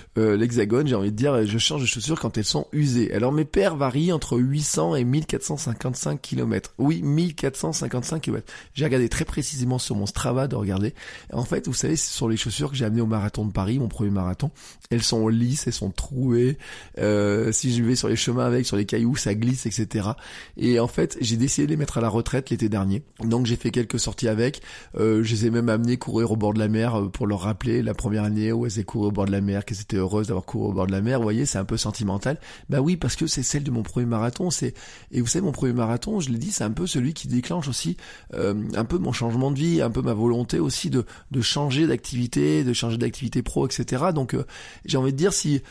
euh, l'hexagone, j'ai envie de dire, je change de chaussures quand elles sont usées. Alors mes paires varient entre 800 et 1455 km. Oui, 1455 km. J'ai regardé très précisément sur mon Strava de regarder. En fait, vous savez, ce sont les chaussures que j'ai amenées au marathon de Paris, mon premier marathon. Elles sont lisses, elles sont trouées. Euh, si je vais sur les chemins avec, sur les cailloux, ça glisse, etc. Et en fait, j'ai décidé de les mettre à la retraite l'été dernier. Donc j'ai fait quelques sorties avec. Euh, je les ai même amenées courir au bord de la mer euh, pour leur rappeler la première année où elles étaient couru au bord de la mer, heureuse d'avoir couru au bord de la mer. Vous voyez, c'est un peu sentimental. Bah oui, parce que c'est celle de mon premier marathon. C'est et vous savez, mon premier marathon, je l'ai dit, c'est un peu celui qui déclenche aussi euh, un peu mon changement de vie, un peu ma volonté aussi de de changer d'activité, de changer d'activité pro, etc. Donc euh, j'ai envie de dire si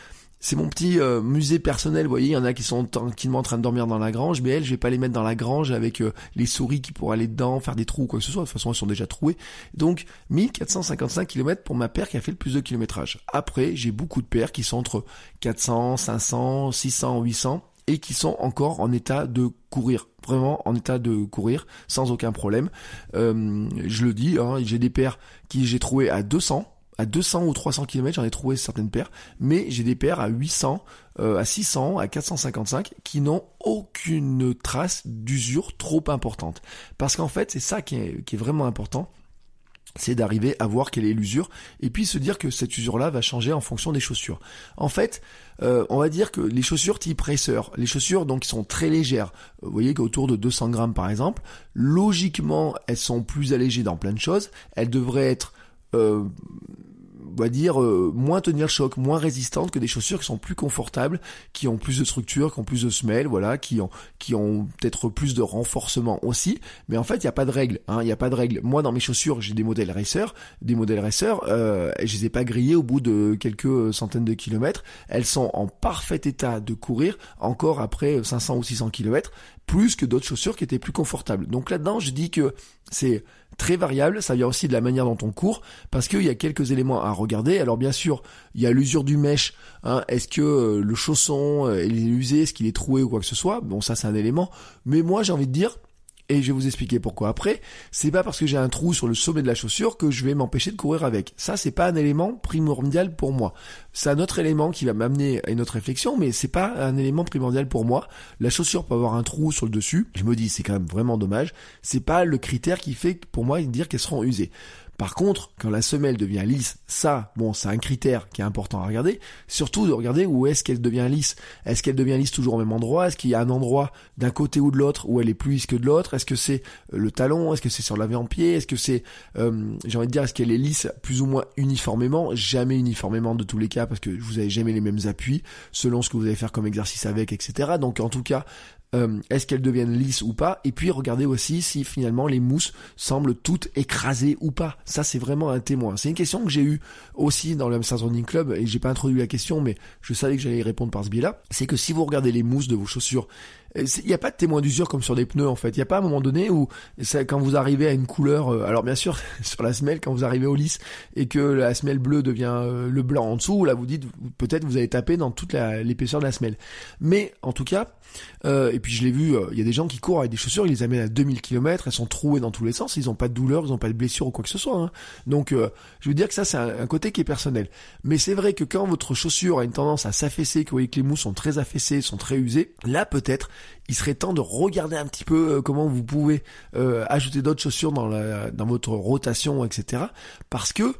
c'est mon petit euh, musée personnel. Vous voyez, il y en a qui sont tranquillement en train de dormir dans la grange, mais elles, je vais pas les mettre dans la grange avec euh, les souris qui pourraient aller dedans, faire des trous ou quoi que ce soit. De toute façon, elles sont déjà trouées. Donc, 1455 km pour ma paire qui a fait le plus de kilométrage. Après, j'ai beaucoup de paires qui sont entre 400, 500, 600, 800 et qui sont encore en état de courir, vraiment en état de courir sans aucun problème. Euh, je le dis, hein, j'ai des paires qui j'ai trouvé à 200 à 200 ou 300 km, j'en ai trouvé certaines paires, mais j'ai des paires à 800, euh, à 600, à 455 qui n'ont aucune trace d'usure trop importante. Parce qu'en fait, c'est ça qui est, vraiment important c'est d'arriver à voir quelle est l'usure et puis se dire que cette usure-là va changer en fonction des chaussures. En fait, euh, on va dire que les chaussures type racer, les chaussures donc qui sont très légères, vous voyez qu'autour de 200 grammes par exemple, logiquement elles sont plus allégées dans plein de choses, elles devraient être euh, va dire euh, moins tenir le choc, moins résistantes que des chaussures qui sont plus confortables, qui ont plus de structure, qui ont plus de semelles, voilà, qui ont qui ont peut-être plus de renforcement aussi. Mais en fait, il n'y a pas de règle. Hein, il n'y a pas de règle. Moi, dans mes chaussures, j'ai des modèles racer, des modèles racer. Euh, je les ai pas grillés au bout de quelques centaines de kilomètres. Elles sont en parfait état de courir encore après 500 ou 600 kilomètres, plus que d'autres chaussures qui étaient plus confortables. Donc là-dedans, je dis que c'est très variable, ça vient aussi de la manière dont on court, parce qu'il y a quelques éléments à regarder. Alors bien sûr, il y a l'usure du mèche, hein. est-ce que euh, le chausson euh, est usé, est-ce qu'il est troué ou quoi que ce soit, bon ça c'est un élément, mais moi j'ai envie de dire, et je vais vous expliquer pourquoi après, c'est pas parce que j'ai un trou sur le sommet de la chaussure que je vais m'empêcher de courir avec. Ça, c'est pas un élément primordial pour moi. C'est un autre élément qui va m'amener à une autre réflexion, mais c'est pas un élément primordial pour moi. La chaussure peut avoir un trou sur le dessus. Je me dis, c'est quand même vraiment dommage. C'est pas le critère qui fait pour moi dire qu'elles seront usées. Par contre, quand la semelle devient lisse, ça, bon, c'est un critère qui est important à regarder. Surtout de regarder où est-ce qu'elle devient lisse. Est-ce qu'elle devient lisse toujours au même endroit? Est-ce qu'il y a un endroit d'un côté ou de l'autre où elle est plus lisse que de l'autre? Est-ce que c'est euh, le talon? Est-ce que c'est sur l'avant-pied? Est-ce que c'est, euh, j'ai envie de dire, est-ce qu'elle est lisse plus ou moins uniformément? Jamais uniformément de tous les cas parce que vous avez jamais les mêmes appuis selon ce que vous allez faire comme exercice avec, etc. Donc en tout cas, euh, est-ce qu'elles deviennent lisses ou pas, et puis regardez aussi si finalement les mousses semblent toutes écrasées ou pas. Ça c'est vraiment un témoin. C'est une question que j'ai eue aussi dans le Hamster Running Club, et j'ai pas introduit la question, mais je savais que j'allais y répondre par ce biais-là. C'est que si vous regardez les mousses de vos chaussures il n'y a pas de témoin d'usure comme sur des pneus en fait. Il n'y a pas un moment donné où quand vous arrivez à une couleur, euh, alors bien sûr (laughs) sur la semelle quand vous arrivez au lisse et que la semelle bleue devient euh, le blanc en dessous, là vous dites peut-être vous avez tapé dans toute l'épaisseur de la semelle. Mais en tout cas, euh, et puis je l'ai vu, il y a des gens qui courent avec des chaussures, ils les amènent à 2000 km, elles sont trouées dans tous les sens, ils n'ont pas de douleur, ils n'ont pas de blessure ou quoi que ce soit. Hein. Donc je veux dire que ça c'est un, côté qui est personnel. Mais c'est vrai que quand votre chaussure a une tendance à s'affaisser, que vous voyez que les mousses sont très affaissées, sont très usées, là peut-être il serait temps de regarder un petit peu euh, comment vous pouvez euh, ajouter d'autres chaussures dans, votre rotation, etc. Parce que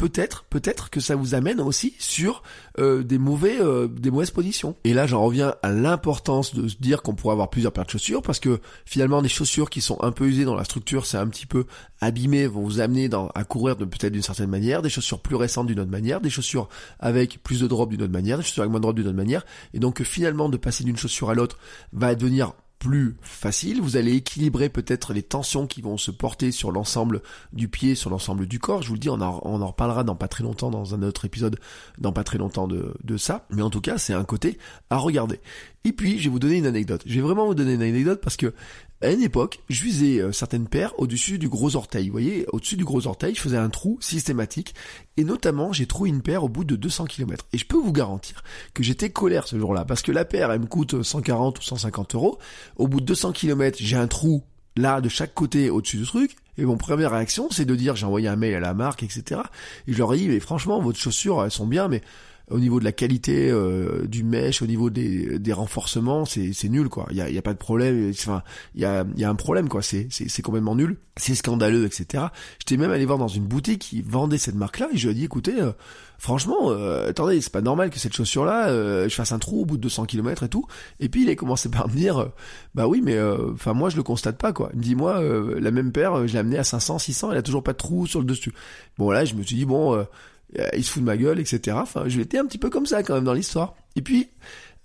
peut-être, peut-être que ça vous amène aussi sur euh, des mauvais, des mauvaises positions. Et là, j'en reviens à l'importance de se dire qu'on pourrait avoir plusieurs paires de chaussures, parce que finalement, des chaussures qui sont un peu usées dans la structure, c'est un petit peu abîmé, vont vous amener à courir peut-être d'une certaine manière, des chaussures plus récentes d'une autre manière, des chaussures avec plus de drop d'une autre manière, des chaussures avec moins de drop d'une autre manière, et donc finalement de passer d'une chaussure à l'autre va devenir plus facile. Vous allez équilibrer peut-être les tensions qui vont se porter sur l'ensemble du pied, sur l'ensemble du corps. Je vous le dis, on en, on reparlera dans pas très longtemps, dans un autre épisode, dans pas très longtemps de, de ça. Mais en tout cas, c'est un côté à regarder. Et puis, je vais vous donner une anecdote. Je vais vraiment vous donner une anecdote parce que à une époque, je visais euh, certaines paires au-dessus du gros orteil. Vous voyez, au-dessus du gros orteil, je faisais un trou systématique. Et notamment, j'ai trouvé une paire au bout de 200 km. Et je peux vous garantir que j'étais colère ce jour-là. Parce que la paire, elle me coûte 140 ou 150 euros. Au bout de 200 km, j'ai un trou là de chaque côté au-dessus du truc. Et mon première réaction, c'est de dire, j'ai envoyé un mail à la marque, etc. Et je leur ai dit, mais franchement, votre chaussures, elles sont bien, mais au niveau de la qualité euh, du mesh, au niveau des, des renforcements, c'est, c'est nul quoi. Il y a, y a pas de problème. Enfin, il y a, y a un problème quoi. C'est, c'est, c'est complètement nul. C'est scandaleux, etc. J'étais même allé voir dans une boutique qui vendait cette marque-là et je lui ai dit écoutez, euh, franchement, euh, attendez, c'est pas normal que cette chaussure-là, je fasse un trou au bout de 200 km et tout. Et puis il a commencé par me dire bah oui, mais enfin moi je le constate pas quoi. Il me dit moi la même paire, je l'ai amenée à 500, 600, elle a toujours pas de trou sur le dessus. Bon là, je me suis dit bon euh, il se fout de ma gueule, etc. Enfin, je été un petit peu comme ça quand même dans l'histoire. Et puis,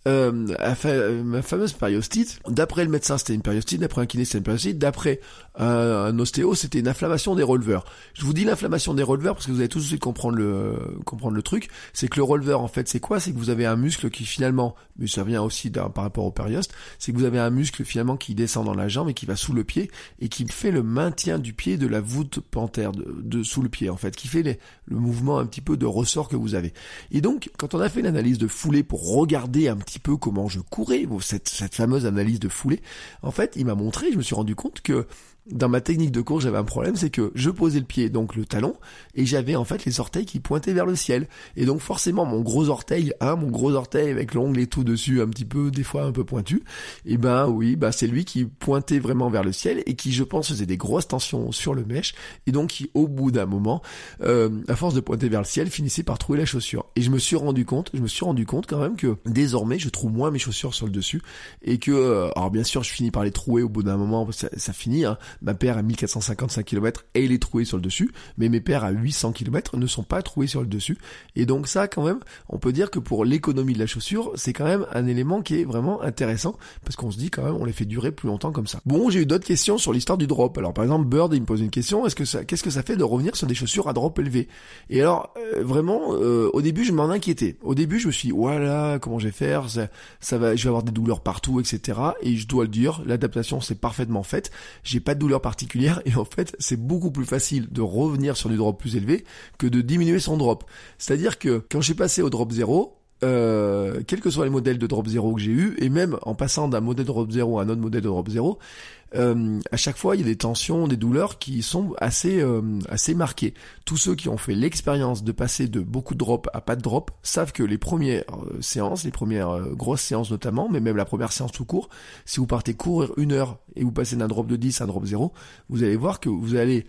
euh, euh, ma fameuse périostite, d'après le médecin c'était une périostite, d'après un kiné c'était une périostite, d'après un, ostéo c'était une inflammation des releveurs. Je vous dis l'inflammation des releveurs parce que vous allez tout de suite comprendre le comprendre le truc. C'est que le releveur en fait c'est quoi? C'est que vous avez un muscle qui finalement, mais ça vient aussi par rapport au périoste, c'est que vous avez un muscle finalement qui descend dans la jambe et qui va sous le pied et qui fait le maintien du pied de la voûte panthère de, sous le pied en fait, qui fait le mouvement un petit peu de ressort que vous avez. Et donc quand on a fait l'analyse de foulée pour regarder un petit peu comment je courais, cette, cette fameuse analyse de foulée, en fait, il m'a montré, je me suis rendu compte que dans ma technique de course, j'avais un problème, c'est que je posais le pied, donc le talon, et j'avais en fait les orteils qui pointaient vers le ciel. Et donc forcément, mon gros orteil, hein, mon gros orteil avec l'ongle et tout dessus, un petit peu, des fois un peu pointu, et eh ben oui, bah c'est lui qui pointait vraiment vers le ciel et qui, je pense, faisait des grosses tensions sur le mèche, et donc qui, au bout d'un moment, euh, à force de pointer vers le ciel, finissait par trouver la chaussure. Et je me suis rendu compte, je me suis rendu compte quand même que désormais, je trouve moins mes chaussures sur le dessus, et que, euh, alors bien sûr, je finis par les trouver au bout d'un moment, ça, ça finit, hein, ma paire à 1455 km et il est troué sur le dessus, mais mes paires à 800 km ne sont pas trouées sur le dessus. Et donc ça, quand même, on peut dire que pour l'économie de la chaussure, c'est quand même un élément qui est vraiment intéressant, parce qu'on se dit quand même, on les fait durer plus longtemps comme ça. Bon, j'ai eu d'autres questions sur l'histoire du drop. Alors par exemple, Bird, il me pose une question, est-ce que ça, qu'est-ce que ça fait de revenir sur des chaussures à drop élevé Et alors, euh, vraiment, euh, au début, je m'en inquiétais. Au début, je me suis dit, voilà, comment je vais faire? Ça, ça va, je vais avoir des douleurs partout, etc. Et je dois le dire, l'adaptation s'est parfaitement faite. J'ai pas de douleur particulière et en fait c'est beaucoup plus facile de revenir sur du drop plus élevé que de diminuer son drop. C'est-à-dire que quand j'ai passé au drop 0, euh, quels que soient les modèles de drop 0 que j'ai eu, et même en passant d'un modèle de drop 0 à un autre modèle de drop 0, euh, à chaque fois il y a des tensions, des douleurs qui sont assez euh, assez marquées. Tous ceux qui ont fait l'expérience de passer de beaucoup de drop à pas de drop savent que les premières euh, séances, les premières grosses séances notamment, mais même la première séance tout court, si vous partez courir une heure et vous passez d'un drop de 10 à un drop 0, vous allez voir que vous allez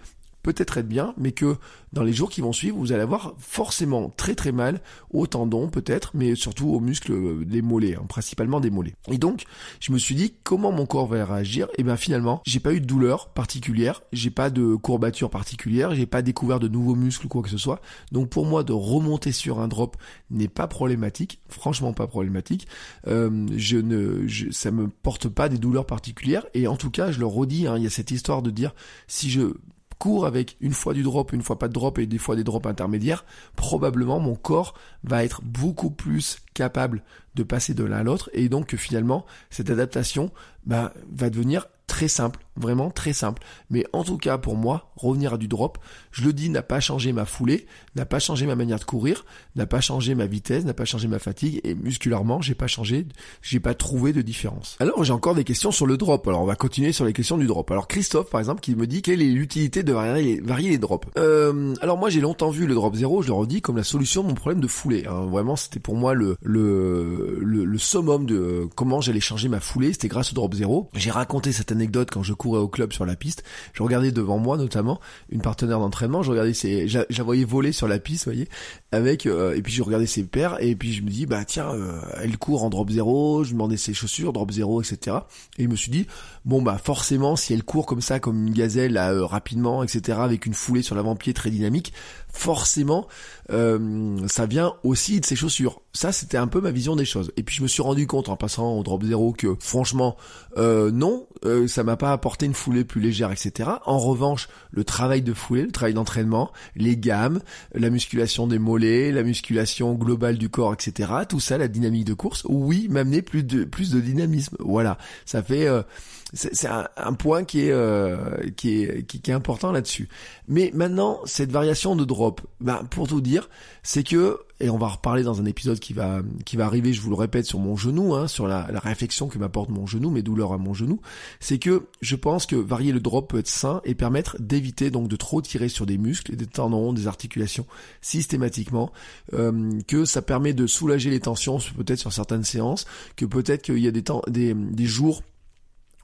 peut-être être bien, mais que dans les jours qui vont suivre, vous allez avoir forcément très très mal aux tendons peut-être, mais surtout aux muscles euh, des mollets, hein, principalement des mollets. Et donc, je me suis dit comment mon corps va réagir? Et bien finalement, j'ai pas eu de douleur particulière, j'ai pas de courbature particulière, j'ai pas découvert de nouveaux muscles quoi que ce soit. Donc pour moi, de remonter sur un drop n'est pas problématique, franchement pas problématique. Euh, je ne, ça me porte pas des douleurs particulières. Et en tout cas, je le redis, hein, il y a cette histoire de dire si je cours avec une fois du drop, une fois pas de drop et des fois des drops intermédiaires, probablement mon corps va être beaucoup plus capable de passer de l'un à l'autre et donc finalement cette adaptation bah, va devenir très simple, vraiment très simple. Mais en tout cas, pour moi, revenir à du drop, je le dis, n'a pas changé ma foulée, n'a pas changé ma manière de courir, n'a pas changé ma vitesse, n'a pas changé ma fatigue, et musculairement, j'ai pas changé, j'ai pas trouvé de différence. Alors, j'ai encore des questions sur le drop. Alors, on va continuer sur les questions du drop. Alors, Christophe, par exemple, qui me dit quelle est l'utilité de varier les, drops? Euh, alors, moi, j'ai longtemps vu le drop 0, je le redis, comme la solution de mon problème de foulée. Hein. Vraiment, c'était pour moi le, le, le, le summum de comment j'allais changer ma foulée, c'était grâce au drop 0. J'ai raconté cette anecdote quand je au club sur la piste. Je regardais devant moi notamment une partenaire d'entraînement. Je regardais ses, je voyais voler sur la piste, voyez, avec euh, et puis je regardais ses paires et puis je me dis bah tiens, euh, elle court en drop 0. Je demandais ses chaussures drop 0, etc. Et je me suis dit bon bah forcément si elle court comme ça comme une gazelle euh, rapidement, etc. avec une foulée sur l'avant-pied très dynamique, forcément ça vient aussi de ses chaussures. Ça c'était un peu ma vision des choses. Et puis je me suis rendu compte en passant au drop 0 que franchement non, ça m'a pas apporté une foulée plus légère, etc. En revanche, le travail de foulée, le travail d'entraînement, les gammes, la musculation des mollets, la musculation globale du corps, etc. Tout ça, la dynamique de course, oui, m'amener plus de plus de dynamisme. Voilà, ça fait euh, c'est un, point qui est, euh, qui est qui, est important là-dessus. Mais maintenant, cette variation de drop, ben, pour tout dire, c'est que et on va reparler dans un épisode qui va qui va arriver, je vous le répète, sur mon genou, hein, sur la, réflexion que m'apporte mon genou, mes douleurs à mon genou, c'est que je pense que varier le drop peut être sain et permettre d'éviter donc de trop tirer sur des muscles des tendons, des articulations systématiquement, euh, que ça permet de soulager les tensions peut-être sur certaines séances, que peut-être qu'il y a des temps, des, des jours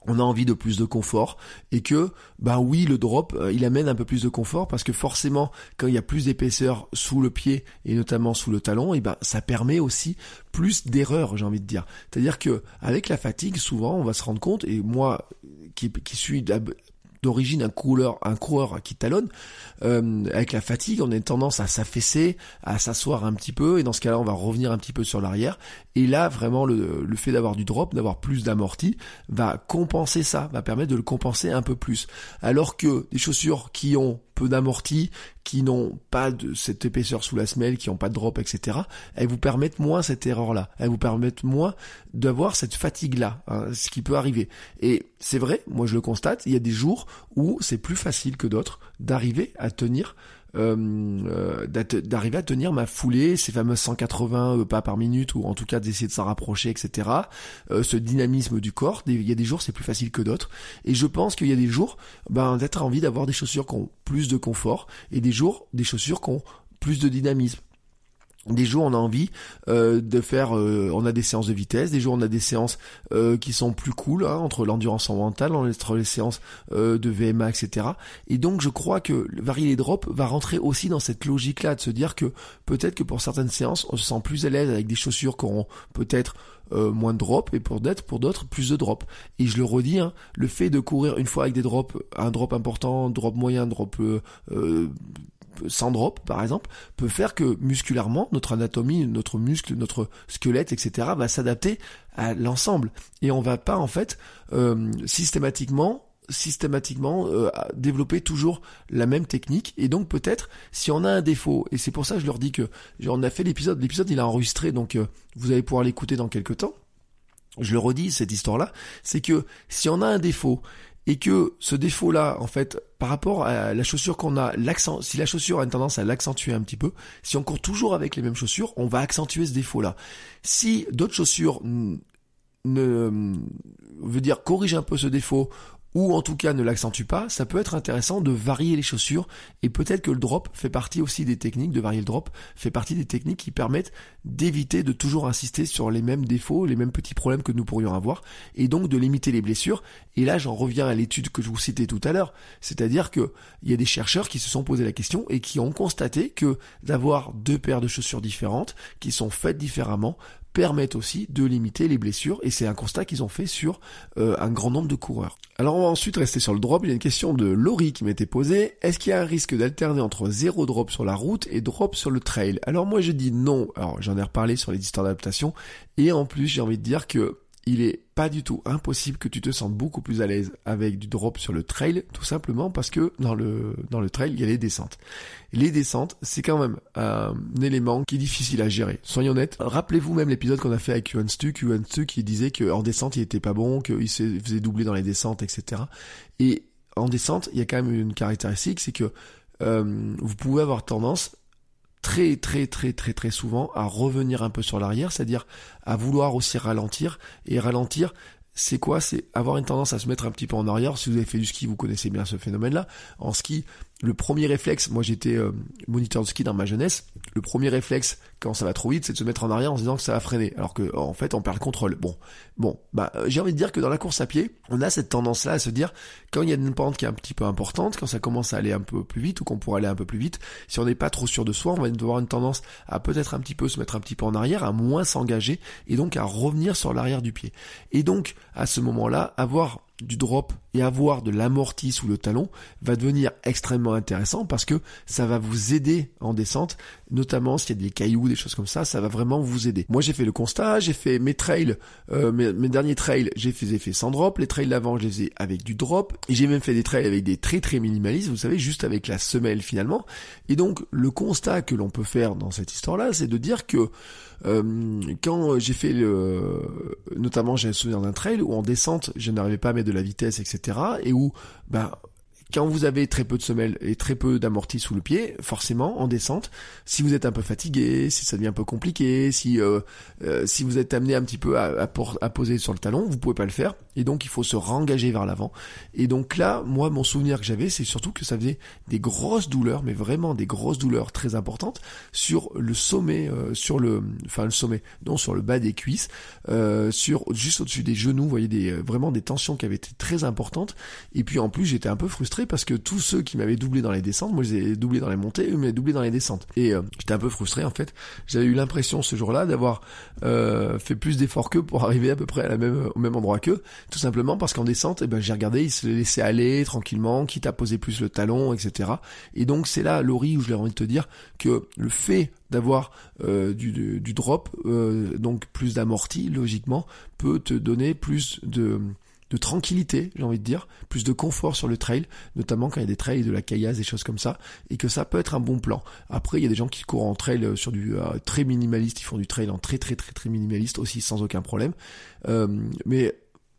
on a envie de plus de confort et que ben oui le drop euh, il amène un peu plus de confort parce que forcément quand il y a plus d'épaisseur sous le pied et notamment sous le talon et ben ça permet aussi plus d'erreurs j'ai envie de dire. C'est à dire que avec la fatigue souvent on va se rendre compte et moi qui, qui suis d'origine un coureur, un coureur qui talonne, euh, avec la fatigue, on a tendance à s'affaisser, à s'asseoir un petit peu, et dans ce cas-là, on va revenir un petit peu sur l'arrière. Et là, vraiment, le, le fait d'avoir du drop, d'avoir plus d'amorti, va compenser ça, va permettre de le compenser un peu plus. Alors que des chaussures qui ont peu d'amorti, qui n'ont pas de cette épaisseur sous la semelle, qui n'ont pas de drop, etc., elles vous permettent moins cette erreur-là. Elles vous permettent moins d'avoir cette fatigue-là, hein, ce qui peut arriver. Et c'est vrai, moi je le constate, il y a des jours où c'est plus facile que d'autres d'arriver à tenir euh, d'arriver à tenir ma foulée, ces fameux 180 pas par minute, ou en tout cas d'essayer de s'en rapprocher, etc. ce dynamisme du corps. Il y a des jours c'est plus facile que d'autres, et je pense qu'il y a des jours, ben d'être envie d'avoir des chaussures qui ont plus de confort, et des jours des chaussures qui ont plus de dynamisme. Des jours on a envie euh, de faire, euh, on a des séances de vitesse, des jours on a des séances euh, qui sont plus cool hein, entre l'endurance mentale, entre les séances de VMA, etc. Et donc je crois que varier les drops va rentrer aussi dans cette logique-là de se dire que peut-être que pour certaines séances on se sent plus à l'aise avec des chaussures qui auront peut-être moins de drops et pour d'autres pour d'autres plus de drops. Et je le redis, hein, le fait de courir une fois avec des drops, un drop important, drop moyen, drop sans drop par exemple, peut faire que musculairement, notre anatomie, notre muscle, notre squelette, etc. va s'adapter à l'ensemble. Et on va pas en fait euh, systématiquement systématiquement euh, développer toujours la même technique et donc peut-être si on a un défaut et c'est pour ça que je leur dis que on a fait l'épisode l'épisode il a enregistré donc euh, vous allez pouvoir l'écouter dans quelques temps je le redis cette histoire là c'est que si on a un défaut et que ce défaut-là, en fait, par rapport à la chaussure qu'on a, si la chaussure a une tendance à l'accentuer un petit peu, si on court toujours avec les mêmes chaussures, on va accentuer ce défaut-là. Si d'autres chaussures ne veut dire corrige un peu ce défaut ou en tout cas ne l'accentue pas, ça peut être intéressant de varier les chaussures et peut-être que le drop fait partie aussi des techniques, de varier le drop fait partie des techniques qui permettent d'éviter de toujours insister sur les mêmes défauts, les mêmes petits problèmes que nous pourrions avoir et donc de limiter les blessures. Et là j'en reviens à l'étude que je vous citais tout à l'heure, c'est-à-dire que il y a des chercheurs qui se sont posé la question et qui ont constaté que d'avoir deux paires de chaussures différentes qui sont faites différemment permettent aussi de limiter les blessures et c'est un constat qu'ils ont fait sur euh, un grand nombre de coureurs. Alors on va ensuite rester sur le drop, il y a une question de Laurie qui m'était posée, est-ce qu'il y a un risque d'alterner entre zéro drop sur la route et drop sur le trail? Alors moi je dis non, alors j'en ai reparlé sur les histoires d'adaptation. Et en plus j'ai envie de dire que il est pas du tout impossible que tu te sentes beaucoup plus à l'aise avec du drop sur le trail, tout simplement parce que dans le, dans le trail, il y a les descentes. Les descentes, c'est quand même un élément qui est difficile à gérer. Soyons honnêtes. Rappelez-vous même l'épisode qu'on a fait avec Yuan Stu, Yuan Stu qui disait qu'en descente, il était pas bon, qu'il se faisait doubler dans les descentes, etc. Et en descente, il y a quand même une caractéristique, c'est que euh, vous pouvez avoir tendance très très très très très souvent à revenir un peu sur l'arrière, c'est-à-dire à vouloir aussi ralentir et ralentir c'est quoi? C'est avoir une tendance à se mettre un petit peu en arrière. Si vous avez fait du ski, vous connaissez bien ce phénomène-là. En ski, le premier réflexe, moi j'étais euh, moniteur de ski dans ma jeunesse, le premier réflexe quand ça va trop vite, c'est de se mettre en arrière en se disant que ça va freiner, alors que en fait on perd le contrôle. Bon, bon, bah euh, j'ai envie de dire que dans la course à pied, on a cette tendance-là à se dire quand il y a une pente qui est un petit peu importante, quand ça commence à aller un peu plus vite ou qu'on pourrait aller un peu plus vite, si on n'est pas trop sûr de soi, on va avoir une tendance à peut-être un petit peu se mettre un petit peu en arrière, à moins s'engager et donc à revenir sur l'arrière du pied. Et donc à ce moment-là, avoir du drop et avoir de l'amorti sous le talon va devenir extrêmement intéressant parce que ça va vous aider en descente, notamment s'il y a des cailloux, des choses comme ça, ça va vraiment vous aider. Moi j'ai fait le constat, j'ai fait mes trails, euh, mes, derniers trails, j'ai fait, fait sans drop, les trails d'avant je les faisais avec du drop, et j'ai même fait des trails avec des très très minimalistes, vous savez, juste avec la semelle finalement. Et donc le constat que l'on peut faire dans cette histoire-là, c'est de dire que euh, quand j'ai fait le, notamment j'ai un souvenir d'un trail où en descente je n'arrivais pas à mettre de la vitesse, etc. Et où, bah, quand vous avez très peu de semelles et très peu d'amorti sous le pied, forcément, en descente, si vous êtes un peu fatigué, si ça devient un peu compliqué, si euh, euh, si vous êtes amené un petit peu à, à, poser sur le talon, vous pouvez pas le faire. Et donc, il faut se rengager vers l'avant. Et donc là, moi, mon souvenir que j'avais, c'est surtout que ça faisait des grosses douleurs, mais vraiment des grosses douleurs très importantes sur le sommet, euh, sur le, enfin le sommet, non, sur le bas des cuisses, sur juste au-dessus des genoux, vous voyez des vraiment des tensions qui avaient été très importantes. Et puis en plus, j'étais un peu frustré parce que tous ceux qui m'avaient doublé dans les descentes, moi je les ai doublés dans les montées, eux m'avaient doublé dans les descentes. Et euh, j'étais un peu frustré en fait. J'avais eu l'impression ce jour-là d'avoir euh, fait plus d'efforts qu'eux pour (laughs) arriver à peu près à la même, au même endroit qu'eux, tout simplement parce qu'en descente, eh ben, j'ai regardé, ils se laissaient aller tranquillement, quitte à poser plus le talon, etc. Et donc c'est là, Laurie, où je leur envie de te dire que le fait d'avoir euh, du, du, drop, donc plus d'amorti, logiquement, peut te donner plus de de tranquillité, j'ai envie de dire, plus de confort sur le trail, notamment quand il y a des trails de la caillasse, des choses comme ça, et que ça peut être un bon plan. Après, il y a des gens qui courent en trail euh, sur du euh, très minimaliste, ils font du trail en très très très très minimaliste aussi sans aucun problème. Euh, mais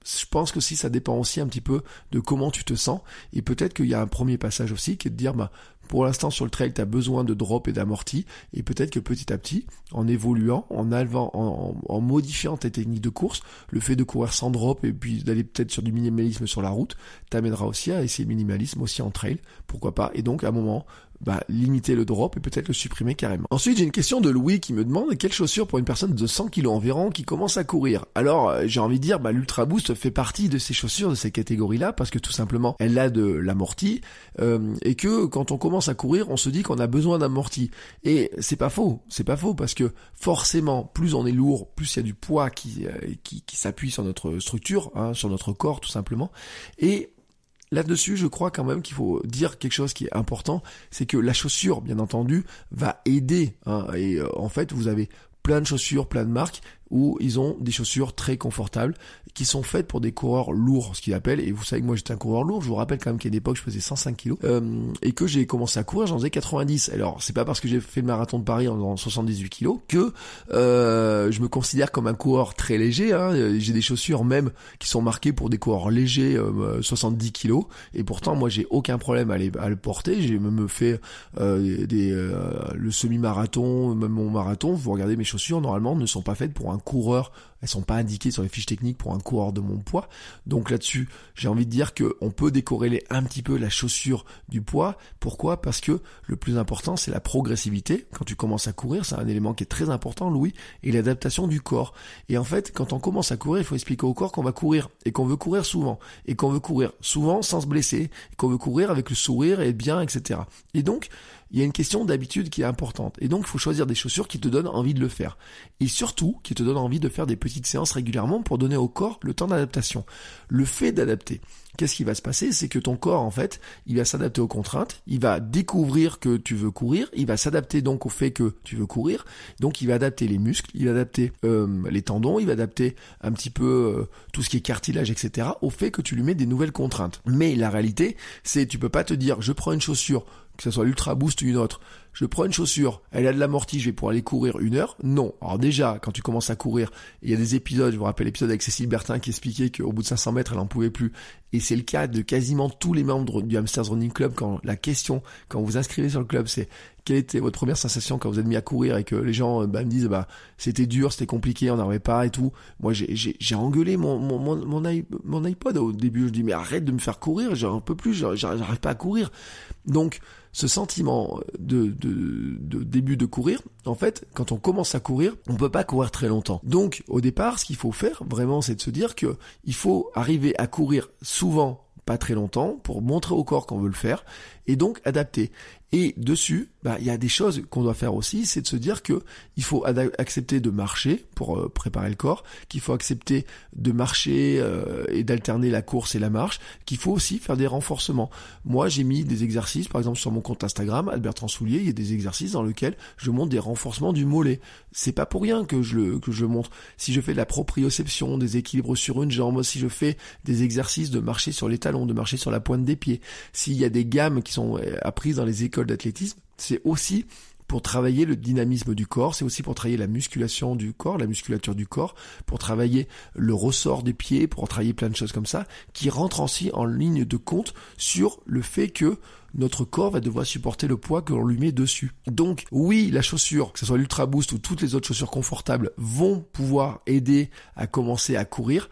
je pense que si ça dépend aussi un petit peu de comment tu te sens, et peut-être qu'il y a un premier passage aussi qui est de dire, bah pour l'instant sur le trail, tu as besoin de drop et d'amorti, et peut-être que petit à petit, en évoluant, en, en, modifiant tes techniques de course, le fait de courir sans drop et puis d'aller peut-être sur du minimalisme sur la route, t'amènera aussi à essayer minimalisme aussi en trail, pourquoi pas, et donc à un moment, bah, limiter le drop et peut-être le supprimer carrément. Ensuite, j'ai une question de Louis qui me demande quelles chaussures pour une personne de 100 kg environ qui commence à courir? Alors, euh, j'ai envie de dire, bah, l'Ultra Boost fait partie de ces chaussures, de ces catégories-là, parce que tout simplement, elle a de l'amorti, euh, et que quand on commence à courir, on se dit qu'on a besoin d'amorti. Et c'est pas faux, c'est pas faux, parce que forcément, plus on est lourd, plus il y a du poids qui, euh, qui, qui s'appuie sur notre structure, hein, sur notre corps tout simplement, et Là-dessus, je crois quand même qu'il faut dire quelque chose qui est important, c'est que la chaussure, bien entendu, va aider. Hein, et euh, en fait, vous avez plein de chaussures, plein de marques où ils ont des chaussures très confortables qui sont faites pour des coureurs lourds, ce qu'ils appellent. Et vous savez que moi j'étais un coureur lourd. Je vous rappelle quand même qu'à une époque je faisais 105 kilos euh, et que j'ai commencé à courir, j'en faisais 90. Alors c'est pas parce que j'ai fait le marathon de Paris en faisant 78 kilos que euh, je me considère comme un coureur très léger. Hein. J'ai des chaussures même qui sont marquées pour des coureurs légers, 70 euh, kilos. Et pourtant moi j'ai aucun problème à, les, à le porter. J'ai même fait euh, des, le semi-marathon, même mon marathon. Vous regardez mes chaussures normalement ne sont pas faites pour un coureur, elles sont pas indiquées sur les fiches techniques pour un coureur de mon poids. Donc là-dessus, j'ai envie de dire que on peut décorréler un petit peu la chaussure du poids. Pourquoi? Parce que le plus important, c'est la progressivité. Quand tu commences à courir, c'est un élément qui est très important, Louis, et l'adaptation du corps. Et en fait, quand on commence à courir, il faut expliquer au corps qu'on va courir et qu'on veut courir souvent et qu'on veut courir souvent sans se blesser, et qu'on veut courir avec le sourire et bien, etc. Et donc, il y a une question d'habitude qui est importante. Et donc, il faut choisir des chaussures qui te donnent envie de le faire. Et surtout, qui te donnent envie de faire des petites séances régulièrement pour donner au corps le temps d'adaptation. Le fait d'adapter. Qu'est-ce qui va se passer? C'est que ton corps, en fait, il va s'adapter aux contraintes, il va découvrir que tu veux courir, il va s'adapter donc au fait que tu veux courir, donc il va adapter les muscles, il va adapter euh, les tendons, il va adapter un petit peu euh, tout ce qui est cartilage, etc., au fait que tu lui mets des nouvelles contraintes. Mais la réalité, c'est tu peux pas te dire, je prends une chaussure que ce soit l'Ultra Boost ou une autre, je prends une chaussure, elle a de l'amorti, je vais pouvoir aller courir une heure. Non. Alors déjà, quand tu commences à courir, il y a des épisodes, je vous rappelle l'épisode avec Cécile Bertin qui expliquait qu'au bout de 500 mètres, elle n'en pouvait plus. Et c'est le cas de quasiment tous les membres du Hamsters Running Club quand la question, quand vous inscrivez sur le club, c'est quelle était votre première sensation quand vous êtes mis à courir et que les gens bah, me disent bah c'était dur, c'était compliqué, on n'arrivait pas et tout. Moi j'ai engueulé mon mon, mon, mon, iPod au début. Je dis mais arrête de me faire courir, j'en peux plus, j'arrive pas à courir. Donc ce sentiment de, début de courir, en fait, quand on commence à courir, on peut pas courir très longtemps. Donc, au départ, ce qu'il faut faire, vraiment, c'est de se dire que il faut arriver à courir souvent pas très longtemps pour montrer au corps qu'on veut le faire et donc adapter. Et dessus, bah, il y a des choses qu'on doit faire aussi, c'est de se dire que il faut accepter de marcher pour euh, préparer le corps, qu'il faut accepter de marcher euh, et d'alterner la course et la marche, qu'il faut aussi faire des renforcements. Moi, j'ai mis des exercices, par exemple sur mon compte Instagram, Albert Transoulier, il y a des exercices dans lesquels je montre des renforcements du mollet. C'est pas pour rien que je le que je montre. Si je fais de la proprioception, des équilibres sur une jambe, si je fais des exercices de marcher sur les talons, de marcher sur la pointe des pieds, s'il y a des gammes qui sont euh, apprises dans les écoles d'athlétisme, c'est aussi pour travailler le dynamisme du corps, c'est aussi pour travailler la musculation du corps, la musculature du corps, pour travailler le ressort des pieds, pour travailler plein de choses comme ça, qui rentrent aussi en ligne de compte sur le fait que notre corps va devoir supporter le poids que l'on lui met dessus. Donc oui, la chaussure, que ce soit l'Ultra Boost ou toutes les autres chaussures confortables, vont pouvoir aider à commencer à courir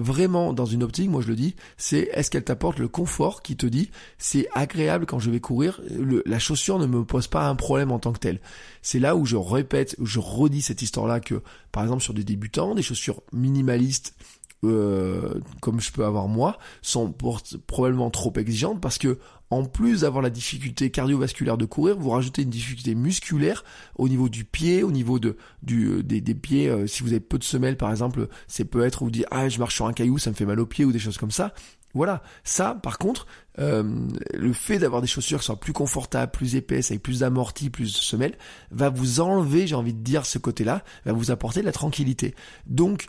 vraiment dans une optique, moi je le dis, c'est est-ce qu'elle t'apporte le confort qui te dit c'est agréable quand je vais courir, la chaussure ne me pose pas un problème en tant que tel. C'est là où je répète, où je redis cette histoire-là que par exemple sur des débutants, des chaussures minimalistes, euh, comme je peux avoir moi, sont probablement trop exigeantes parce que en plus d'avoir la difficulté cardiovasculaire de courir, vous rajoutez une difficulté musculaire au niveau du pied, au niveau de du euh, des, des pieds. Euh, si vous avez peu de semelles, par exemple, c'est peut être vous dire ah je marche sur un caillou, ça me fait mal aux pieds ou des choses comme ça. Voilà, ça par contre, euh, le fait d'avoir des chaussures qui soient plus confortables, plus épaisses, avec plus d'amorti, plus de semelles, va vous enlever, j'ai envie de dire, ce côté-là, va vous apporter de la tranquillité. Donc,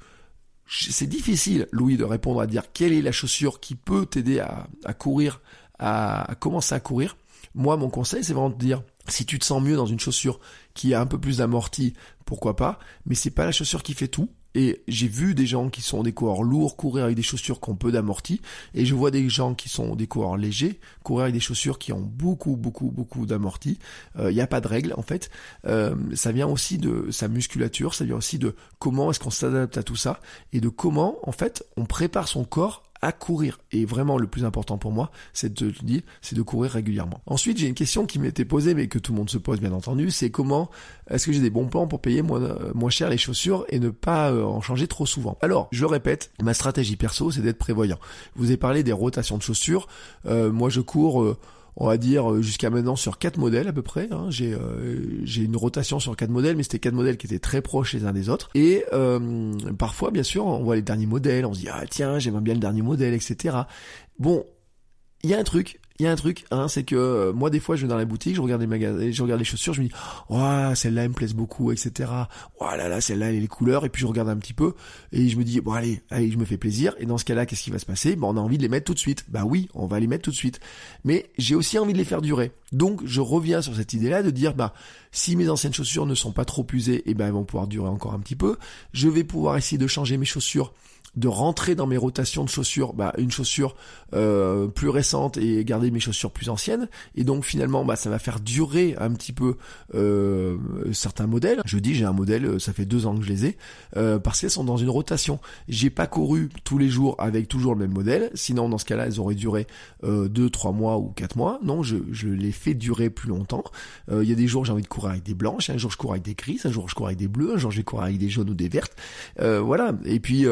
c'est difficile, Louis, de répondre à dire quelle est la chaussure qui peut t'aider à, à courir à, commencer à courir, moi mon conseil c'est vraiment de dire si tu te sens mieux dans une chaussure qui a un peu plus d'amorti, pourquoi pas, mais c'est pas la chaussure qui fait tout. Et j'ai vu des gens qui sont des coureurs lourds courir avec des chaussures qui ont peu d'amorti, et je vois des gens qui sont des coureurs légers courir avec des chaussures qui ont beaucoup, beaucoup, beaucoup d'amorti. Il euh, n'y a pas de règle en fait. Euh, ça vient aussi de sa musculature, ça vient aussi de comment est-ce qu'on s'adapte à tout ça, et de comment en fait on prépare son corps à courir. Et vraiment, le plus important pour moi, c'est de te dire, c'est de courir régulièrement. Ensuite, j'ai une question qui m'était posée, mais que tout le monde se pose bien entendu, c'est comment est-ce que j'ai des bons plans pour payer moins, euh, moins cher les chaussures et ne pas euh, en changer trop souvent? Alors, je répète, ma stratégie perso, c'est d'être prévoyant. Vous ai parlé des rotations de chaussures. Euh, moi, je cours on va dire euh, jusqu'à maintenant sur quatre modèles à peu près. Hein. J'ai euh, j'ai une rotation sur quatre modèles, mais c'était quatre modèles qui étaient très proches les uns des autres. Et euh, parfois, bien sûr, on voit les derniers modèles, on se dit ah tiens j'aime bien le dernier modèle, etc. Bon, il y a un truc, il y a un truc, hein, c'est que euh, moi des fois je vais dans la boutique, je regarde les magasins, je regarde les chaussures, je me dis, oh celle-là elle me plaise beaucoup, etc. Oh là là, celle-là elle est les couleurs, et puis je regarde un petit peu et je me dis bon allez, allez, je me fais plaisir. Et dans ce cas-là, qu'est-ce qui va se passer? Bon, on a envie de les mettre tout de suite. Bah oui, on va les mettre tout de suite. Mais j'ai aussi envie de les faire durer. Donc je reviens sur cette idée-là de dire bah si mes anciennes chaussures ne sont pas trop usées, et eh ben elles vont pouvoir durer encore un petit peu. Je vais pouvoir essayer de changer mes chaussures de rentrer dans mes rotations de chaussures, bah, une chaussure euh, plus récente et garder mes chaussures plus anciennes. Et donc finalement, bah, ça va faire durer un petit peu euh, certains modèles. Je dis j'ai un modèle, euh, ça fait deux ans que je les ai, parce qu'elles sont dans une rotation. J'ai pas couru tous les jours avec toujours le même modèle, sinon dans ce cas-là, elles auraient duré deux, trois mois ou quatre mois. Non, je, les fais durer plus longtemps. Il y a des jours j'ai envie de courir avec des blanches, un jour je cours avec des grises, un jour je cours avec des bleus, un jour je courir avec des jaunes ou des vertes. voilà. Et puis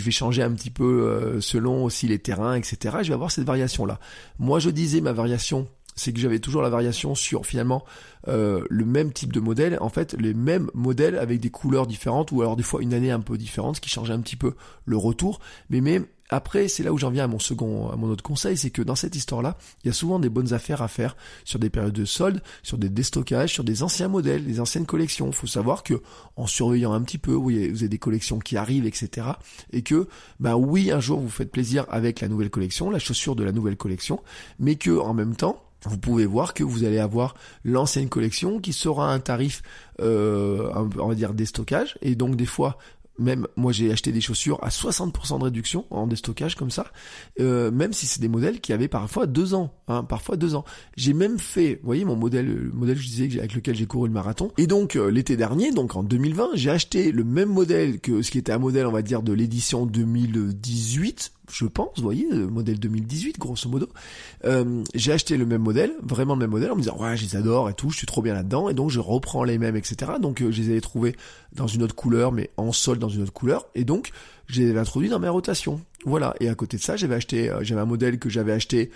je vais changer un petit peu euh, selon aussi les terrains, etc. je vais avoir cette variation-là. Moi, je disais ma variation, c'est que j'avais toujours la variation sur finalement euh, le même type de modèle, en fait les mêmes modèles avec des couleurs différentes ou alors des fois une année un peu différente, ce qui changeait un petit peu le retour. Mais même après, c'est là où j'en viens à mon second, à mon autre conseil, c'est que dans cette histoire-là, il y a souvent des bonnes affaires à faire sur des périodes de soldes, sur des déstockages, sur des anciens modèles, des anciennes collections. Faut savoir que, en surveillant un petit peu, vous, avez des collections qui arrivent, etc. Et que, ben oui, un jour vous faites plaisir avec la nouvelle collection, la chaussure de la nouvelle collection, mais que, en même temps, vous pouvez voir que vous allez avoir l'ancienne collection qui sera un tarif, euh, on va dire, déstockage. Et donc des fois, même moi j'ai acheté des chaussures à 60% de réduction en déstockage comme ça, euh, même si c'est des modèles qui avaient parfois deux ans, hein, parfois deux ans. J'ai même fait, vous voyez mon modèle, le modèle je disais avec lequel j'ai couru le marathon. Et donc euh, l'été dernier, donc en 2020, j'ai acheté le même modèle que ce qui était un modèle on va dire de l'édition 2018 je pense, vous voyez, le modèle 2018, grosso modo. Euh, j'ai acheté le même modèle, vraiment le même modèle, en me disant, ouais, je les adore et tout, je suis trop bien là-dedans, et donc je reprends les mêmes, etc. Donc euh, je les avais trouvés dans une autre couleur, mais en sol dans une autre couleur, et donc je les avais introduits dans mes rotations. Voilà, et à côté de ça, j'avais acheté, euh, j'avais un modèle que j'avais acheté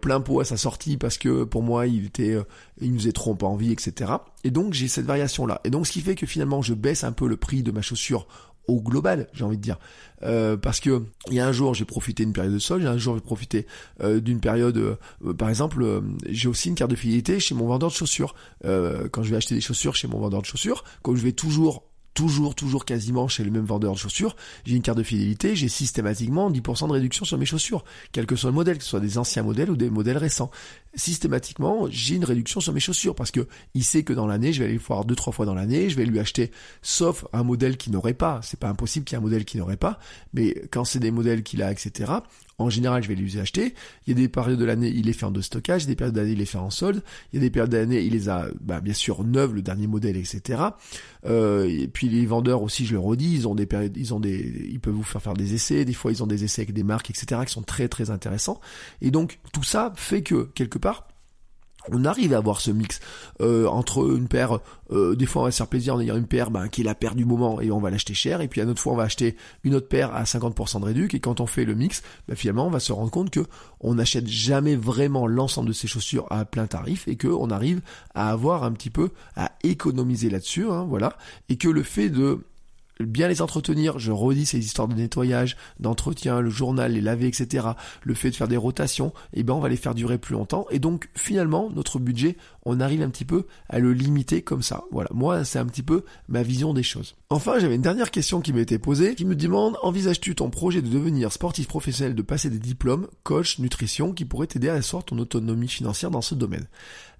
plein pot à sa sortie parce que pour moi, il était, il nous faisait trop pas envie, etc. Et donc j'ai cette variation là. Et donc ce qui fait que finalement, je baisse un peu le prix de ma chaussure au global, j'ai envie de dire. Euh, parce que il y a un jour j'ai profité d'une période de sol, il y a un jour j'ai profité euh, d'une période, euh, par exemple, j'ai aussi une carte de fidélité chez mon vendeur de chaussures. quand je vais acheter des chaussures chez mon vendeur de chaussures, comme je vais toujours toujours, toujours quasiment chez le même vendeur de chaussures, j'ai une carte de fidélité, j'ai systématiquement 10% de réduction sur mes chaussures, quel que soit le modèle, que ce soit des anciens modèles ou des modèles récents. Systématiquement, j'ai une réduction sur mes chaussures parce que il sait que dans l'année, je vais aller le voir deux, trois fois dans l'année, je vais lui acheter, sauf un modèle qui n'aurait pas. C'est pas impossible qu'il y ait un modèle qui n'aurait pas, mais quand c'est des modèles qu'il a, etc., en général, je vais les acheter. Il y a des périodes de l'année, il les fait en stockage, des périodes d'année, il les fait en solde. Il y a des périodes d'année, il les a, bah, bien sûr, neuves, le dernier modèle, etc. Euh, et puis les vendeurs aussi, je le redis, ils ont des périodes, ils ont des, ils peuvent vous faire faire des essais. Des fois, ils ont des essais avec des marques, etc. qui sont très très intéressants. Et donc tout ça fait que quelque part, on arrive à avoir ce mix euh, entre une paire, euh, des fois on va se faire plaisir en ayant une paire ben, qui est la paire du moment et on va l'acheter cher, et puis à une autre fois on va acheter une autre paire à 50% de réduc, et quand on fait le mix, ben, finalement on va se rendre compte que on n'achète jamais vraiment l'ensemble de ces chaussures à plein tarif, et que on arrive à avoir un petit peu à économiser là-dessus, hein, voilà, et que le fait de bien les entretenir, je redis ces histoires de nettoyage, d'entretien, le journal, les laver, etc., le fait de faire des rotations, et eh ben on va les faire durer plus longtemps, et donc finalement notre budget, on arrive un petit peu à le limiter comme ça. Voilà, moi c'est un petit peu ma vision des choses. Enfin, j'avais une dernière question qui m'était posée, qui me demande, envisages-tu ton projet de devenir sportif professionnel, de passer des diplômes, coach, nutrition, qui pourraient t'aider à asseoir ton autonomie financière dans ce domaine?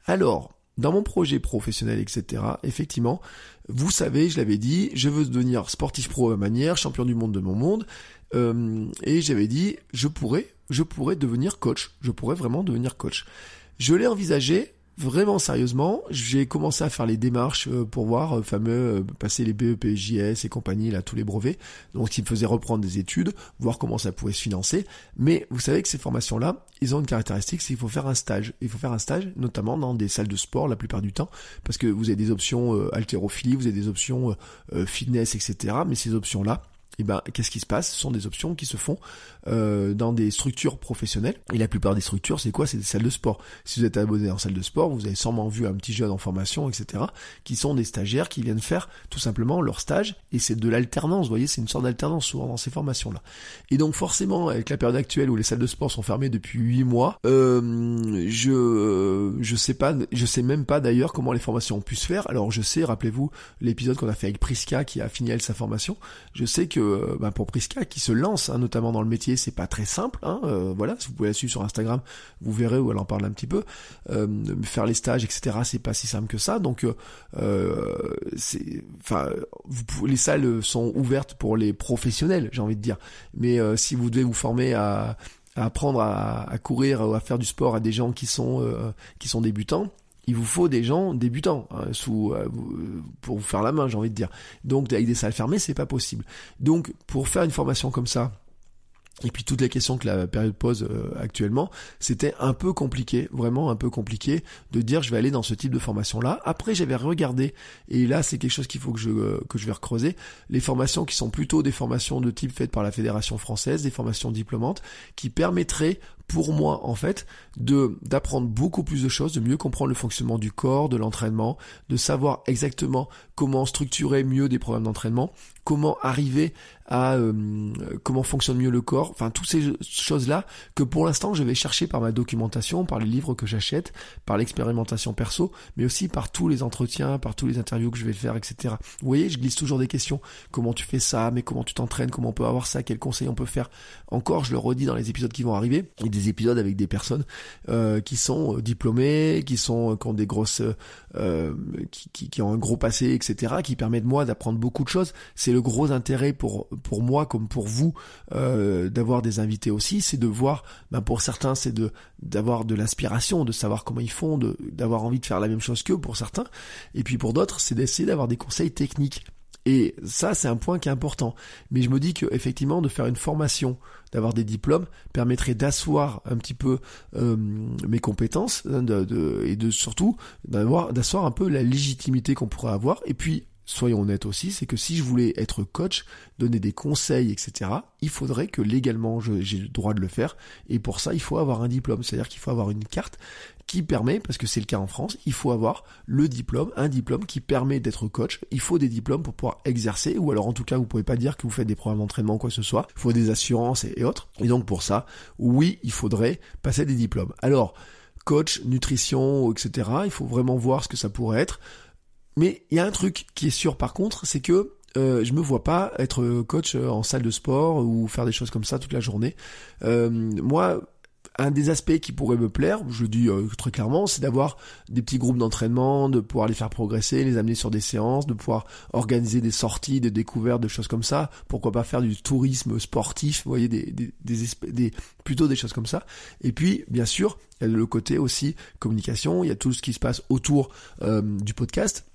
Alors, dans mon projet professionnel, etc., effectivement, vous savez, je l'avais dit, je veux devenir sportif pro à ma manière, champion du monde de mon monde, euh, et j'avais dit, je pourrais, je pourrais devenir coach, je pourrais vraiment devenir coach. Je l'ai envisagé, vraiment sérieusement, j'ai commencé à faire les démarches euh, pour voir euh, fameux euh, passer les BEP, JS et compagnie là tous les brevets. Donc il me faisait reprendre des études, voir comment ça pouvait se financer. Mais vous savez que ces formations là, ils ont une caractéristique, c'est qu'il faut faire un stage. Il faut faire un stage notamment dans des salles de sport la plupart du temps parce que vous avez des options euh, haltérophilie, vous avez des options fitness, etc. Mais ces options là et eh ben qu'est-ce qui se passe? Ce sont des options qui se font euh, dans des structures professionnelles. Et la plupart des structures, c'est quoi? C'est des salles de sport. Si vous êtes abonné en salle de sport, vous avez sûrement vu un petit jeune en formation, etc., qui sont des stagiaires qui viennent faire tout simplement leur stage. Et c'est de l'alternance, vous voyez, c'est une sorte d'alternance souvent dans ces formations-là. Et donc forcément, avec la période actuelle où les salles de sport sont fermées depuis 8 mois, euh, je je sais pas, je sais même pas d'ailleurs comment les formations ont pu se faire. Alors je sais, rappelez-vous l'épisode qu'on a fait avec Priska qui a fini elle sa formation. Je sais que euh, bah, pour Priska qui se lance hein, notamment dans le métier, c'est pas très simple. Hein, euh, voilà, si vous pouvez la suivre sur Instagram, vous verrez où elle en parle un petit peu. Euh, faire les stages, etc. C'est pas si simple que ça. Donc, les salles sont ouvertes pour les professionnels, j'ai envie de dire. Mais si vous devez vous former à apprendre à, courir ou à faire du sport à des gens qui sont qui sont débutants, il vous faut des gens débutants hein, sous euh, pour vous faire la main, j'ai envie de dire. Donc avec des salles fermées, c'est pas possible. Donc pour faire une formation comme ça, et puis toutes les questions que la période pose euh, actuellement, c'était un peu compliqué, vraiment un peu compliqué de dire je vais aller dans ce type de formation là. Après j'avais regardé et là c'est quelque chose qu'il faut que je euh, que je vais recreuser les formations qui sont plutôt des formations de type faites par la fédération française, des formations diplômantes qui permettraient pour moi en fait de d'apprendre beaucoup plus de choses, de mieux comprendre le fonctionnement du corps, de l'entraînement, de savoir exactement comment structurer mieux des programmes d'entraînement, comment arriver à euh, comment fonctionne mieux le corps, enfin toutes ces choses-là que pour l'instant je vais chercher par ma documentation, par les livres que j'achète, par l'expérimentation perso, mais aussi par tous les entretiens, par tous les interviews que je vais faire, etc. Vous voyez, je glisse toujours des questions. Comment tu fais ça? Mais comment tu t'entraînes? Comment on peut avoir ça? Quels conseils on peut faire? Encore, je le redis dans les épisodes qui vont arriver, et des épisodes avec des personnes euh, qui sont euh, diplômées, qui sont qui ont des grosses, qui, qui, qui ont un gros passé, etc. Qui permettent moi d'apprendre beaucoup de choses. C'est le gros intérêt pour pour moi comme pour vous euh, d'avoir des invités aussi, c'est de voir, ben pour certains c'est de d'avoir de l'inspiration, de savoir comment ils font, d'avoir envie de faire la même chose qu'eux pour certains, et puis pour d'autres c'est d'essayer d'avoir des conseils techniques. Et ça, c'est un point qui est important. Mais je me dis que effectivement, de faire une formation, d'avoir des diplômes, permettrait d'asseoir un petit peu euh, mes compétences hein, et de surtout d'avoir d'asseoir un peu la légitimité qu'on pourrait avoir. Et puis soyons honnêtes aussi, c'est que si je voulais être coach, donner des conseils, etc., il faudrait que légalement j'ai le droit de le faire. Et pour ça, il faut avoir un diplôme. C'est-à-dire qu'il faut avoir une carte qui permet, parce que c'est le cas en France, il faut avoir le diplôme, un diplôme qui permet d'être coach. Il faut des diplômes pour pouvoir exercer, ou alors en tout cas, vous pouvez pas dire que vous faites des programmes d'entraînement, quoi que ce soit. Il faut des assurances et autres. Et donc pour ça, oui, il faudrait passer des diplômes. Alors, coach, nutrition, etc., il faut vraiment voir ce que ça pourrait être. Mais il y a un truc qui est sûr par contre, c'est que euh, je me vois pas être coach en salle de sport ou faire des choses comme ça toute la journée. Euh, moi, un des aspects qui pourrait me plaire, je le dis euh, très clairement, c'est d'avoir des petits groupes d'entraînement, de pouvoir les faire progresser, les amener sur des séances, de pouvoir organiser des sorties, des découvertes, des choses comme ça. Pourquoi pas faire du tourisme sportif, vous voyez, des, des, des, des plutôt des choses comme ça. Et puis, bien sûr, il y a le côté aussi communication, il y a tout ce qui se passe autour euh, du podcast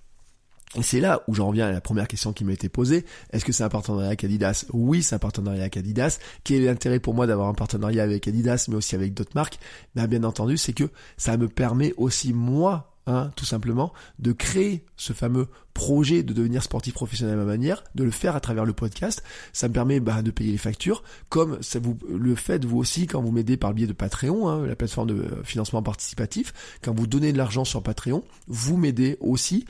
et c'est là où j'en reviens à la première question qui m'a été posée. Est-ce que c'est un partenariat avec Adidas? Oui, c'est un partenariat avec Adidas. Quel est l'intérêt pour moi d'avoir un partenariat avec Adidas, mais aussi avec d'autres marques? Ben, Bien entendu, c'est que ça me permet aussi, moi, hein, tout simplement, de créer ce fameux projet de devenir sportif professionnel à ma manière, de le faire à travers le podcast. Ça me permet bah, de payer les factures, comme ça vous le faites vous aussi quand vous m'aidez par le biais de Patreon, hein, la plateforme de financement participatif. Quand vous donnez de l'argent sur Patreon, vous m'aidez aussi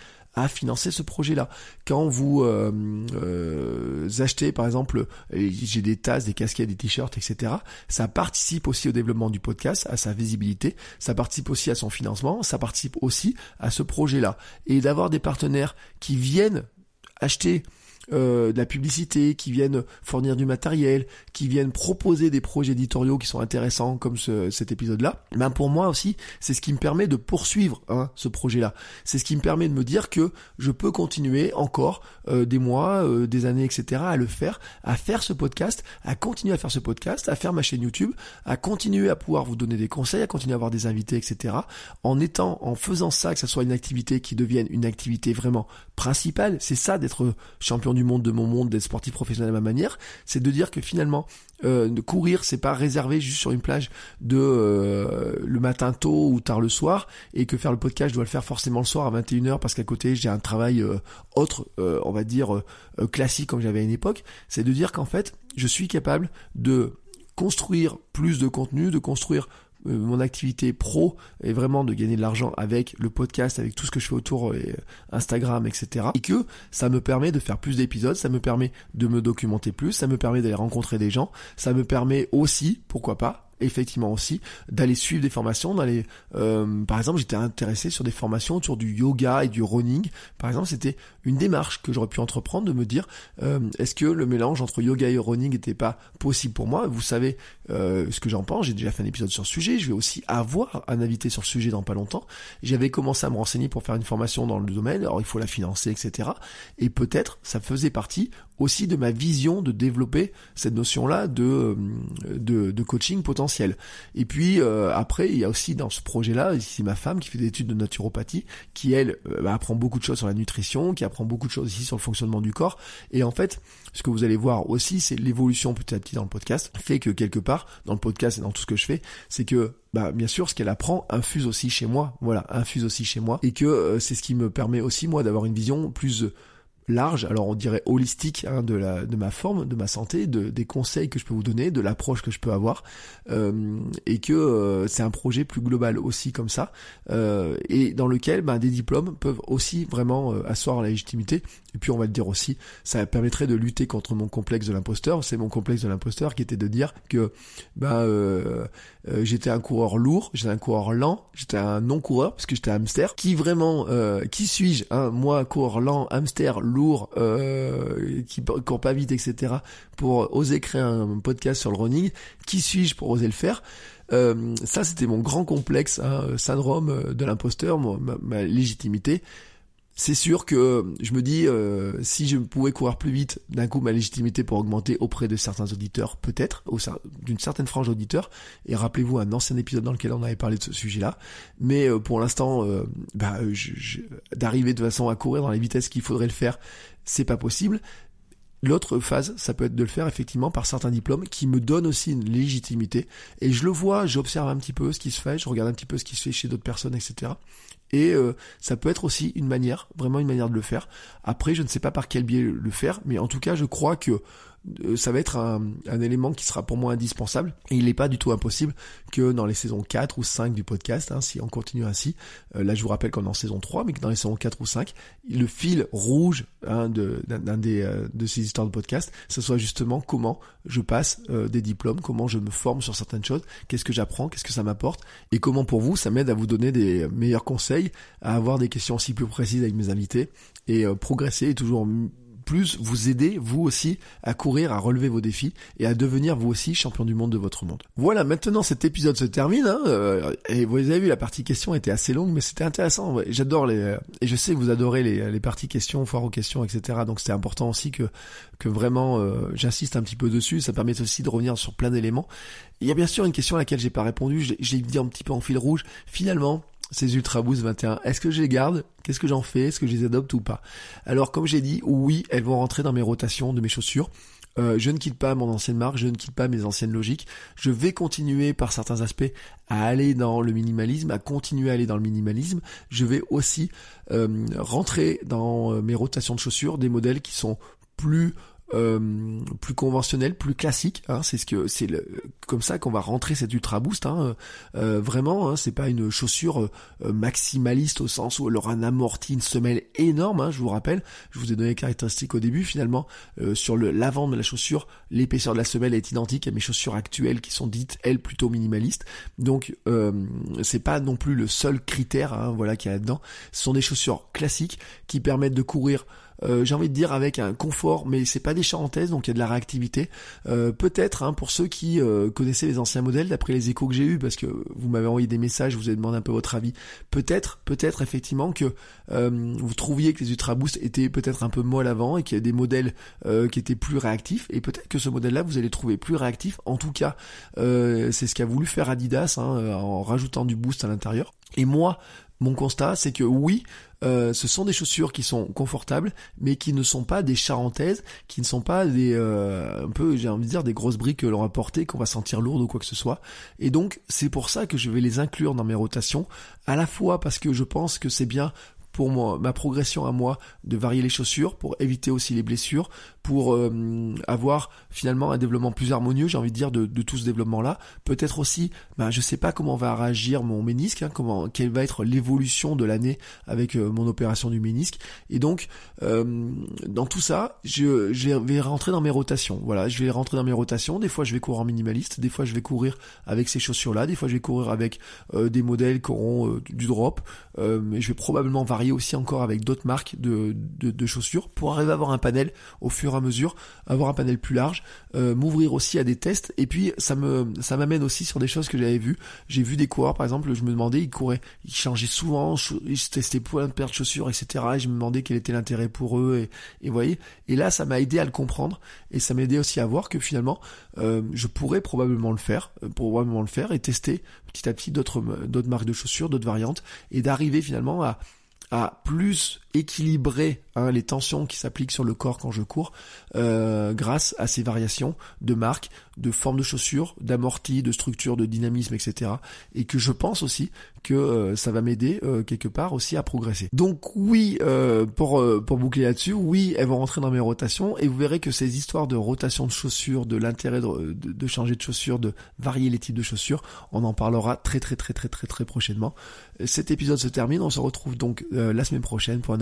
financer ce projet-là. Quand vous euh, euh, achetez, par exemple, j'ai des tasses, des casquettes, des t-shirts, etc., ça participe aussi au développement du podcast, à sa visibilité, ça participe aussi à son financement, ça participe aussi à ce projet-là. Et d'avoir des partenaires qui viennent acheter euh, de la publicité, qui viennent fournir du matériel, qui viennent proposer des projets éditoriaux qui sont intéressants comme ce, cet épisode-là, ben pour moi aussi, c'est ce qui me permet de poursuivre hein, ce projet-là. C'est ce qui me permet de me dire que je peux continuer encore euh, des mois, euh, des années, etc. à le faire, à faire ce podcast, à continuer à faire ce podcast, à faire ma chaîne YouTube, à continuer à pouvoir vous donner des conseils, à continuer à avoir des invités, etc. En étant, en faisant ça, que ça soit une activité qui devienne une activité vraiment principale, c'est ça d'être champion du monde de mon monde, d'être sportif professionnel à ma manière, c'est de dire que finalement, euh, courir, c'est pas réservé juste sur une plage de euh, le matin tôt ou tard le soir, et que faire le podcast, je dois le faire forcément le soir à 21h parce qu'à côté j'ai un travail euh, autre, on va dire classique comme j'avais à une époque. C'est de dire qu'en fait, je suis capable de construire plus de contenu, de construire mon activité pro est vraiment de gagner de l'argent avec le podcast, avec tout ce que je fais autour euh, Instagram, etc. Et que ça me permet de faire plus d'épisodes, ça me permet de me documenter plus, ça me permet d'aller rencontrer des gens, ça me permet aussi, pourquoi pas, effectivement aussi d'aller suivre des formations, d'aller euh, par exemple j'étais intéressé sur des formations autour du yoga et du running. Par exemple c'était une démarche que j'aurais pu entreprendre de me dire euh, est-ce que le mélange entre yoga et running n'était pas possible pour moi? Vous savez euh, ce que j'en pense, j'ai déjà fait un épisode sur le sujet, je vais aussi avoir un invité sur le sujet dans pas longtemps. J'avais commencé à me renseigner pour faire une formation dans le domaine, alors il faut la financer, etc. Et peut-être ça faisait partie aussi de ma vision de développer cette notion-là de, euh, de, de, coaching potentiel. Et puis euh, après, il y a aussi dans ce projet-là, ici ma femme qui fait des études de naturopathie, qui elle euh, bah, apprend beaucoup de choses sur la nutrition, qui apprend beaucoup de choses ici sur le fonctionnement du corps. Et en fait, ce que vous allez voir aussi, c'est l'évolution petit à petit dans le podcast, fait que quelque part, dans le podcast et dans tout ce que je fais, c'est que bah bien sûr ce qu'elle apprend infuse aussi chez moi, voilà, infuse aussi chez moi, et que c'est ce qui me permet aussi moi d'avoir une vision plus large, alors on dirait holistique hein, de, la, de ma forme, de ma santé, de, des conseils que je peux vous donner, de l'approche que je peux avoir, euh, et que euh, c'est un projet plus global aussi comme ça, euh, et dans lequel ben, des diplômes peuvent aussi vraiment asseoir la légitimité, et puis on va le dire aussi, ça permettrait de lutter contre mon complexe de l'imposteur, c'est mon complexe de l'imposteur qui était de dire que ben, j'étais un coureur lourd, j'étais un coureur lent, j'étais un non-coureur, parce que j'étais un hamster, qui vraiment, qui suis-je, hein, moi coureur lent, hamster, lourd, euh, qui court pas vite, etc. pour oser créer un podcast sur le running. Qui suis-je pour oser le faire euh, Ça, c'était mon grand complexe, hein, syndrome de l'imposteur, ma, légitimité c'est sûr que je me dis euh, si je pouvais courir plus vite, d'un coup ma légitimité pour augmenter auprès de certains auditeurs, peut-être, d'une certaine frange d'auditeurs. Et rappelez-vous un ancien épisode dans lequel on avait parlé de ce sujet-là. Mais euh, pour l'instant, euh, bah, d'arriver de façon à courir dans les vitesses qu'il faudrait le faire, c'est pas possible. L'autre phase, ça peut être de le faire effectivement par certains diplômes qui me donnent aussi une légitimité. Et je le vois, j'observe un petit peu ce qui se fait, je regarde un petit peu ce qui se fait chez d'autres personnes, etc. Et euh, ça peut être aussi une manière, vraiment une manière de le faire. Après, je ne sais pas par quel biais le faire, mais en tout cas, je crois que ça va être un, élément qui sera pour moi indispensable. Et il n'est pas du tout impossible que dans les saisons 4 ou 5 du podcast, hein, si on continue ainsi, euh, là je vous rappelle qu'on est en saison 3, mais que dans les saisons 4 ou 5, le fil rouge hein, d'un des euh, de ces histoires de podcast, ce soit justement comment je passe des diplômes, comment je me forme sur certaines choses, qu'est-ce que j'apprends, qu'est-ce que ça m'apporte, et comment pour vous ça m'aide à vous donner des meilleurs conseils, à avoir des questions aussi plus précises avec mes invités, et progresser et toujours plus vous aider, vous aussi, à courir, à relever vos défis et à devenir vous aussi champion du monde de votre monde. Voilà, maintenant cet épisode se termine. Hein, euh, et vous avez vu, la partie questions était assez longue, mais c'était intéressant. J'adore les... Et je sais que vous adorez les, les parties questions, foire aux questions, etc. Donc c'était important aussi que, que vraiment euh, j'insiste un petit peu dessus. Ça permet aussi de revenir sur plein d'éléments. Il y a bien sûr une question à laquelle j'ai pas répondu. J'ai dit un petit peu en fil rouge. Finalement, ces Ultra Boost 21, est-ce que je les garde? Qu'est-ce que j'en fais? Est-ce que je les adopte ou pas? Alors comme j'ai dit, oui, elles vont rentrer dans mes rotations de mes chaussures. Euh, je ne quitte pas mon ancienne marque, je ne quitte pas mes anciennes logiques. Je vais continuer par certains aspects à aller dans le minimalisme, à continuer à aller dans le minimalisme. Je vais aussi euh, rentrer dans euh, mes rotations de chaussures des modèles qui sont plus euh, plus conventionnel, plus classique. Hein, c'est ce que c'est comme ça qu'on va rentrer cet Ultra Boost. Hein, euh, vraiment, hein, c'est pas une chaussure euh, maximaliste au sens où elle aura un amorti, une semelle énorme. Hein, je vous rappelle, je vous ai donné les caractéristiques au début. Finalement, sur le l'avant de la chaussure, l'épaisseur de la semelle est identique à mes chaussures actuelles qui sont dites elles plutôt minimalistes. Donc c'est pas non plus le seul critère, hein, voilà, qu'il y a là-dedans. Ce sont des chaussures classiques qui permettent de courir euh, j'ai envie de dire avec un confort, mais c'est pas des charentaises, donc il y a de la réactivité. Euh, peut-être hein, pour ceux qui euh, connaissaient les anciens modèles, d'après les échos que j'ai eu, parce que vous m'avez envoyé des messages, vous avez demandé un peu votre avis. Peut-être, peut-être effectivement que vous trouviez que les Ultra Boost étaient peut-être un peu molles avant et qu'il y a des modèles qui étaient plus réactifs. Et peut-être que ce modèle-là, vous allez trouver plus réactif. En tout cas, c'est ce qu'a voulu faire Adidas hein, en rajoutant du boost à l'intérieur. Et moi, mon constat, c'est que oui, euh, ce sont des chaussures qui sont confortables, mais qui ne sont pas des charentaises, qui ne sont pas des euh, un peu, j'ai envie de dire, des grosses briques que l'on va porter, qu'on va sentir lourdes ou quoi que ce soit. Et donc, c'est pour ça que je vais les inclure dans mes rotations, à la fois parce que je pense que c'est bien pour moi, ma progression à moi de varier les chaussures, pour éviter aussi les blessures, pour euh, avoir finalement un développement plus harmonieux, j'ai envie de dire, de, tout ce développement-là. Peut-être aussi, ben, je sais pas comment va réagir mon ménisque, hein, comment, quelle va être l'évolution de l'année avec euh, mon opération du ménisque. Et donc, euh, dans tout ça, je, je, vais rentrer dans mes rotations. Voilà, je vais rentrer dans mes rotations. Des fois, je vais courir en minimaliste, des fois, je vais courir avec ces chaussures-là, des fois, je vais courir avec des modèles qui auront du drop. mais je vais probablement varier aussi encore avec d'autres marques de, de, chaussures pour arriver à avoir un panel au fur et à mesure, avoir un panel plus large, euh, m'ouvrir aussi à des tests. Et puis ça me ça m'amène aussi sur des choses que j'avais vues. J'ai vu des coureurs par exemple, je me demandais, ils couraient, ils changeaient souvent, ils testaient plein de paires de chaussures, etc. Et je me demandais quel était l'intérêt pour eux. Et, et voyez, et là ça m'a aidé à le comprendre et ça m'a aidé aussi à voir que finalement euh, je pourrais probablement le faire, euh, probablement le faire et tester petit à petit d'autres d'autres marques de chaussures, d'autres variantes et d'arriver finalement à à plus équilibrer hein, les tensions qui s'appliquent sur le corps quand je cours euh, grâce à ces variations de marque, de forme de chaussures, d'amorti, de structure, de dynamisme, etc. Et que je pense aussi que euh, ça va m'aider euh, quelque part aussi à progresser. Donc oui, pour, pour boucler là-dessus, oui, elles vont rentrer dans mes rotations et vous verrez que ces histoires de rotation de chaussures, de l'intérêt de, de, changer de chaussures, de varier les types de chaussures, on en parlera très très très très très très prochainement. Cet épisode se termine, on se retrouve donc la semaine prochaine pour un